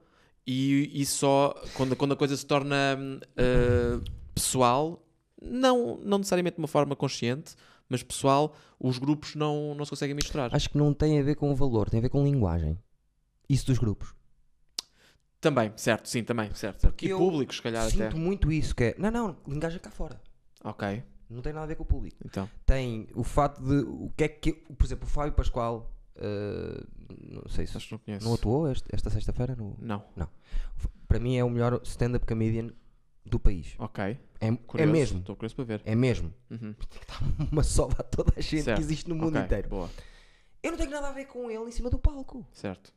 e, e só quando, quando a coisa se torna uh, pessoal, não, não necessariamente de uma forma consciente, mas pessoal, os grupos não, não se conseguem misturar. Acho que não tem a ver com o valor, tem a ver com linguagem. Isso dos grupos. Também, certo, sim, também, certo. certo. E eu públicos, se calhar Sinto até. muito isso, que é. Não, não, linguagem cá fora. Ok, Não tem nada a ver com o público. então. Tem o fato de. O que é que. Por exemplo, o Fábio Pascoal. eh, não sei se. Acho que não conheço. Não atuou este- esta sexta-feira? No... Não. Para mim é o melhor stand-up comedian do país. Ok. É, é Curioso. mesmo. Estou curioso para ver. É mesmo. Uhum. Uma sova a toda a gente Certo. que existe no mundo Ok, inteiro. Boa. Eu não tenho nada a ver com ele em cima do palco. Certo.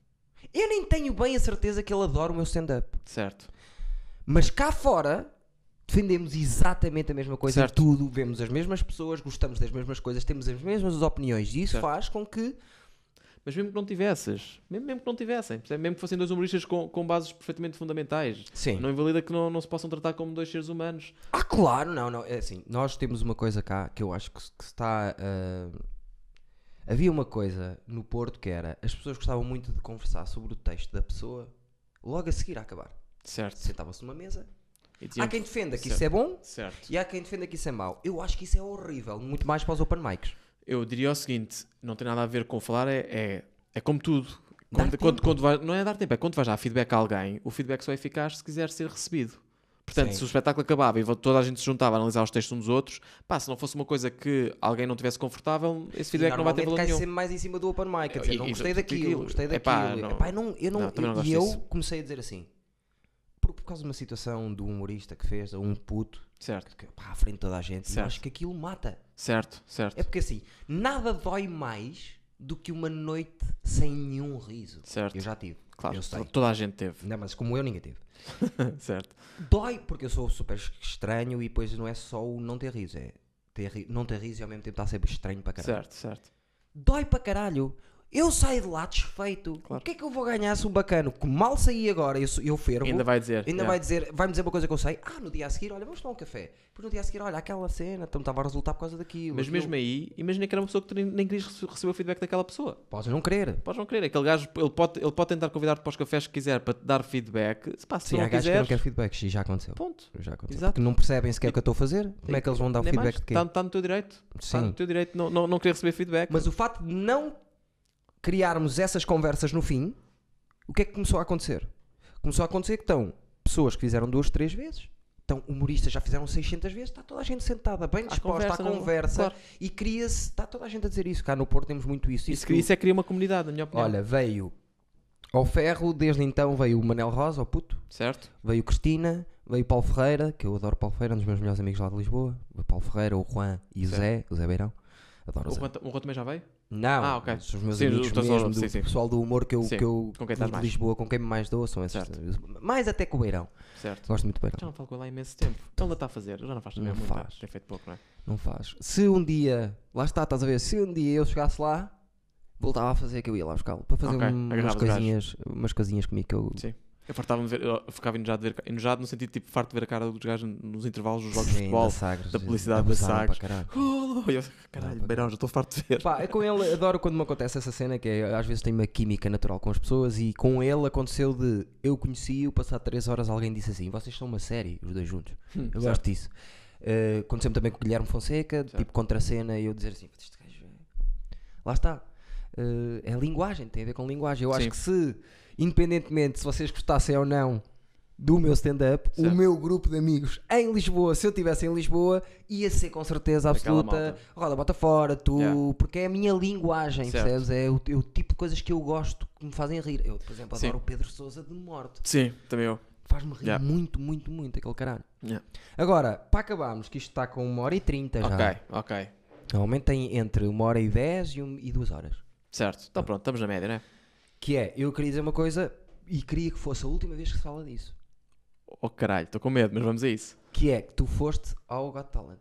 Eu nem tenho bem a certeza que ele adora o meu stand-up. Certo. Mas cá fora defendemos exatamente a mesma coisa em Certo. tudo, vemos as mesmas pessoas, gostamos das mesmas coisas, temos as mesmas opiniões e isso Certo. faz com que Mas mesmo que não tivesses, mesmo, mesmo que não tivessem, mesmo que fossem dois humoristas com, com bases perfeitamente fundamentais, sim. não invalida que não, não se possam tratar como dois seres humanos. Ah, claro, não, não, é assim, nós temos uma coisa cá que eu acho que, que está ah, havia uma coisa no Porto que era as pessoas gostavam muito de conversar sobre o texto da pessoa logo a seguir a acabar. Certo. Sentavam-se numa mesa. Há quem defenda que Certo. isso é bom Certo. e há quem defenda que isso é mau. Eu acho que isso é horrível, muito mais para os open mics. Eu diria o seguinte: não tem nada a ver com falar, é, é, é como tudo. Quando, quando, quando vais- não é dar tempo, é quando vais dar feedback a alguém, o feedback só é eficaz se quiser ser recebido. Portanto, Sim. se o espetáculo acabava e toda a gente se juntava a analisar os textos uns dos outros, pá, se não fosse uma coisa que alguém não tivesse confortável, esse feedback não vai ter valor nenhum. sempre mais em cima do open mic, a dizer, E- não e- gostei daquilo, daquilo. gostei daquilo. Epá, não- Epá, não, eu não, não, e eu disso. comecei a dizer assim, por, por causa de uma situação um humorista que fez a um puto, Certo, que, pá, à frente de toda a gente, Certo. acho que aquilo mata. certo, certo. É porque assim, nada dói mais do que uma noite sem nenhum riso. Certo. Eu já tive, Claro, eu sei. to- toda a gente teve. Não, mas como eu ninguém teve. certo. Dói porque eu sou super estranho e depois não é só o não ter riso, é ter, não ter riso e ao mesmo tempo estar sempre estranho para caralho. Certo, certo. Dói para caralho. Eu saio de lá desfeito. Claro. O que é que eu vou ganhar se um bacano que mal saí agora, eu, eu fervo, Ainda vai dizer. ainda yeah. vai dizer, vai-me dizer uma coisa que eu sei. Ah, no dia a seguir, olha, vamos tomar um café. Depois no dia a seguir, olha, aquela cena, então estava a resultar por causa daquilo. Mas aquilo. mesmo aí, imagina que era uma pessoa que tu nem, nem querias rece- receber o feedback daquela pessoa. Podes não querer. Podes não querer. Aquele gajo, ele pode, ele pode tentar convidar-te para os cafés que quiser para te dar feedback. Se pá, se Sim, tu há não gajos que não querem feedback, sim, já aconteceu. ponto. Já aconteceu. Exato. Porque não percebem sequer o que eu estou a fazer. Como é que eles vão dar feedback mais. de quê? Está, está no teu direito. Está Sim. no teu direito não, não, não querer receber feedback. Mas o facto de não criarmos essas conversas no fim, o que é que começou a acontecer? Começou a acontecer que estão pessoas que fizeram duas, três vezes, então humoristas já fizeram 600 vezes, está toda a gente sentada, bem disposta à conversa, não- conversa claro. e cria-se, está toda a gente a dizer isso. Cá no Porto temos muito isso. isso, que- isso é criar uma comunidade, na minha opinião. Olha, veio ao ferro, desde então veio o Manel Rosa, ao puto, Certo? veio Cristina, veio o Paulo Ferreira, que eu adoro Paulo Ferreira, um dos meus melhores amigos lá de Lisboa, o Paulo Ferreira, o Juan e o Certo. Zé, o Zé Beirão. Adoro o. Juan, o também já veio? Não, Ah, ok. são os meus Sim, amigos mesmo, do sim, sim. pessoal do humor que eu, Sim, que eu com quem de mais. Lisboa, com quem mais dou, são esses. Certo. Mais até com o Beirão. Certo. Gosto muito do Beirão. Já não falo com ele há imenso tempo. Ele ainda está a fazer. Já não faz também Não muito faz. Tem feito pouco, não é? Não faz. Se um dia, lá está, estás a ver, se um dia eu chegasse lá, voltava a fazer que eu ia lá buscá-lo. Para fazer Ok, um- umas coisinhas, umas coisinhas comigo que eu. Sim. Eu fartava-me de ver, eu ficava enojado de ver, enojado no sentido tipo farto de ver a cara dos gajos nos intervalos dos jogos de Sim, futebol. da Sagres, da publicidade da Sagres. caralho. Oh, eu, caralho, Não, Beirão, já estou farto de ver. Pá, é com ele, adoro quando me acontece essa cena que é, às vezes tem uma química natural com as pessoas e com ele aconteceu de eu conheci-o, passado 3 horas alguém disse assim: vocês são uma série, os dois juntos. Hum, Eu certo. gosto disso. Uh, aconteceu-me também com o Guilherme Fonseca, Certo. tipo contra a cena, e eu dizer assim: este gajo é-" lá está. Uh, é linguagem, tem a ver com linguagem. Eu acho Sim. que se, independentemente se vocês gostassem ou não do meu stand-up, o meu grupo de amigos em Lisboa, se eu estivesse em Lisboa, ia ser com certeza absoluta. Roda, bota fora, tu, Yeah. porque é a minha linguagem, Certo. percebes? É o, é o tipo de coisas que eu gosto que me fazem rir. Eu, por exemplo, Sim. adoro o Pedro Souza de morte. Sim, também eu. Faz-me rir Yeah. muito, muito, muito aquele caralho. Yeah. Agora, para acabarmos, que isto está com uma hora e trinta já. Ok, ok. Normalmente tem entre uma hora e dez e, um, e duas horas. Certo. Então pronto, estamos na média, não é? Que é, eu queria dizer uma coisa e queria que fosse a última vez que se fala disso. Oh caralho, estou com medo, mas vamos a isso. Que é que tu foste ao Got Talent.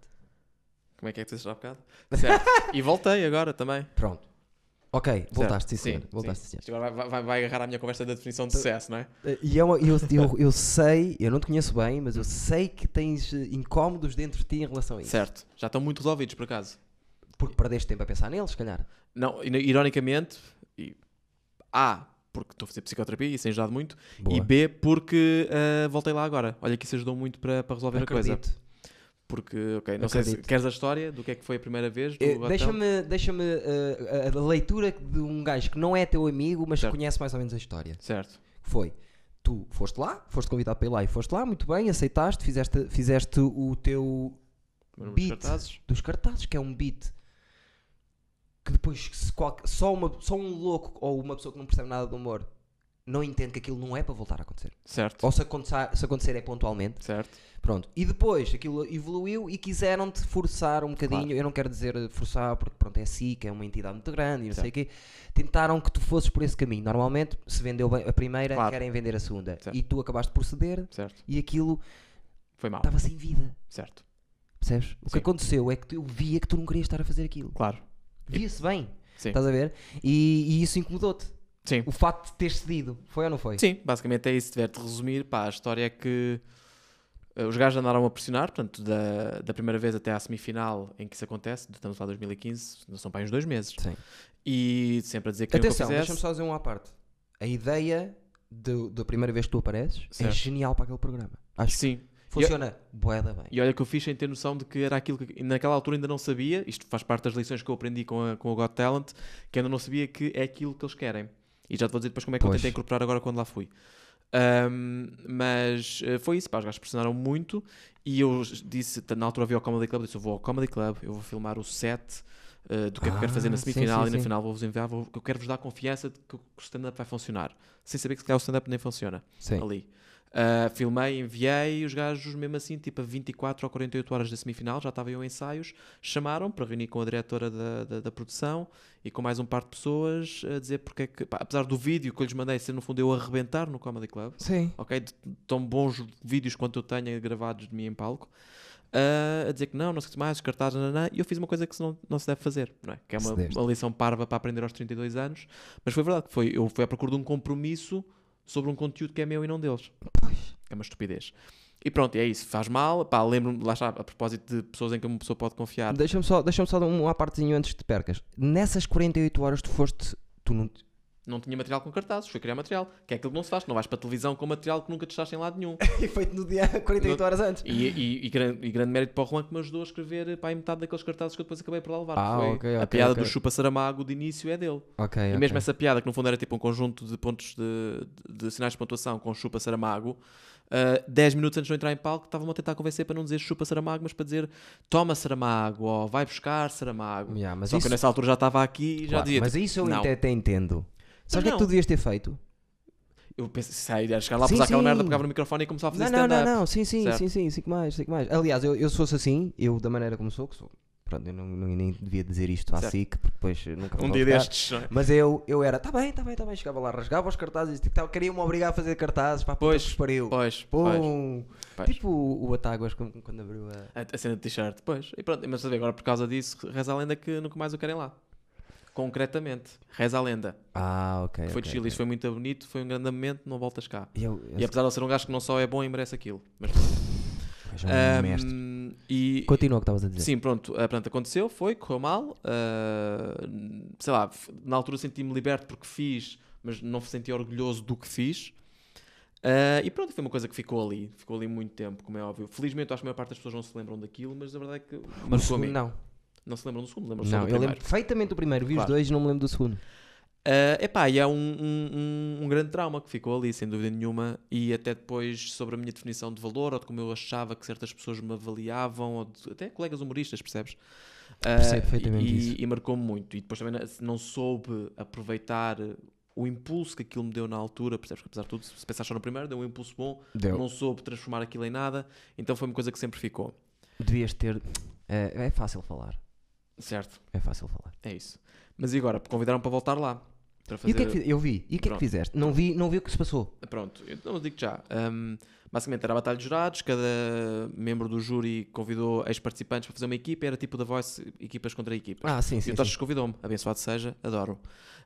Como é que é que tu disseste há bocado? Certo. e voltei agora também. Pronto. Ok, voltaste, sim, senhor. Voltaste, sim. Isto agora vai, vai, vai agarrar a minha conversa da definição de sucesso, não é? E é uma- eu, eu, eu sei, eu não te conheço bem, mas eu sei que tens eh, incómodos dentro de ti em relação a isso. Certo. Já estão muito resolvidos, por acaso. Porque perdeste tempo a pensar neles, se calhar. Não, ironicamente, e, A, porque estou a fazer psicoterapia e isso tem ajudado muito, Boa. e B, porque ah, voltei lá agora. Olha que isso ajudou muito para, para resolver a coisa. Acredito. Porque, ok, não sei se Acredito. queres a história do que é que foi a primeira vez Eh? Deixa-me deixa a, a leitura de um gajo que não é teu amigo, mas Certo. conhece mais ou menos a história. Certo. Foi, tu foste lá, foste convidado para ir lá e foste lá, muito bem, aceitaste, fizeste, fizeste o teu Beat. dos cartazes. dos cartazes, que é um beat que depois se só, uma, só um louco ou uma pessoa que não percebe nada do humor não entende que aquilo não é para voltar a acontecer. Certo. Ou se acontecer, se acontecer é pontualmente. Certo. Pronto. E depois aquilo evoluiu e quiseram-te forçar um bocadinho. Claro. Eu não quero dizer eh, forçar porque pronto, é que é uma entidade muito grande e não sei o quê. Tentaram que tu fosses por esse caminho. Normalmente, se vendeu bem a primeira, Claro. querem vender a segunda. Certo. E tu acabaste por ceder Certo. e aquilo Foi mal. estava sem vida. Certo. Percebes? O Sim. que aconteceu é que eu via que tu não querias estar a fazer aquilo. Claro. Via-se bem. Sim. Estás a ver? E, e isso incomodou-te. Sim. O facto de teres cedido. Foi ou não foi? Sim, basicamente é isso. Se tiver de resumir, pá, a história é que eh, os gajos andaram a pressionar, portanto, da, da primeira vez até à semifinal em que isso acontece, estamos lá em 2015, não são para uns dois meses, Sim. e sempre a dizer que que Atenção, fizesse. deixa-me só dizer uma à parte. A ideia do- da primeira vez que tu apareces é Certo. genial para aquele programa. Acho que Sim. funciona boeda bem. E olha que eu fiz sem ter noção de que era aquilo que naquela altura ainda não sabia, isto faz parte das lições que eu aprendi com, a, com o Got Talent, que ainda não sabia que é aquilo que eles querem. E já te vou dizer depois como é que Pois. eu tentei incorporar agora quando lá fui. Ahm, mas eh, foi isso, pá, os gajos pressionaram muito e eu disse, na altura vi ao Comedy Club, disse, eu vou ao Comedy Club, eu vou filmar o set eh, do que é que eu quero fazer na Ah, sim, semifinal sim, e na sim. final vou-vos enviar, vou, eu quero vos dar confiança de que o stand-up vai funcionar. Sem saber que se calhar o stand-up nem funciona Sim. Uh, filmei, enviei, os gajos, mesmo assim, tipo a 24 ou 48 horas da semifinal, já estava eu em ensaios, chamaram para reunir com a diretora da, da, da produção e com mais um par de pessoas a dizer porque é que, pá, apesar do vídeo que eu lhes mandei ser no fundo eu a arrebentar no Comedy Club, Sim. ok? De tão bons vídeos quanto eu tenho gravados de mim em palco. uh, a dizer que não, não sei mais, os cartazes, nananã, e eu fiz uma coisa que não, não se deve fazer, não é? Que é uma, uma lição parva para aprender aos 32 anos, mas foi verdade, que foi, eu fui à procura de um compromisso sobre um conteúdo que é meu e não deles. É uma estupidez. E pronto, é isso, faz mal, pá, lembro-me, lá está, a propósito de pessoas em que uma pessoa pode confiar. Deixa-me só, deixa só dar um à partezinho antes que te percas. Nessas 48 horas tu foste. Tu não. Não tinha material com cartazes, fui criar material, que é aquilo que não se faz, não vais para a televisão com material que nunca testaste em lado nenhum. E feito no dia 48 No- horas antes. E, e, e grande, e grande mérito para o Juan que me ajudou a escrever aí metade daqueles cartazes que eu depois acabei por lá levar. Ah, Foi ok, a ok, piada ok. do Chupa Saramago de início é dele. E mesmo essa piada, que no fundo era tipo um conjunto de pontos de, de, de sinais de pontuação com Chupa Saramago, 10 minutos antes de eu entrar em palco, estavam-me a tentar convencer para não dizer Chupa Saramago, mas para dizer Toma Saramago, ou vai buscar Saramago. Yeah, Só que isso, eu nessa altura já estava aqui e já claro, dizia. mas tipo, isso eu não. até, até entendo. Sabes o que é que não. tu devias ter feito? Eu pensei, ia chegar lá, Sim, aquela merda, pegava no microfone e começava a fazer Não, não, não, stand-up. não, sim, sim, Certo. sim, sim, sim que mais, sim que mais. Aliás, eu, eu se fosse assim, eu da maneira como sou, que sou, pronto, eu não, não- nem devia dizer isto à Certo. SIC, porque depois nunca Um dia destes. não é? Mas eu, eu era, tá bem, tá bem, tá bem, chegava lá, rasgava os cartazes, tipo, tá, queriam-me obrigar a fazer cartazes, para Pois, puta pariu. Pois, pois, Pum. pois. Tipo o, o Atáguas quando, quando abriu a... A, a cena de t-shirt, pois. E pronto, mas agora por causa disso, reza a lenda que nunca mais o querem lá. Concretamente, reza a lenda. Ah, ok. foi de ok, Chile, ok. isso foi muito bonito, foi um grande momento, não voltas cá. E eu, eu, E apesar de ele ser um gajo que não só é bom e merece aquilo. Mas, é um e, Continua o que estavas a dizer. sim, pronto, ah, pronto, aconteceu, foi, correu mal. ah, sei lá, na altura senti-me liberto porque fiz, mas não me senti orgulhoso do que fiz. Ah, e pronto, foi uma coisa que ficou ali, ficou ali muito tempo, como é óbvio. Felizmente, acho que a maior parte das pessoas não se lembram daquilo, mas a verdade é que O marcou a segundo, mim. não. Não se lembram do segundo, lembram só Não, do eu lembro perfeitamente do primeiro, vi os Claro. dois e não me lembro do segundo. Uh, epá, e é um, um, um, um grande trauma que ficou ali, sem dúvida nenhuma, e até depois sobre a minha definição de valor, ou de como eu achava que certas pessoas me avaliavam, ou de- até colegas humoristas, percebes? Uh, Percebo perfeitamente e, isso. e marcou-me muito. E depois também não- não soube aproveitar o impulso que aquilo me deu na altura, percebes? Que apesar de tudo, se pensar só no primeiro, deu um impulso bom, Deu. não soube transformar aquilo em nada, então foi uma coisa que sempre ficou. Devias ter... É, é fácil falar. Certo? É fácil falar. É isso. Mas e agora? Convidaram para voltar lá. Para E fazer... o que é que eu vi? E o que é que fizeste? Não vi, não vi o que se passou. Pronto, eu não digo já. Um, Basicamente era a batalha de jurados, cada membro do júri convidou ex-participantes para fazer uma equipa, era tipo da Voice, equipas contra equipas. Ah, sim, e sim. o sim. Tochas convidou-me, abençoado seja, adoro.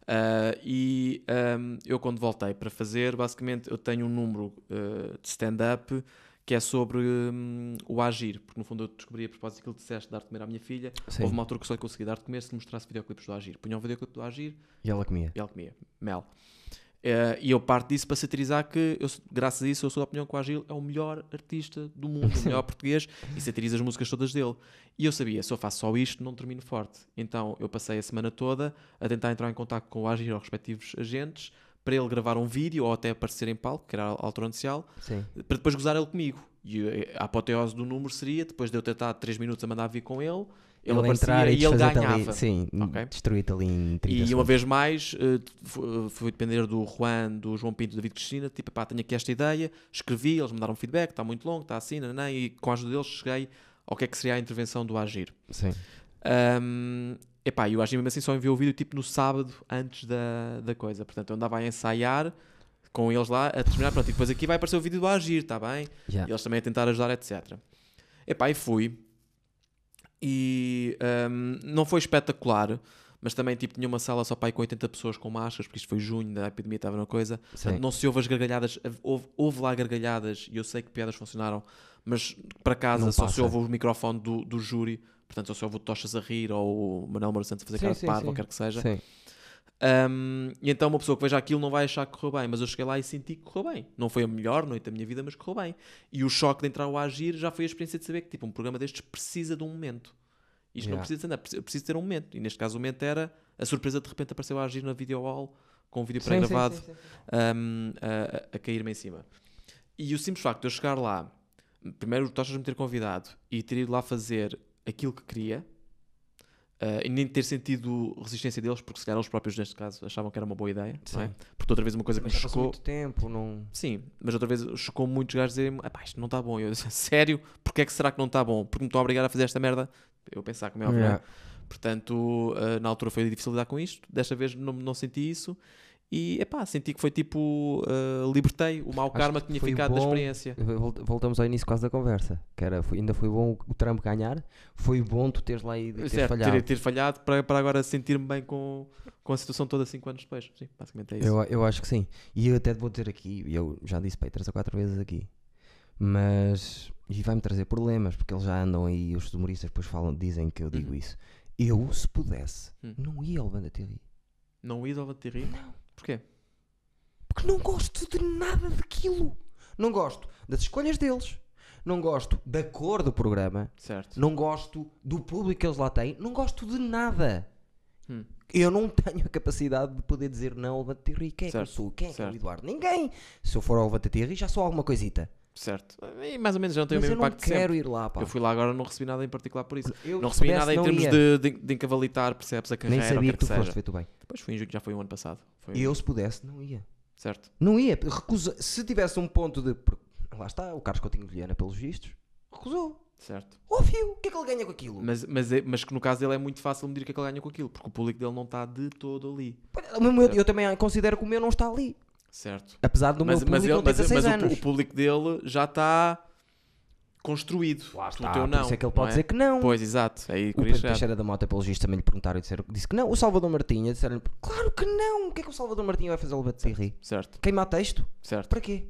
Ah, e ahm, eu, quando voltei para fazer, basicamente eu tenho um número ah, de stand-up que é sobre hum, o agir, porque no fundo eu descobri a propósito daquilo que disseste de dar de comer à minha filha. Sim. Houve uma altura que só lhe consegui dar de comer se lhe mostrasse videoclipes do agir. Punha um videoclipe do agir E ela comia. e ela comia mel. Eh, e eu parto disso para satirizar que, eu, graças a isso, eu sou da opinião que o Agil é o melhor artista do mundo, o melhor português, e satiriza as músicas todas dele. E eu sabia, se eu faço só isto, não termino forte. Então eu passei a semana toda a tentar entrar em contato com o Agir, aos respectivos agentes, para ele gravar um vídeo ou até aparecer em palco, que era a altura inicial, Sim. para depois gozar ele comigo. E eh, a apoteose do número seria, depois de eu estado 3 minutos a mandar vir com ele, ele, aparecia e, ele desfazer-te ganhava. Ali, sim, Ok. destruir-te ali em 30 E uma segundos. vez mais, eh, fu- fui depender do Juan, do João Pinto, do David Cristina, tipo, pá, tenho aqui esta ideia, escrevi, eles me deram feedback, está muito longo, está assim, nanã, e com a ajuda deles cheguei ao que é que seria a intervenção do Agir. Sim. Um, epá, e o Agir mesmo assim só enviou o vídeo tipo no sábado antes da, da coisa, portanto eu andava a ensaiar com eles lá a terminar, pronto, e depois aqui vai aparecer o vídeo do Agir, está bem? Já. E eles também a tentar ajudar, etc. Epá, e fui. E hum, não foi espetacular, mas também tipo, tinha uma sala só para aí com 80 pessoas com máscaras, porque isto foi junho, da epidemia estava na coisa. Portanto, não se ouve as gargalhadas, houve, houve lá gargalhadas e eu sei que piadas funcionaram, mas para casa Não só se passa. ouve o microfone do, do júri, portanto só se ouve o Tochas a rir ou o Manuel Moura Santos a fazer Sim, cara de parvo, ou quer que seja. Sim. Um, e então uma pessoa que veja aquilo não vai achar que correu bem, mas eu cheguei lá e senti que correu bem. Não foi a melhor noite da minha vida, mas correu bem. E o choque de entrar ao agir já foi a experiência de saber que tipo, um programa destes precisa de um momento. Isto não Yeah. precisa de nada, precisa ter um momento. E neste caso o momento era a surpresa de repente apareceu a agir na video com um vídeo pré-gravado um, a, a- a cair-me em cima. E o simples facto de eu chegar lá, primeiro o Tochas me ter convidado e ter ido lá fazer aquilo que queria, uh, e nem ter sentido resistência deles, porque se calhar eles próprios, neste caso, achavam que era uma boa ideia, não é? Sim. Porque outra vez uma coisa que Mas me chocou. muito tempo, não... Sim, mas outra vez chocou muitos gajos dizerem "Epá, isto não está bom. Eu disse, sério? Porquê é que será que não está bom? Porque me estou a obrigar a fazer esta merda? Eu pensar como é óbvio, é? Yeah. Portanto, uh, na altura foi difícil lidar com isto. Desta vez não, não senti isso. E, epá, senti que foi tipo, uh, libertei o mau Acho karma que que tinha ficado da bom. experiência. Vol- Voltamos ao início quase da conversa. Que era, foi- ainda foi bom o Trump ganhar. Foi bom tu teres lá e teres Certo, falhado. ter, ter falhado para, para agora sentir-me bem com, com a situação toda 5 anos depois. Sim, basicamente é isso. Eu, eu acho que sim. E eu até vou dizer aqui, eu já disse para aí três ou quatro vezes aqui, mas. E vai-me trazer problemas, porque eles já andam aí, os humoristas depois falam, dizem que eu digo Uhum. isso. Eu, se pudesse, Hum. não ia ao Banda TV. Não ia ao Thierry? Não. Porquê? Porque não gosto de nada daquilo. Não gosto das escolhas deles. Não gosto da cor do programa. Certo. Não gosto do público que eles lá têm. Não gosto de nada. Hum. Eu não tenho a capacidade de poder dizer não ao Levante. Quem é que eu Certo, sou? Quem é que é o certo. Eduardo? Ninguém. Se eu for ao Levante já sou alguma coisita. Certo. E mais ou menos já não tem o Mas eu mesmo não impacto de quero sempre. ir lá, pá. Eu fui lá agora não recebi nada em particular por isso. Eu, não recebi nada em não termos ia. de, de, de encavalitar, percebes, a carreira Nem sabia que que tu seja. foste, vê bem. Depois foi em julho, já foi o ano passado. Foi Eu, se pudesse, não ia. Certo. Não ia. Recusa... Se tivesse um ponto de. Lá está, o Carlos Coutinho de Vilhena, pelos vistos, recusou. Certo. Óbvio. O que é que ele ganha com aquilo? Mas, mas, é- mas que no caso dele é muito fácil medir o que é que ele ganha com aquilo, porque o público dele não está de todo ali. O eu, eu também considero que o meu não está ali. Certo. Apesar do mas meu mas, público ele, mas, 16 mas o pu- anos. o, público dele já está construído. Lá o está, teu por não. isso é que ele pode dizer que não. Pois, exato. É Aí O por Pedro Teixeira da Mota, pelos vistos, também lhe perguntaram e disseram, disse que não. O Salvador Martinha disseram claro que não. O que é que o Salvador Martinha vai fazer o Levante Thierry? Certo, Queimar texto? certo. Para quê?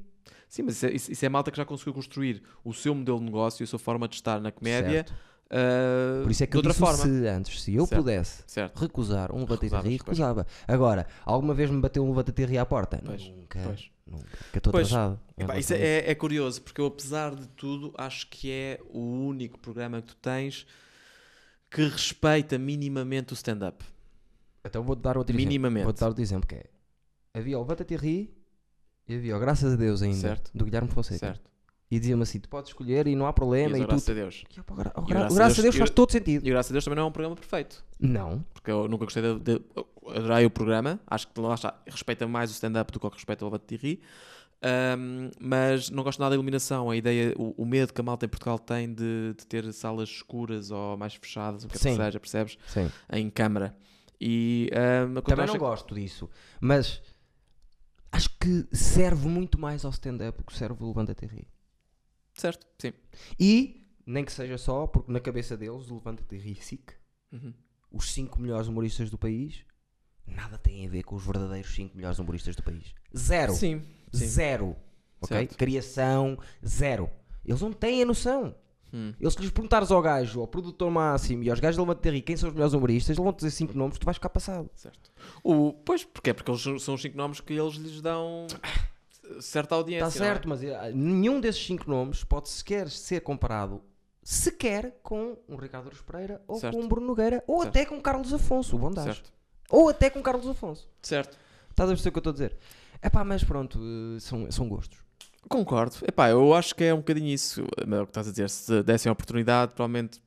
Sim, mas isso é, isso- isso é malta que já conseguiu construir o seu modelo de negócio e a sua forma de estar na comédia Certo. Ah, Por isso é que de outra forma. se antes, se eu Certo. pudesse Certo. recusar um pois. recusava. Agora, alguma vez me bateu um Thierry à porta? Pois, Nunca. pois. Nunca. Que estou atrasado. Epá, isso é, é curioso, porque eu, apesar de tudo, acho que é o único programa que tu tens que respeita minimamente o stand-up. Então vou-te dar outro Minimamente. exemplo. Vou-te dar outro exemplo que é. Havia o Thierry e havia o Graças a Deus ainda, Certo. do Guilherme Fonseca. Certo. E dizia-me assim, tu podes escolher e não há E problema. E, eu, tu... graças a Deus. E, opa, gra- o E gra- graças Graças a Deus- faz eu- todo sentido. E graças a Deus também não é um programa perfeito. Não. Porque eu nunca gostei de. de adorei o programa. Acho que lá está, respeita mais o stand-up do que o que respeita o Thierry. Ahm, mas não gosto nada da iluminação. A ideia, o, o medo que a malta em Portugal tem de, de ter salas escuras ou mais fechadas, o que que Sim. seja, percebes? Sim. Em câmara. E a Também não acha- gosto disso. Mas acho que serve muito mais ao stand-up do que serve o Levanta Thierry. Certo, sim. E, nem que seja só, porque na cabeça deles, o Levanta-te e ri SIC, Uhum. os 5 melhores humoristas do país, nada tem a ver com os verdadeiros 5 melhores humoristas do país. Zero. Sim, sim. Zero. Ok? Certo. Criação, zero. Eles não têm a noção. Hum. Eles, se lhes perguntares ao gajo, ao produtor máximo e aos gajos da Levanta-te e ri quem são os melhores humoristas, eles vão dizer 5 nomes, tu vais ficar passado. Certo. O, pois, porque é porque eles são- os cinco nomes que eles lhes dão certa audiência. Está é? certo, mas eh, nenhum desses 5 nomes pode sequer ser comparado sequer com um Ricardo Aruz Pereira ou Certo. com um Bruno Nogueira ou Certo. até com Carlos Afonso, o Bondage. Certo. Ou até com Carlos Afonso. Certo. Estás a perceber o que eu estou a dizer? É pá, mas pronto, eh, são, são gostos. Concordo. Epá, eu acho que é um bocadinho isso. É o que estás a dizer. Se dessem a oportunidade, provavelmente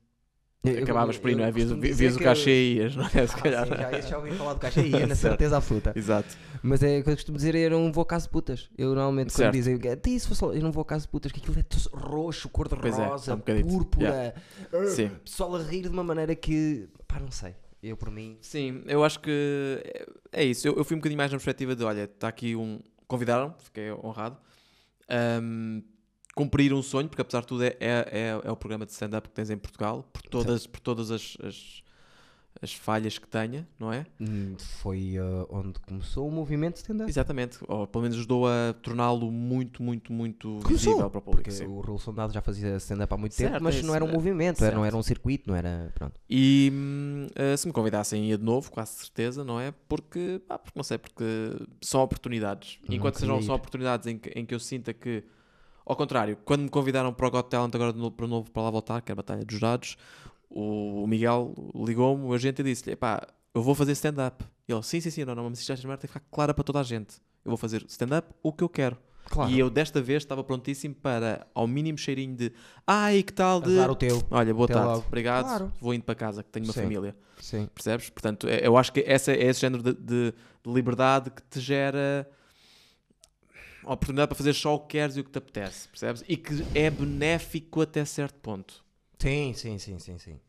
Eu- acabavas por aí, não é? Vias, o cachê e ias, não é? Se Ah, calhar. sim, já, já ouvi falar do caixa e ia na Certo. certeza absoluta. Exato. Mas é o que eu costumo dizer, eu não vou a casa de putas. Eu normalmente Certo. quando dizem, "Até isso fosse lá", eu não vou a casa de putas, que aquilo é roxo, cor de é, rosa, é um púrpura, uh, Sim. pessoal a rir de uma maneira que, pá, não sei. Eu por mim, Sim, eu acho que é- é isso. Eu, eu fui um bocadinho mais na perspectiva de: olha, está aqui um. Convidaram, fiquei honrado. Ahm, cumprir um sonho, porque apesar de tudo é, é, é, é o programa de stand-up que tens em Portugal, por todas, por todas as, as, as falhas que tenha, não é? hum, foi uh, onde começou o movimento de stand-up. Exatamente, ou pelo menos ajudou a torná-lo muito, muito, muito Começou, visível para o público. Porque sim. o Raul Sondado já fazia stand-up há muito Certo, tempo, mas é não era um é. movimento, não era um circuito, não era. Pronto. E eh, se me convidassem ia de novo, quase certeza, não é? Porque, porque não sei, porque são oportunidades. Enquanto sejam só oportunidades em que, em que eu sinta que, ao contrário, quando me convidaram para o Got Talent agora de novo, para o novo para lá voltar, que é a Batalha dos Jurados, o, Miguel ligou-me, o agente, e disse-lhe: pá, eu vou fazer stand-up. E ele: sim, sim, sim, não, não, mas isto esta merda tem que ficar clara para toda a gente. Eu vou fazer stand-up o que eu quero. Claro. E eu desta vez estava prontíssimo para, ao mínimo cheirinho de ai, que tal de. Azar o teu. Olha, boa Até tarde, logo. obrigado, Claro. vou indo para casa, que tenho uma Sim. família. Sim. Percebes? Portanto, é- eu acho que essa é esse género de, de- de liberdade que te gera oportunidade para fazer só o que queres e o que te apetece, percebes? E que é benéfico até certo ponto. Sim, sim, sim, sim, sim.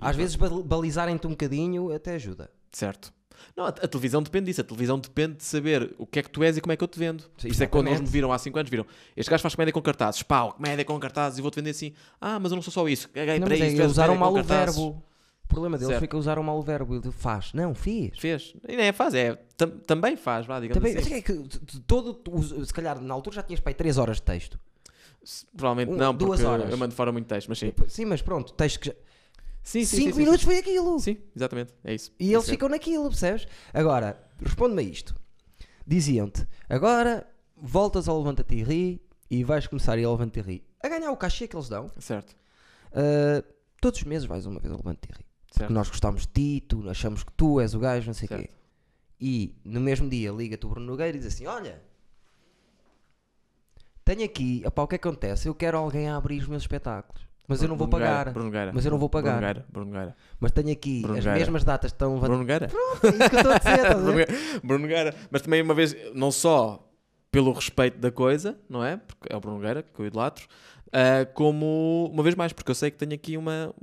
Às vezes bal- balizarem-te um bocadinho até ajuda. Certo. Não, a, a televisão depende disso. A televisão depende de saber o que é que tu és e como é que eu te vendo. Sim, Por isso é que quando eles me viram há 5 anos, viram este gajo faz comédia com cartazes. Pau, comédia com cartazes e vou-te vender assim. Ah, mas eu não sou só isso. Caguei Não, para é, isso. és usaram mal o verbo. O problema deles Certo. foi que usaram mal o verbo. Ele faz. Não, fiz. Fez. E nem é faz, é. tam- também faz, vá, digamos Também, assim. é que todo, se calhar na altura já tinhas para aí 3 horas de texto. Se- Provavelmente Um- não, duas porque horas. eu mando fora muito texto, mas sim. Sim, mas pronto, texto que já. Sim, sim, 5 sim, sim, minutos foi aquilo. Sim, exatamente. É isso. E eles é. ficam naquilo, percebes? Agora, responde-me a isto. Diziam-te, agora voltas ao Levanta-te e ri e vais começar a ir ao Levanta-te e ri. A ganhar o cachê que eles dão. Certo, Uh, todos os meses vais uma vez ao Levanta-te e ri. Porque certo. nós gostamos de ti, tu, achamos que tu és o gajo, não sei o quê. E no mesmo dia liga-te o Bruno Nogueira e diz assim: Olha, tenho aqui, opá, o que é que acontece? Eu quero alguém a abrir os meus espetáculos, mas eu não vou Bruno pagar. Bruno Nogueira. Mas eu não vou pagar. Bruno Nogueira, Bruno. Mas tenho aqui Bruno as mesmas datas que estão Bruno. Nogueira. É isso que eu estou a dizer, Bruno? Nogueira. Bruno. Mas também uma vez, não só pelo respeito da coisa, não é? Porque é o Bruno Nogueira, que eu idolatro, ah, como, uma vez mais, porque eu sei que tenho aqui uma,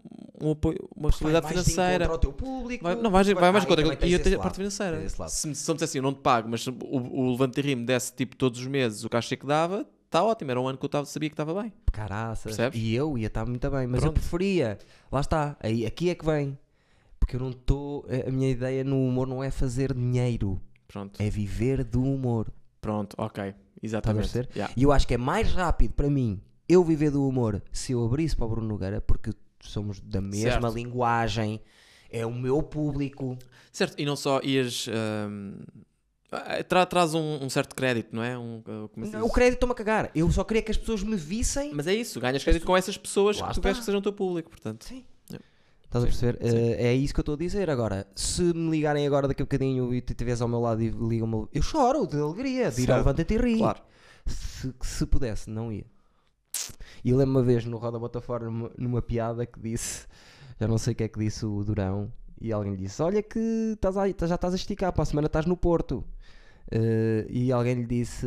um apoio, uma possibilidade Vai financeira. ao teu público. Vai, não, vai, vai mais Ah, conta. também E eu tenho a parte financeira. Se, me- se eu me dissesse assim, eu não te pago, mas o, o Levante e Rime desse tipo todos os meses o cachê que dava, está ótimo. Era um ano que eu tava, sabia que estava bem. Caraças. Percebes? E eu ia estar muito bem, mas eu Pronto. preferia. Lá está. Aí, aqui é que vem. Porque eu não estou. A minha ideia no humor não é fazer dinheiro, Pronto, é viver do humor. pronto, ok. A Exatamente. perceber? Yeah. E eu acho que é mais rápido para mim eu viver do humor se eu abrisse para o Bruno Nogueira, porque somos da mesma Certo. linguagem, é o meu público. Certo, e não só ias. ahm, ah, tra- traz um, um certo crédito, não é? Um, uh, como se O crédito estou-me a cagar. Eu só queria que as pessoas me vissem. Mas é isso, ganhas crédito com essas pessoas Lá que tu está. queres que sejam o teu público, portanto. Sim. Yeah. Estás a perceber? sim. Eh, é isso que eu estou a dizer. Agora, se me ligarem agora daqui a bocadinho e tu estiveres ao meu lado e ligam-me, eu choro de alegria, de ir ao levanta-te e rir. Claro. Se, se pudesse, não ia. E eu lembro uma vez no Roda Bota Fora numa, numa piada que disse, já não sei o que é que disse o Durão, e alguém lhe disse: Olha, que estás a- já estás a esticar, para a semana estás no Porto. Eh, e alguém lhe disse: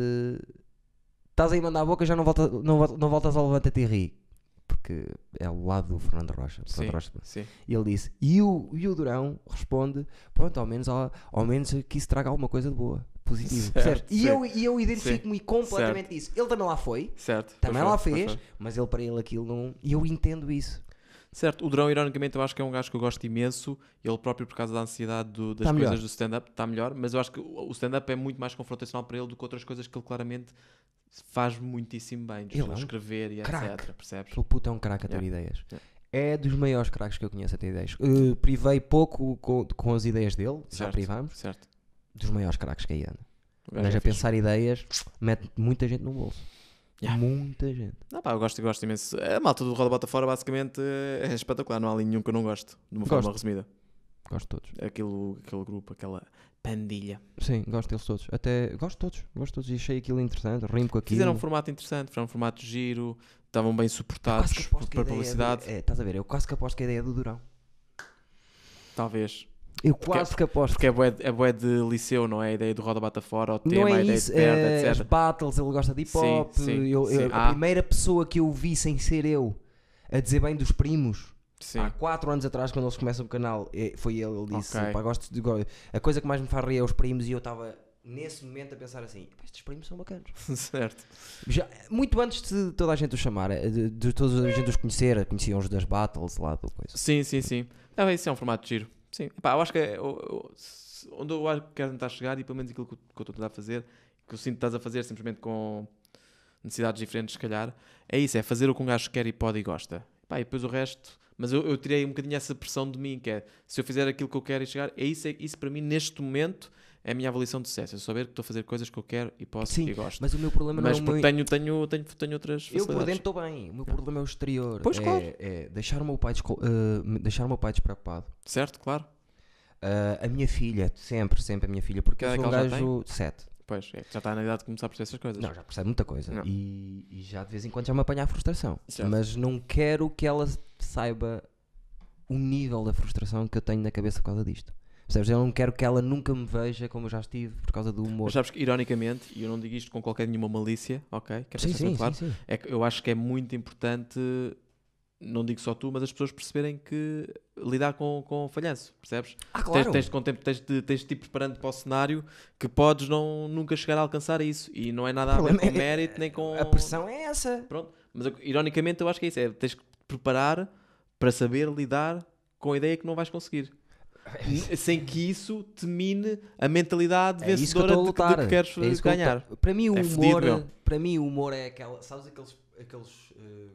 Estás aí a mandar a boca, já não, volta, não, não voltas ao levanta-te e ri. Porque é ao lado do Fernando Rocha. Fernando Sim, Rocha. sim. E ele disse, e o, e o Durão responde: Pronto, ao menos, ao, ao menos que isso traga alguma coisa de boa. Positivo. Certo? E eu, e eu identifico-me completamente disso. Ele também lá foi, Certo. também lá foi, fez, mas ele para ele aquilo não. E eu entendo isso. Certo, o Drão, ironicamente, eu acho que é um gajo que eu gosto imenso. Ele próprio, por causa da ansiedade do- das Tá coisas melhor. do stand-up, está melhor. Mas eu acho que o o stand-up é muito mais confrontacional para ele do que outras coisas que ele claramente faz muitíssimo bem. Ele é um escrever e craque. etc. Percebes? Aquele puto é um craque a ter Yeah. ideias. Yeah. É dos maiores craques que eu conheço a ter ideias. Uh, privei pouco com, com as ideias dele, já Certo, privamos. Certo. Dos maiores craques que aí anda. Mas é a fixe. pensar ideias, mete muita gente no bolso. Yeah. Muita gente. Não, pá, eu gosto, gosto imenso. A malta do Roda Bota Fora, basicamente, é espetacular. Não há ali nenhum que eu não gosto, de uma forma Gosto. resumida. Gosto de todos. Aquilo, aquele grupo, aquela pandilha. Sim, gosto deles todos. Até gosto de todos. Gosto de todos. E achei aquilo interessante. Rimo com aquilo. Fizeram um formato interessante, fizeram um formato giro, estavam bem suportados a para publicidade. É, é, estás a ver? Eu quase que aposto que a ideia é do Durão. Talvez. Eu quase que aposto. Porque é bué, é bué de liceu, não é? A ideia do Roda Bata Fora, o tema, Não a é ideia isso, de perda, é, as etc. battles, ele gosta de hip Sim, hop. sim, eu- eu- sim. A Ah. primeira pessoa que eu vi sem ser eu a dizer bem dos primos Sim. há 4 anos atrás, quando eles começam o canal, eh, foi ele. Ele disse: Ok. "Pá, gosto de, A coisa que mais me faz rir é os primos, e eu estava nesse momento a pensar assim: "Pá, estes primos são bacanas. certo. Já, muito antes de toda a gente os chamar, eh, de, de toda a gente os conhecer, conheciam os das battles lá do coisa. Sim, sim, sim. É, isso é um formato giro. Sim. Pá, eu acho que é o- se- onde eu acho que quero tentar chegar e pelo menos aquilo que eu eu estou a tentar fazer, que eu sinto que estás a fazer simplesmente com necessidades diferentes, se calhar, é isso, é fazer o que um gajo quer e pode e gosta. Pá, e depois o resto. Mas eu, eu tirei um bocadinho essa pressão de mim, que é se eu fizer aquilo que eu quero e chegar, é isso, é, isso para mim neste momento é a minha avaliação de sucesso. É saber que estou a fazer coisas que eu quero e posso Sim, e gosto. Mas o meu problema Mas não é meu. tenho, tenho, tenho, tenho outras Eu por dentro estou bem, o meu problema é o exterior. Pois, é, claro. é deixar o meu pai, me- deixar o meu pai despreocupado. Certo, claro. Ah, a minha filha, sempre, sempre a minha filha, porque Que eu idade sou um é gajo 7. Pois, é, já está na idade de começar a perceber essas coisas. Não, já percebe muita coisa. E, e já de vez em quando já me apanha a frustração. Certo. Mas não quero que ela saiba o nível da frustração que eu tenho na cabeça por causa disto. Percebes? Eu não quero que ela nunca me veja como eu já estive por causa do humor. Mas sabes que, ironicamente, e eu não digo isto com qualquer nenhuma malícia, ok? Quero sim, deixar sim, claro, sim, sim. é que eu acho que é muito importante, não digo só tu, mas as pessoas perceberem que lidar com, com falhanço, percebes? Ah, Tens, claro. tens, de contem- tens, de, tens de te ir preparando para o cenário que podes não, nunca chegar a alcançar isso. E não é nada a ver com é- mérito, nem com. A pressão é essa. Pronto. Mas ironicamente eu acho que é isso, é tens que te preparar para saber lidar com a ideia que não vais conseguir. Sem que isso te mine a mentalidade É que vencedora estou a de, lutar. de que queres É que ganhar. luto- Para mim o É humor, fedido, para mim o humor é aquela, sabes aqueles aqueles eh,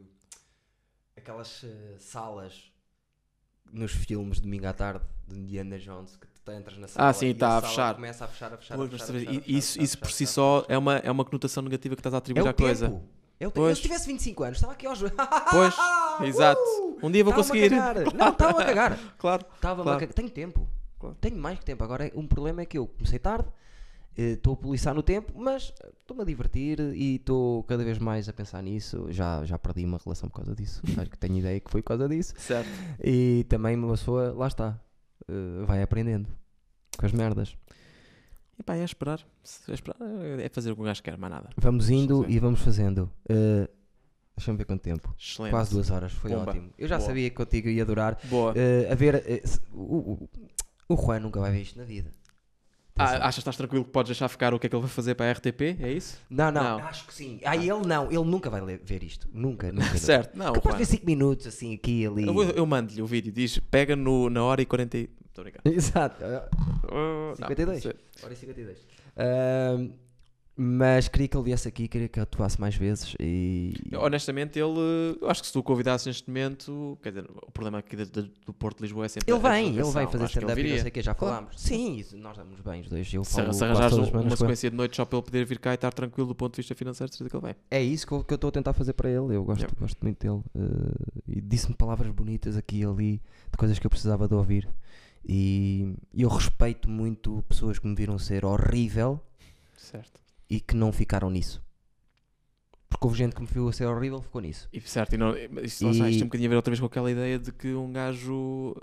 aquelas eh, salas nos filmes de domingo à tarde de Indiana Jones que tu entras na sala Ah, sim, e tá a sala fechar. começa a fechar, a fechar, Pois, a fechar, a fechar, a fechar, a isso, fechar, isso a por si a só a é uma, é uma conotação negativa que estás a É atribuir o à coisa. tempo. É tempo. Pois. Eu se tivesse 25 anos, estava aqui aos Pois, Uh! exato. Um dia vou conseguir. Não, estava a cagar. Claro. Estava Claro. a cagar. Tenho tempo. Claro. Tenho mais que tempo. Agora, um problema é que eu comecei tarde, eh, estou a poliçar no tempo, mas estou-me a divertir e estou cada vez mais a pensar nisso. Já, já perdi uma relação por causa disso. Acho que tenho ideia que foi por causa disso. Certo. E também uma pessoa, lá está, eh, vai aprendendo com as merdas. E pá, é esperar. É esperar. É fazer o que um gajo quer, mais nada. Vamos indo e vamos fazendo. Eh, Deixa-me ver quanto tempo. Excelente. Quase duas horas, foi Pumba. ótimo. Eu já Boa. sabia que contigo ia durar. Boa. Eh, a ver, se- o, o, o Juan nunca vai ver isto na vida. Ah, achas que estás tranquilo que podes deixar ficar o que é que ele vai fazer para a RTP? É isso? não, não, não. acho que sim. Ah, ele não, ele nunca vai ver isto. Nunca, nunca. Certo. Não, Capaz de ver 5 minutos assim, aqui e ali. Eu, eu mando-lhe o vídeo. Diz, pega no, na hora e 40 Estou brincando. Exato. Oh, 52. não, Hora e 52. Ahm, mas queria que ele viesse aqui, queria que atuasse mais vezes e. Honestamente, ele... Eu acho que se tu o convidasses neste momento... Quer dizer, o problema aqui do, do- do Porto de Lisboa é sempre... Ele a vem, ele vai fazer stand-up e não sei o que, já Claro. falámos. Sim, isso, nós estamos bem os dois. Eu Se, se arranjares um- uma sequência de noite só para ele poder vir cá e estar tranquilo do ponto de vista financeiro, certeza que ele vem. É isso que eu que eu estou a tentar fazer para ele. Eu gosto, gosto muito dele. eh, e disse-me palavras bonitas aqui e ali, de coisas que eu precisava de ouvir. E eu respeito muito pessoas que me viram ser horrível Certo. e que não ficaram nisso. Porque houve gente que me viu a ser horrível ficou nisso. E certo, e não, lá está, E- isto tem um bocadinho a ver outra vez com aquela ideia de que um gajo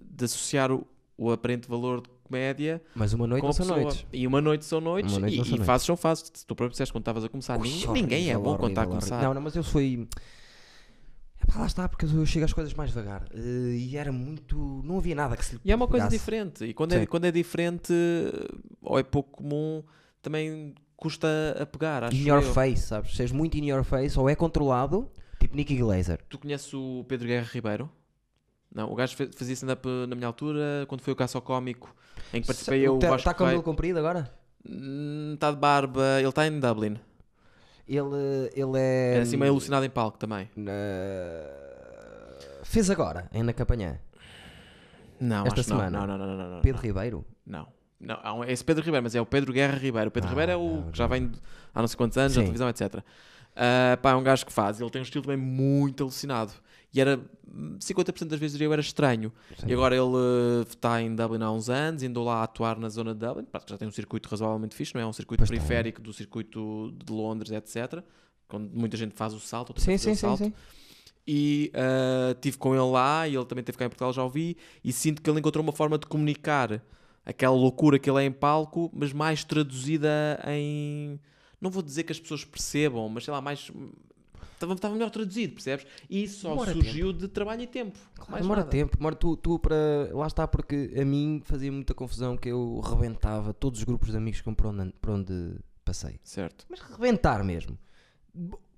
de associar o, o aparente valor de comédia Mas uma noite são noites. E uma noite são noites Uma noite e, e fases são fases. Se tu próprio disseste quando estavas a começar, Ui, ninguém, ninguém é horrível, bom quando está a horrível, começar. horrível. Não, não, mas eu fui. Epá, lá está, porque eu chego às coisas mais devagar. eh, e era muito. Não havia nada que se lhe E é uma coisa diferente. E quando é, quando é diferente, ou é pouco comum, também custa a pegar. Acho In your eu. face, sabes? Se és muito in your face, ou é controlado, tipo Nicky Glazer. Tu conheces o Pedro Guerra Ribeiro? Não, o gajo fazia stand-up na minha altura, quando foi o caça ao cómico, em que participei eu, o Está tá com o cabelo comprido agora? Está de barba, ele está em Dublin. Ele, ele é. É assim meio alucinado em palco também. na- Fez agora, em Na Campanhã. Não, Esta semana. Não, não, não, não, não, Pedro Ribeiro. Não. Não, esse Pedro Ribeiro, mas é o Pedro Guerra Ribeiro. O Pedro Ah, Ribeiro é o que já vem há não sei quantos anos, na televisão, etc. Ah, pá, é um gajo que faz. Ele tem um estilo também muito alucinado. E era hum, 50% das vezes eu era estranho. Sim. E agora ele eh, está em Dublin há uns anos, indo lá a atuar na zona de Dublin. Já tem um circuito razoavelmente fixe, não é? Um circuito Pois periférico do circuito de Londres, etc. Quando muita gente faz o salto. Sim, sim, o sim, salto. sim. E ah, tive com ele lá, e ele também esteve cá em Portugal, já ouvi. E sinto que ele encontrou uma forma de comunicar aquela loucura que ele é em palco, mas mais traduzida em. Não vou dizer que as pessoas percebam, mas sei lá, mais. Estava, estava melhor traduzido, percebes? E isso só Demora surgiu de trabalho e tempo. Claro, mais demora nada. tempo, demora tu, tu para. Lá está, porque a mim fazia muita confusão que eu rebentava todos os grupos de amigos com por onde, por onde passei. Certo. Mas rebentar mesmo.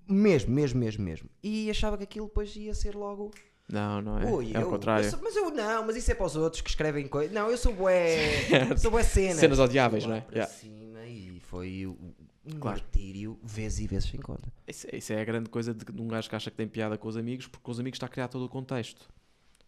Mesmo, mesmo, mesmo, mesmo. E achava que aquilo depois ia ser logo. Não, não é. Ui, é eu, o contrário. eu sou- mas eu não, mas isso é para os outros que escrevem coisas. Não, eu sou bué. sou bué cenas. Cenas odiáveis, não é? para Yeah. cima e foi um Claro. martírio vezes e vezes sem conta. Isso, isso é a grande coisa de, de um gajo que acha que tem piada com os amigos, porque com os amigos está a criar todo o contexto.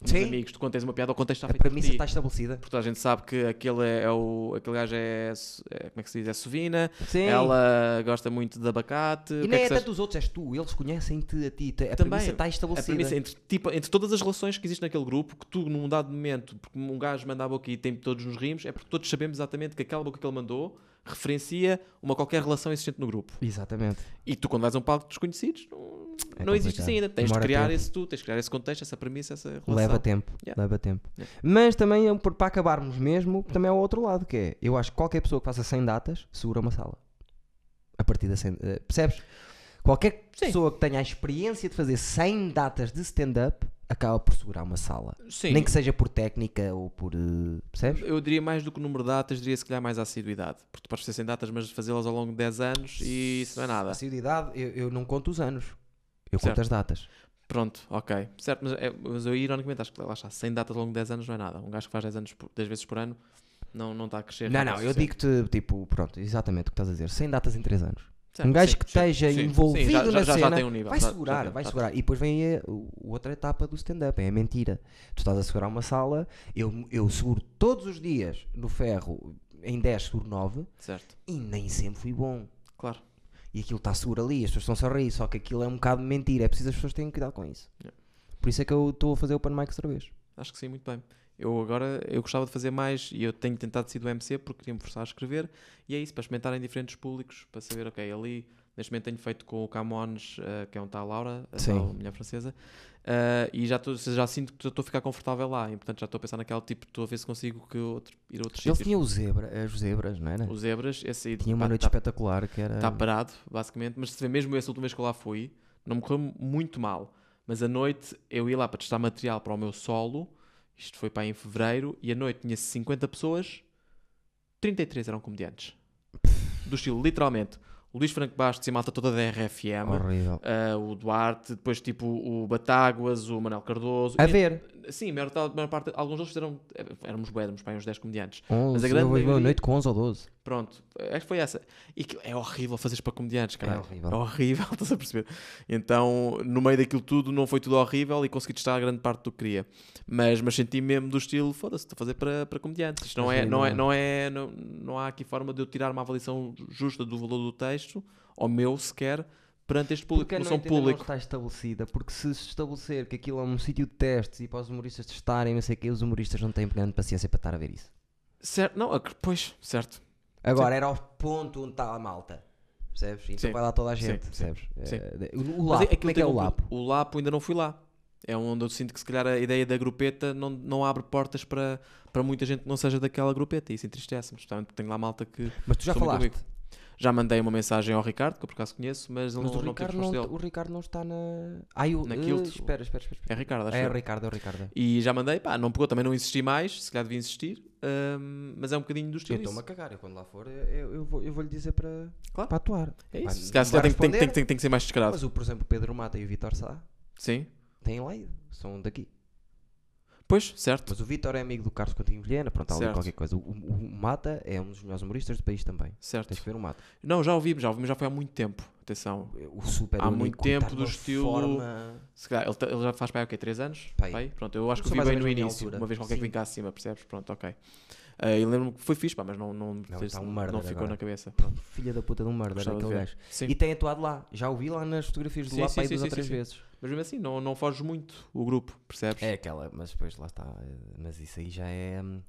Os Sim. amigos, tu tens uma piada, o contexto está A feito por premissa está estabelecida. Porque a gente sabe que aquele, é, é o, aquele gajo é, é- Como é que se diz? É sovina. Sim. Ela gosta muito de abacate. E que nem é é tanto os outros, és tu. Eles conhecem-te a ti. A Também, premissa está A estabelecida. premissa entre, tipo, entre todas as relações que existem naquele grupo, que tu, num dado momento, porque um gajo manda a boca e tem todos nos rimos, é porque todos sabemos exatamente que aquela boca que ele mandou referencia uma qualquer relação existente no grupo. Exatamente. E tu, quando vais a um palco de desconhecidos, não, É não existe isso ainda. Tens Demora de criar tempo. esse tu, tens de criar esse contexto, essa premissa, essa relação. Leva tempo, Yeah. leva tempo. Yeah. Mas também, é para acabarmos mesmo, também é o outro lado, que é, eu acho que qualquer pessoa que faça 100 datas, segura uma sala. A partir da 100, eh, percebes? Qualquer Sim. pessoa que tenha a experiência de fazer 100 datas de stand-up, acaba por segurar uma sala. Sim. Nem que seja por técnica ou por, eh, percebes? Eu diria mais do que o número de datas, diria se calhar mais assiduidade. Porque tu podes fazer 100 datas, mas fazê-las ao longo de 10 anos e isso não é nada. Assiduidade, eu, eu não conto os anos. Eu Certo. conto as datas. Pronto, ok. Certo, mas, é, mas eu ironicamente acho que lá está, 100 datas ao longo de 10 anos não é nada. Um gajo que faz 10, anos por, 10 vezes por ano não, não está a crescer. Não, não, a eu digo-te, tipo, pronto, exatamente o que estás a dizer. 100 datas em 3 anos. Certo, um gajo sim, que sim, esteja sim, envolvido já, na já, cena já um nível. vai segurar, vai segurar. E depois vem a, o- outra etapa do stand-up, é a mentira. Tu estás a segurar uma sala, eu, eu seguro todos os dias no ferro, em 10 seguro 9, tem. Certo, e nem sempre fui bom. claro. E aquilo está seguro ali, as pessoas estão-se a rir, só que aquilo é um bocado de mentira. É preciso as pessoas terem cuidado com isso. Yeah. Por isso é que eu estou a fazer o Open Mic outra vez. Acho que sim, muito bem. Eu agora eu gostava de fazer mais e eu tenho tentado ser do MC porque queria me forçar a escrever e é isso, para experimentar em diferentes públicos, para saber, ok, ali neste momento tenho feito com o Camões, eh, que é um tal Laura, a Sim. tal mulher francesa, eh, e já, tô, já sinto que estou a ficar confortável lá, e portanto já estou a pensar naquele tipo, estou a ver se consigo que outro, ir a outros Eles sítios. tinham o zebra, as zebras, não era? Os zebras, esse aí Tinha uma pá, noite tá- espetacular que era. Está parado, basicamente, mas se vê mesmo essa última vez que eu lá fui, não me correu muito mal. Mas a noite eu ia lá para testar material para o meu solo, isto foi para aí em fevereiro, e a noite tinha 50 pessoas, 33 eram comediantes. Do estilo, literalmente, o Luís Franco Bastos e a malta toda da RFM, Horrível. ah, o Duarte, depois tipo o Batáguas, o Manel Cardoso. A ver, Sim, maior, maior parte, alguns deles fizeram, éramos bué, éramos para uns 10 comediantes. 11, a grande maioria- noite com 11 ou 12. Pronto, acho que foi essa. E que é horrível fazeres para comediantes, cara. horrível. É horrível, estás a perceber? Então, no meio daquilo tudo, não foi tudo horrível e consegui testar a grande parte do que queria. Mas, mas senti mesmo do estilo, foda-se, estou a fazer para, para comediantes. Isto não Mas é, não, é, não é, não, não há aqui forma de eu tirar uma avaliação justa do valor do texto, ou meu sequer, perante este público, Porque a porque são noite ainda não está estabelecida, porque se se estabelecer que aquilo é um sítio de testes e para os humoristas testarem, não sei o que, os humoristas não têm grande paciência para estar a ver isso. Certo, não, pois, certo. Agora era ao ponto onde está a malta. Percebes? Então Sim. vai lá toda a gente, sim, percebes? sim. Eh, o, o Lapo, aquilo como é que é o Lapo? O Lapo ainda não fui lá. É onde eu sinto que se calhar a ideia da grupeta não, não abre portas para, para muita gente que não seja daquela grupeta. E isso entristece-me, porque tenho lá malta que. Mas tu já falaste. Já mandei uma mensagem ao Ricardo, que eu por acaso conheço, mas ele Mas não, o Ricardo não, o Ricardo não está na. Ai, o. Na eh, Kilt. espera, espera, espera. É Ricardo, acho É eu. o Ricardo, é o Ricardo. E já mandei, pá, não pegou, também não insisti mais, se calhar devia insistir, ahm, mas é um bocadinho do Eu estilo estou-me a cagar, eu quando lá for, eu, eu, vou, eu vou lhe dizer para, Claro. para atuar. É isso. Se calhar se calhar tem, tem, tem, tem que ser mais descarado. Mas, o, por exemplo, o Pedro Mata e o Vitor Sá Sim. têm lá ido, são daqui. Pois, certo. Mas o Vitor é amigo do Carlos Coutinho Vilhena, pronto, há ali Certo. qualquer coisa. O, o- o Mata é um dos melhores humoristas do país também. Certo. Tens que ver o Mata. Não, já ouvi, já ouvi, mas já foi há muito tempo. Atenção. O super Há único, muito tá tempo numa do estilo- Forma... Se calhar, ele, ta- ele já faz aí, o quê? 3 anos? Pai. Pai? Pronto, eu acho que vi mais ou bem no menos da minha início. altura. Uma vez qualquer que Sim. vem cá acima, percebes? Pronto, ok. Ah, e lembro-me que foi fixe, pá, mas não, não, Não, está um não, murder ficou agora. na cabeça. Filha da puta de um murder, Gostava de aquele ver. gajo. Sim. E tem atuado lá. Já o vi lá nas fotografias de Sim, lá sim, aí sim, duas ou sim, três sim. vezes. Mas mesmo assim, não, não foge muito o grupo, percebes? É aquela, mas depois lá está. eh, Mas isso aí já é hum,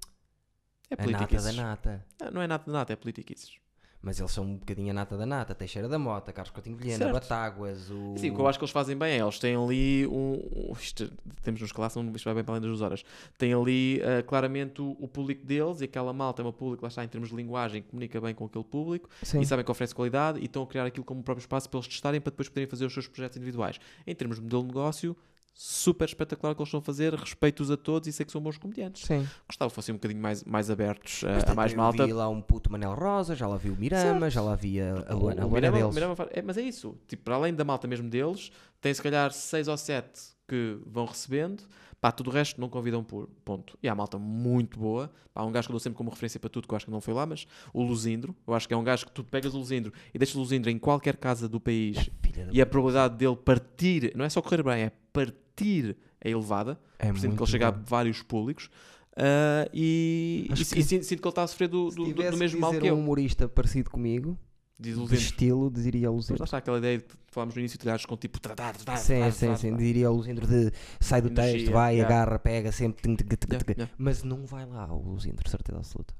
É a nata da nata. Ah, Não é nada de nada, é politiquices. Mas eles são um bocadinho a nata da nata. Teixeira da Mota, Carlos Coutinho Vilhena, Certo. Batáguas, o... Sim, o que eu acho que eles fazem bem é, eles têm ali um... um- Isto, temos nos classe, não isto vai bem para além das duas horas. Tem ali ah, claramente o, o público deles e aquela malta é uma público, lá está, em termos de linguagem, que comunica bem com aquele público Sim. e sabem que oferece qualidade e estão a criar aquilo como o próprio espaço para eles testarem para depois poderem fazer os seus projetos individuais. Em termos de modelo de negócio, super espetacular o que eles estão a fazer, respeito-os a todos e sei que são bons comediantes. Sim. Gostava que fossem um bocadinho mais, mais abertos Mas a mais eu malta. vi lá um puto Manel Rosa, já lá vi o Mirama, Certo. já lá vi a, a O- Luana, a o Luana Mirama- deles. Mirama faz- é, mas é isso. Tipo, para além da malta mesmo deles, tem se calhar 6 ou 7 que vão recebendo. Pá, tudo o resto não convidam por ponto. E há malta muito boa. Pá, há um gajo que eu dou sempre como referência para tudo, que eu acho que não foi lá, mas o Luzindro. Eu acho que é um gajo que tu pegas o Luzindro e deixas o Luzindro em qualquer casa do país da e a probabilidade dele partir, não é só correr bem, é partir é elevada. É por sinto que ele chega a vários públicos. Ah, e, e, que e sinto, sinto que ele está a sofrer do, do, do- mesmo que mal que eu. um humorista parecido comigo, De estilo, diria o Mas lá está aquela ideia que falámos no início de gajos com tipo tratar, tratar, Sim, tratar, sim, sim. Diria o Luzindro de sai do Energia, texto, vai, yeah. agarra, pega, sempre. Yeah, yeah. Mas não vai lá o Luzindro, certeza absoluta.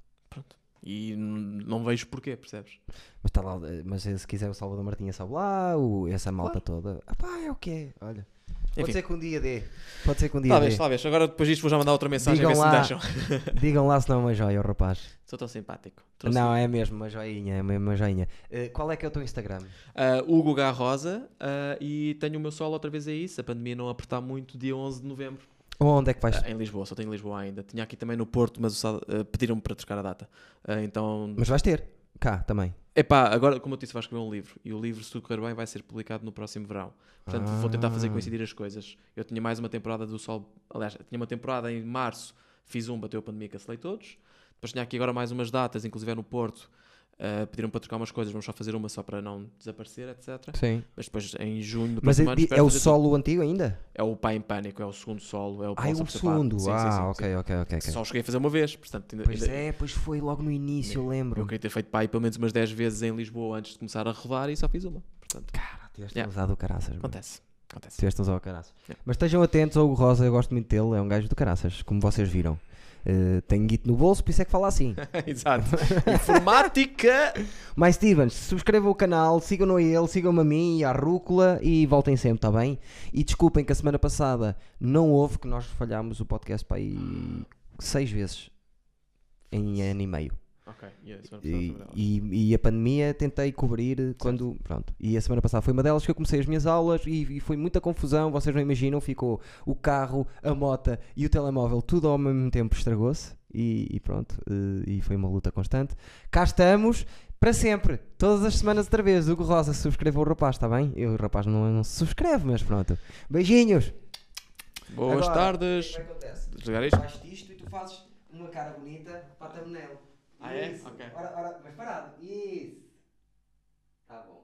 E n- não vejo porquê, percebes? Mas, tá lá, eh, mas se quiser o Salvador Martinha sobe lá, o, essa malta toda. Ah pá, é o quê? Olha. Pode ser que um dia dê. Pode ser que um dia Talvez, dê. talvez. Agora depois disto vou já mandar outra mensagem Digam a ver lá. se me deixam. Digam lá se não é uma joia, o rapaz. Sou tão simpático. Trouxe- Não, é mesmo uma joinha, é mesmo uma joinha. Eh, qual é que é o teu Instagram? Ah, Hugo Gá Rosa ah, e tenho o meu solo outra vez aí, se a pandemia não apertar muito, dia 11 de novembro. Onde é que vais? Ah, em Lisboa, só tenho Lisboa ainda. Tinha aqui também no Porto, mas ah, pediram-me para trocar a data. Ah, então, Mas vais ter? Cá também. epá, agora, como eu disse, vais escrever um livro. E o livro, se tudo correr bem, vai ser publicado no próximo verão. Portanto, vou tentar fazer Ah. coincidir as coisas. Eu tinha mais uma temporada do Sol. Aliás, tinha uma temporada em março, fiz um, bateu a pandemia, cancelei todos. Depois tinha aqui agora mais umas datas, inclusive é no Porto. Uh, pediram para trocar umas coisas, vamos só fazer uma só para não desaparecer, etc. Sim. Mas depois em junho Mas é, ano, é o solo antigo ainda? tudo. É o Pai em Pânico, é o segundo solo. É o Ah, é o segundo. Sim, ah, sim, ok, sim. ok, ok. ok. Só cheguei a fazer uma vez, portanto, ainda, Pois ainda- é, pois foi logo no início, eu eu lembro. queria ter feito pai pelo menos umas 10 vezes em Lisboa antes de começar a rodar e só fiz uma. Portanto, Cara, tiveste Yeah. usado o caraças. mano. acontece. Acontece. Tiveste usado o caraças. Yeah. Mas estejam atentos ao Hugo Rosa, eu gosto muito dele, é um gajo do caraças, como vocês viram. Eh, tenho guito no bolso, por isso é que fala assim. Exato. Informática! Mais Stevens, subscrevam o canal, sigam-no a ele, sigam-me a mim e à Rúcula e voltem sempre, está bem? E desculpem que a semana passada não houve, que nós falhámos o podcast para aí seis vezes em ano e meio. Ok, e a semana passada E, e- e a pandemia tentei cobrir quando. Pronto. E a semana passada foi uma delas que eu comecei as minhas aulas e, e foi muita confusão. Vocês não imaginam, ficou o carro, a mota e o telemóvel, tudo ao mesmo tempo estragou-se. E, e pronto. eh, E foi uma luta constante. Cá estamos. Para sempre, todas as semanas outra vez. Hugo Rosa, subscreva o rapaz, está bem? Eu, o rapaz não, não se subscreve, mas pronto. Beijinhos. Boas Agora, tardes. O que é que acontece? Isto? Isto e tu fazes uma cara bonita para a thumbnail. Ah, é? Isso. Ok. Ora, ora, mas parado. Isso. Tá bom.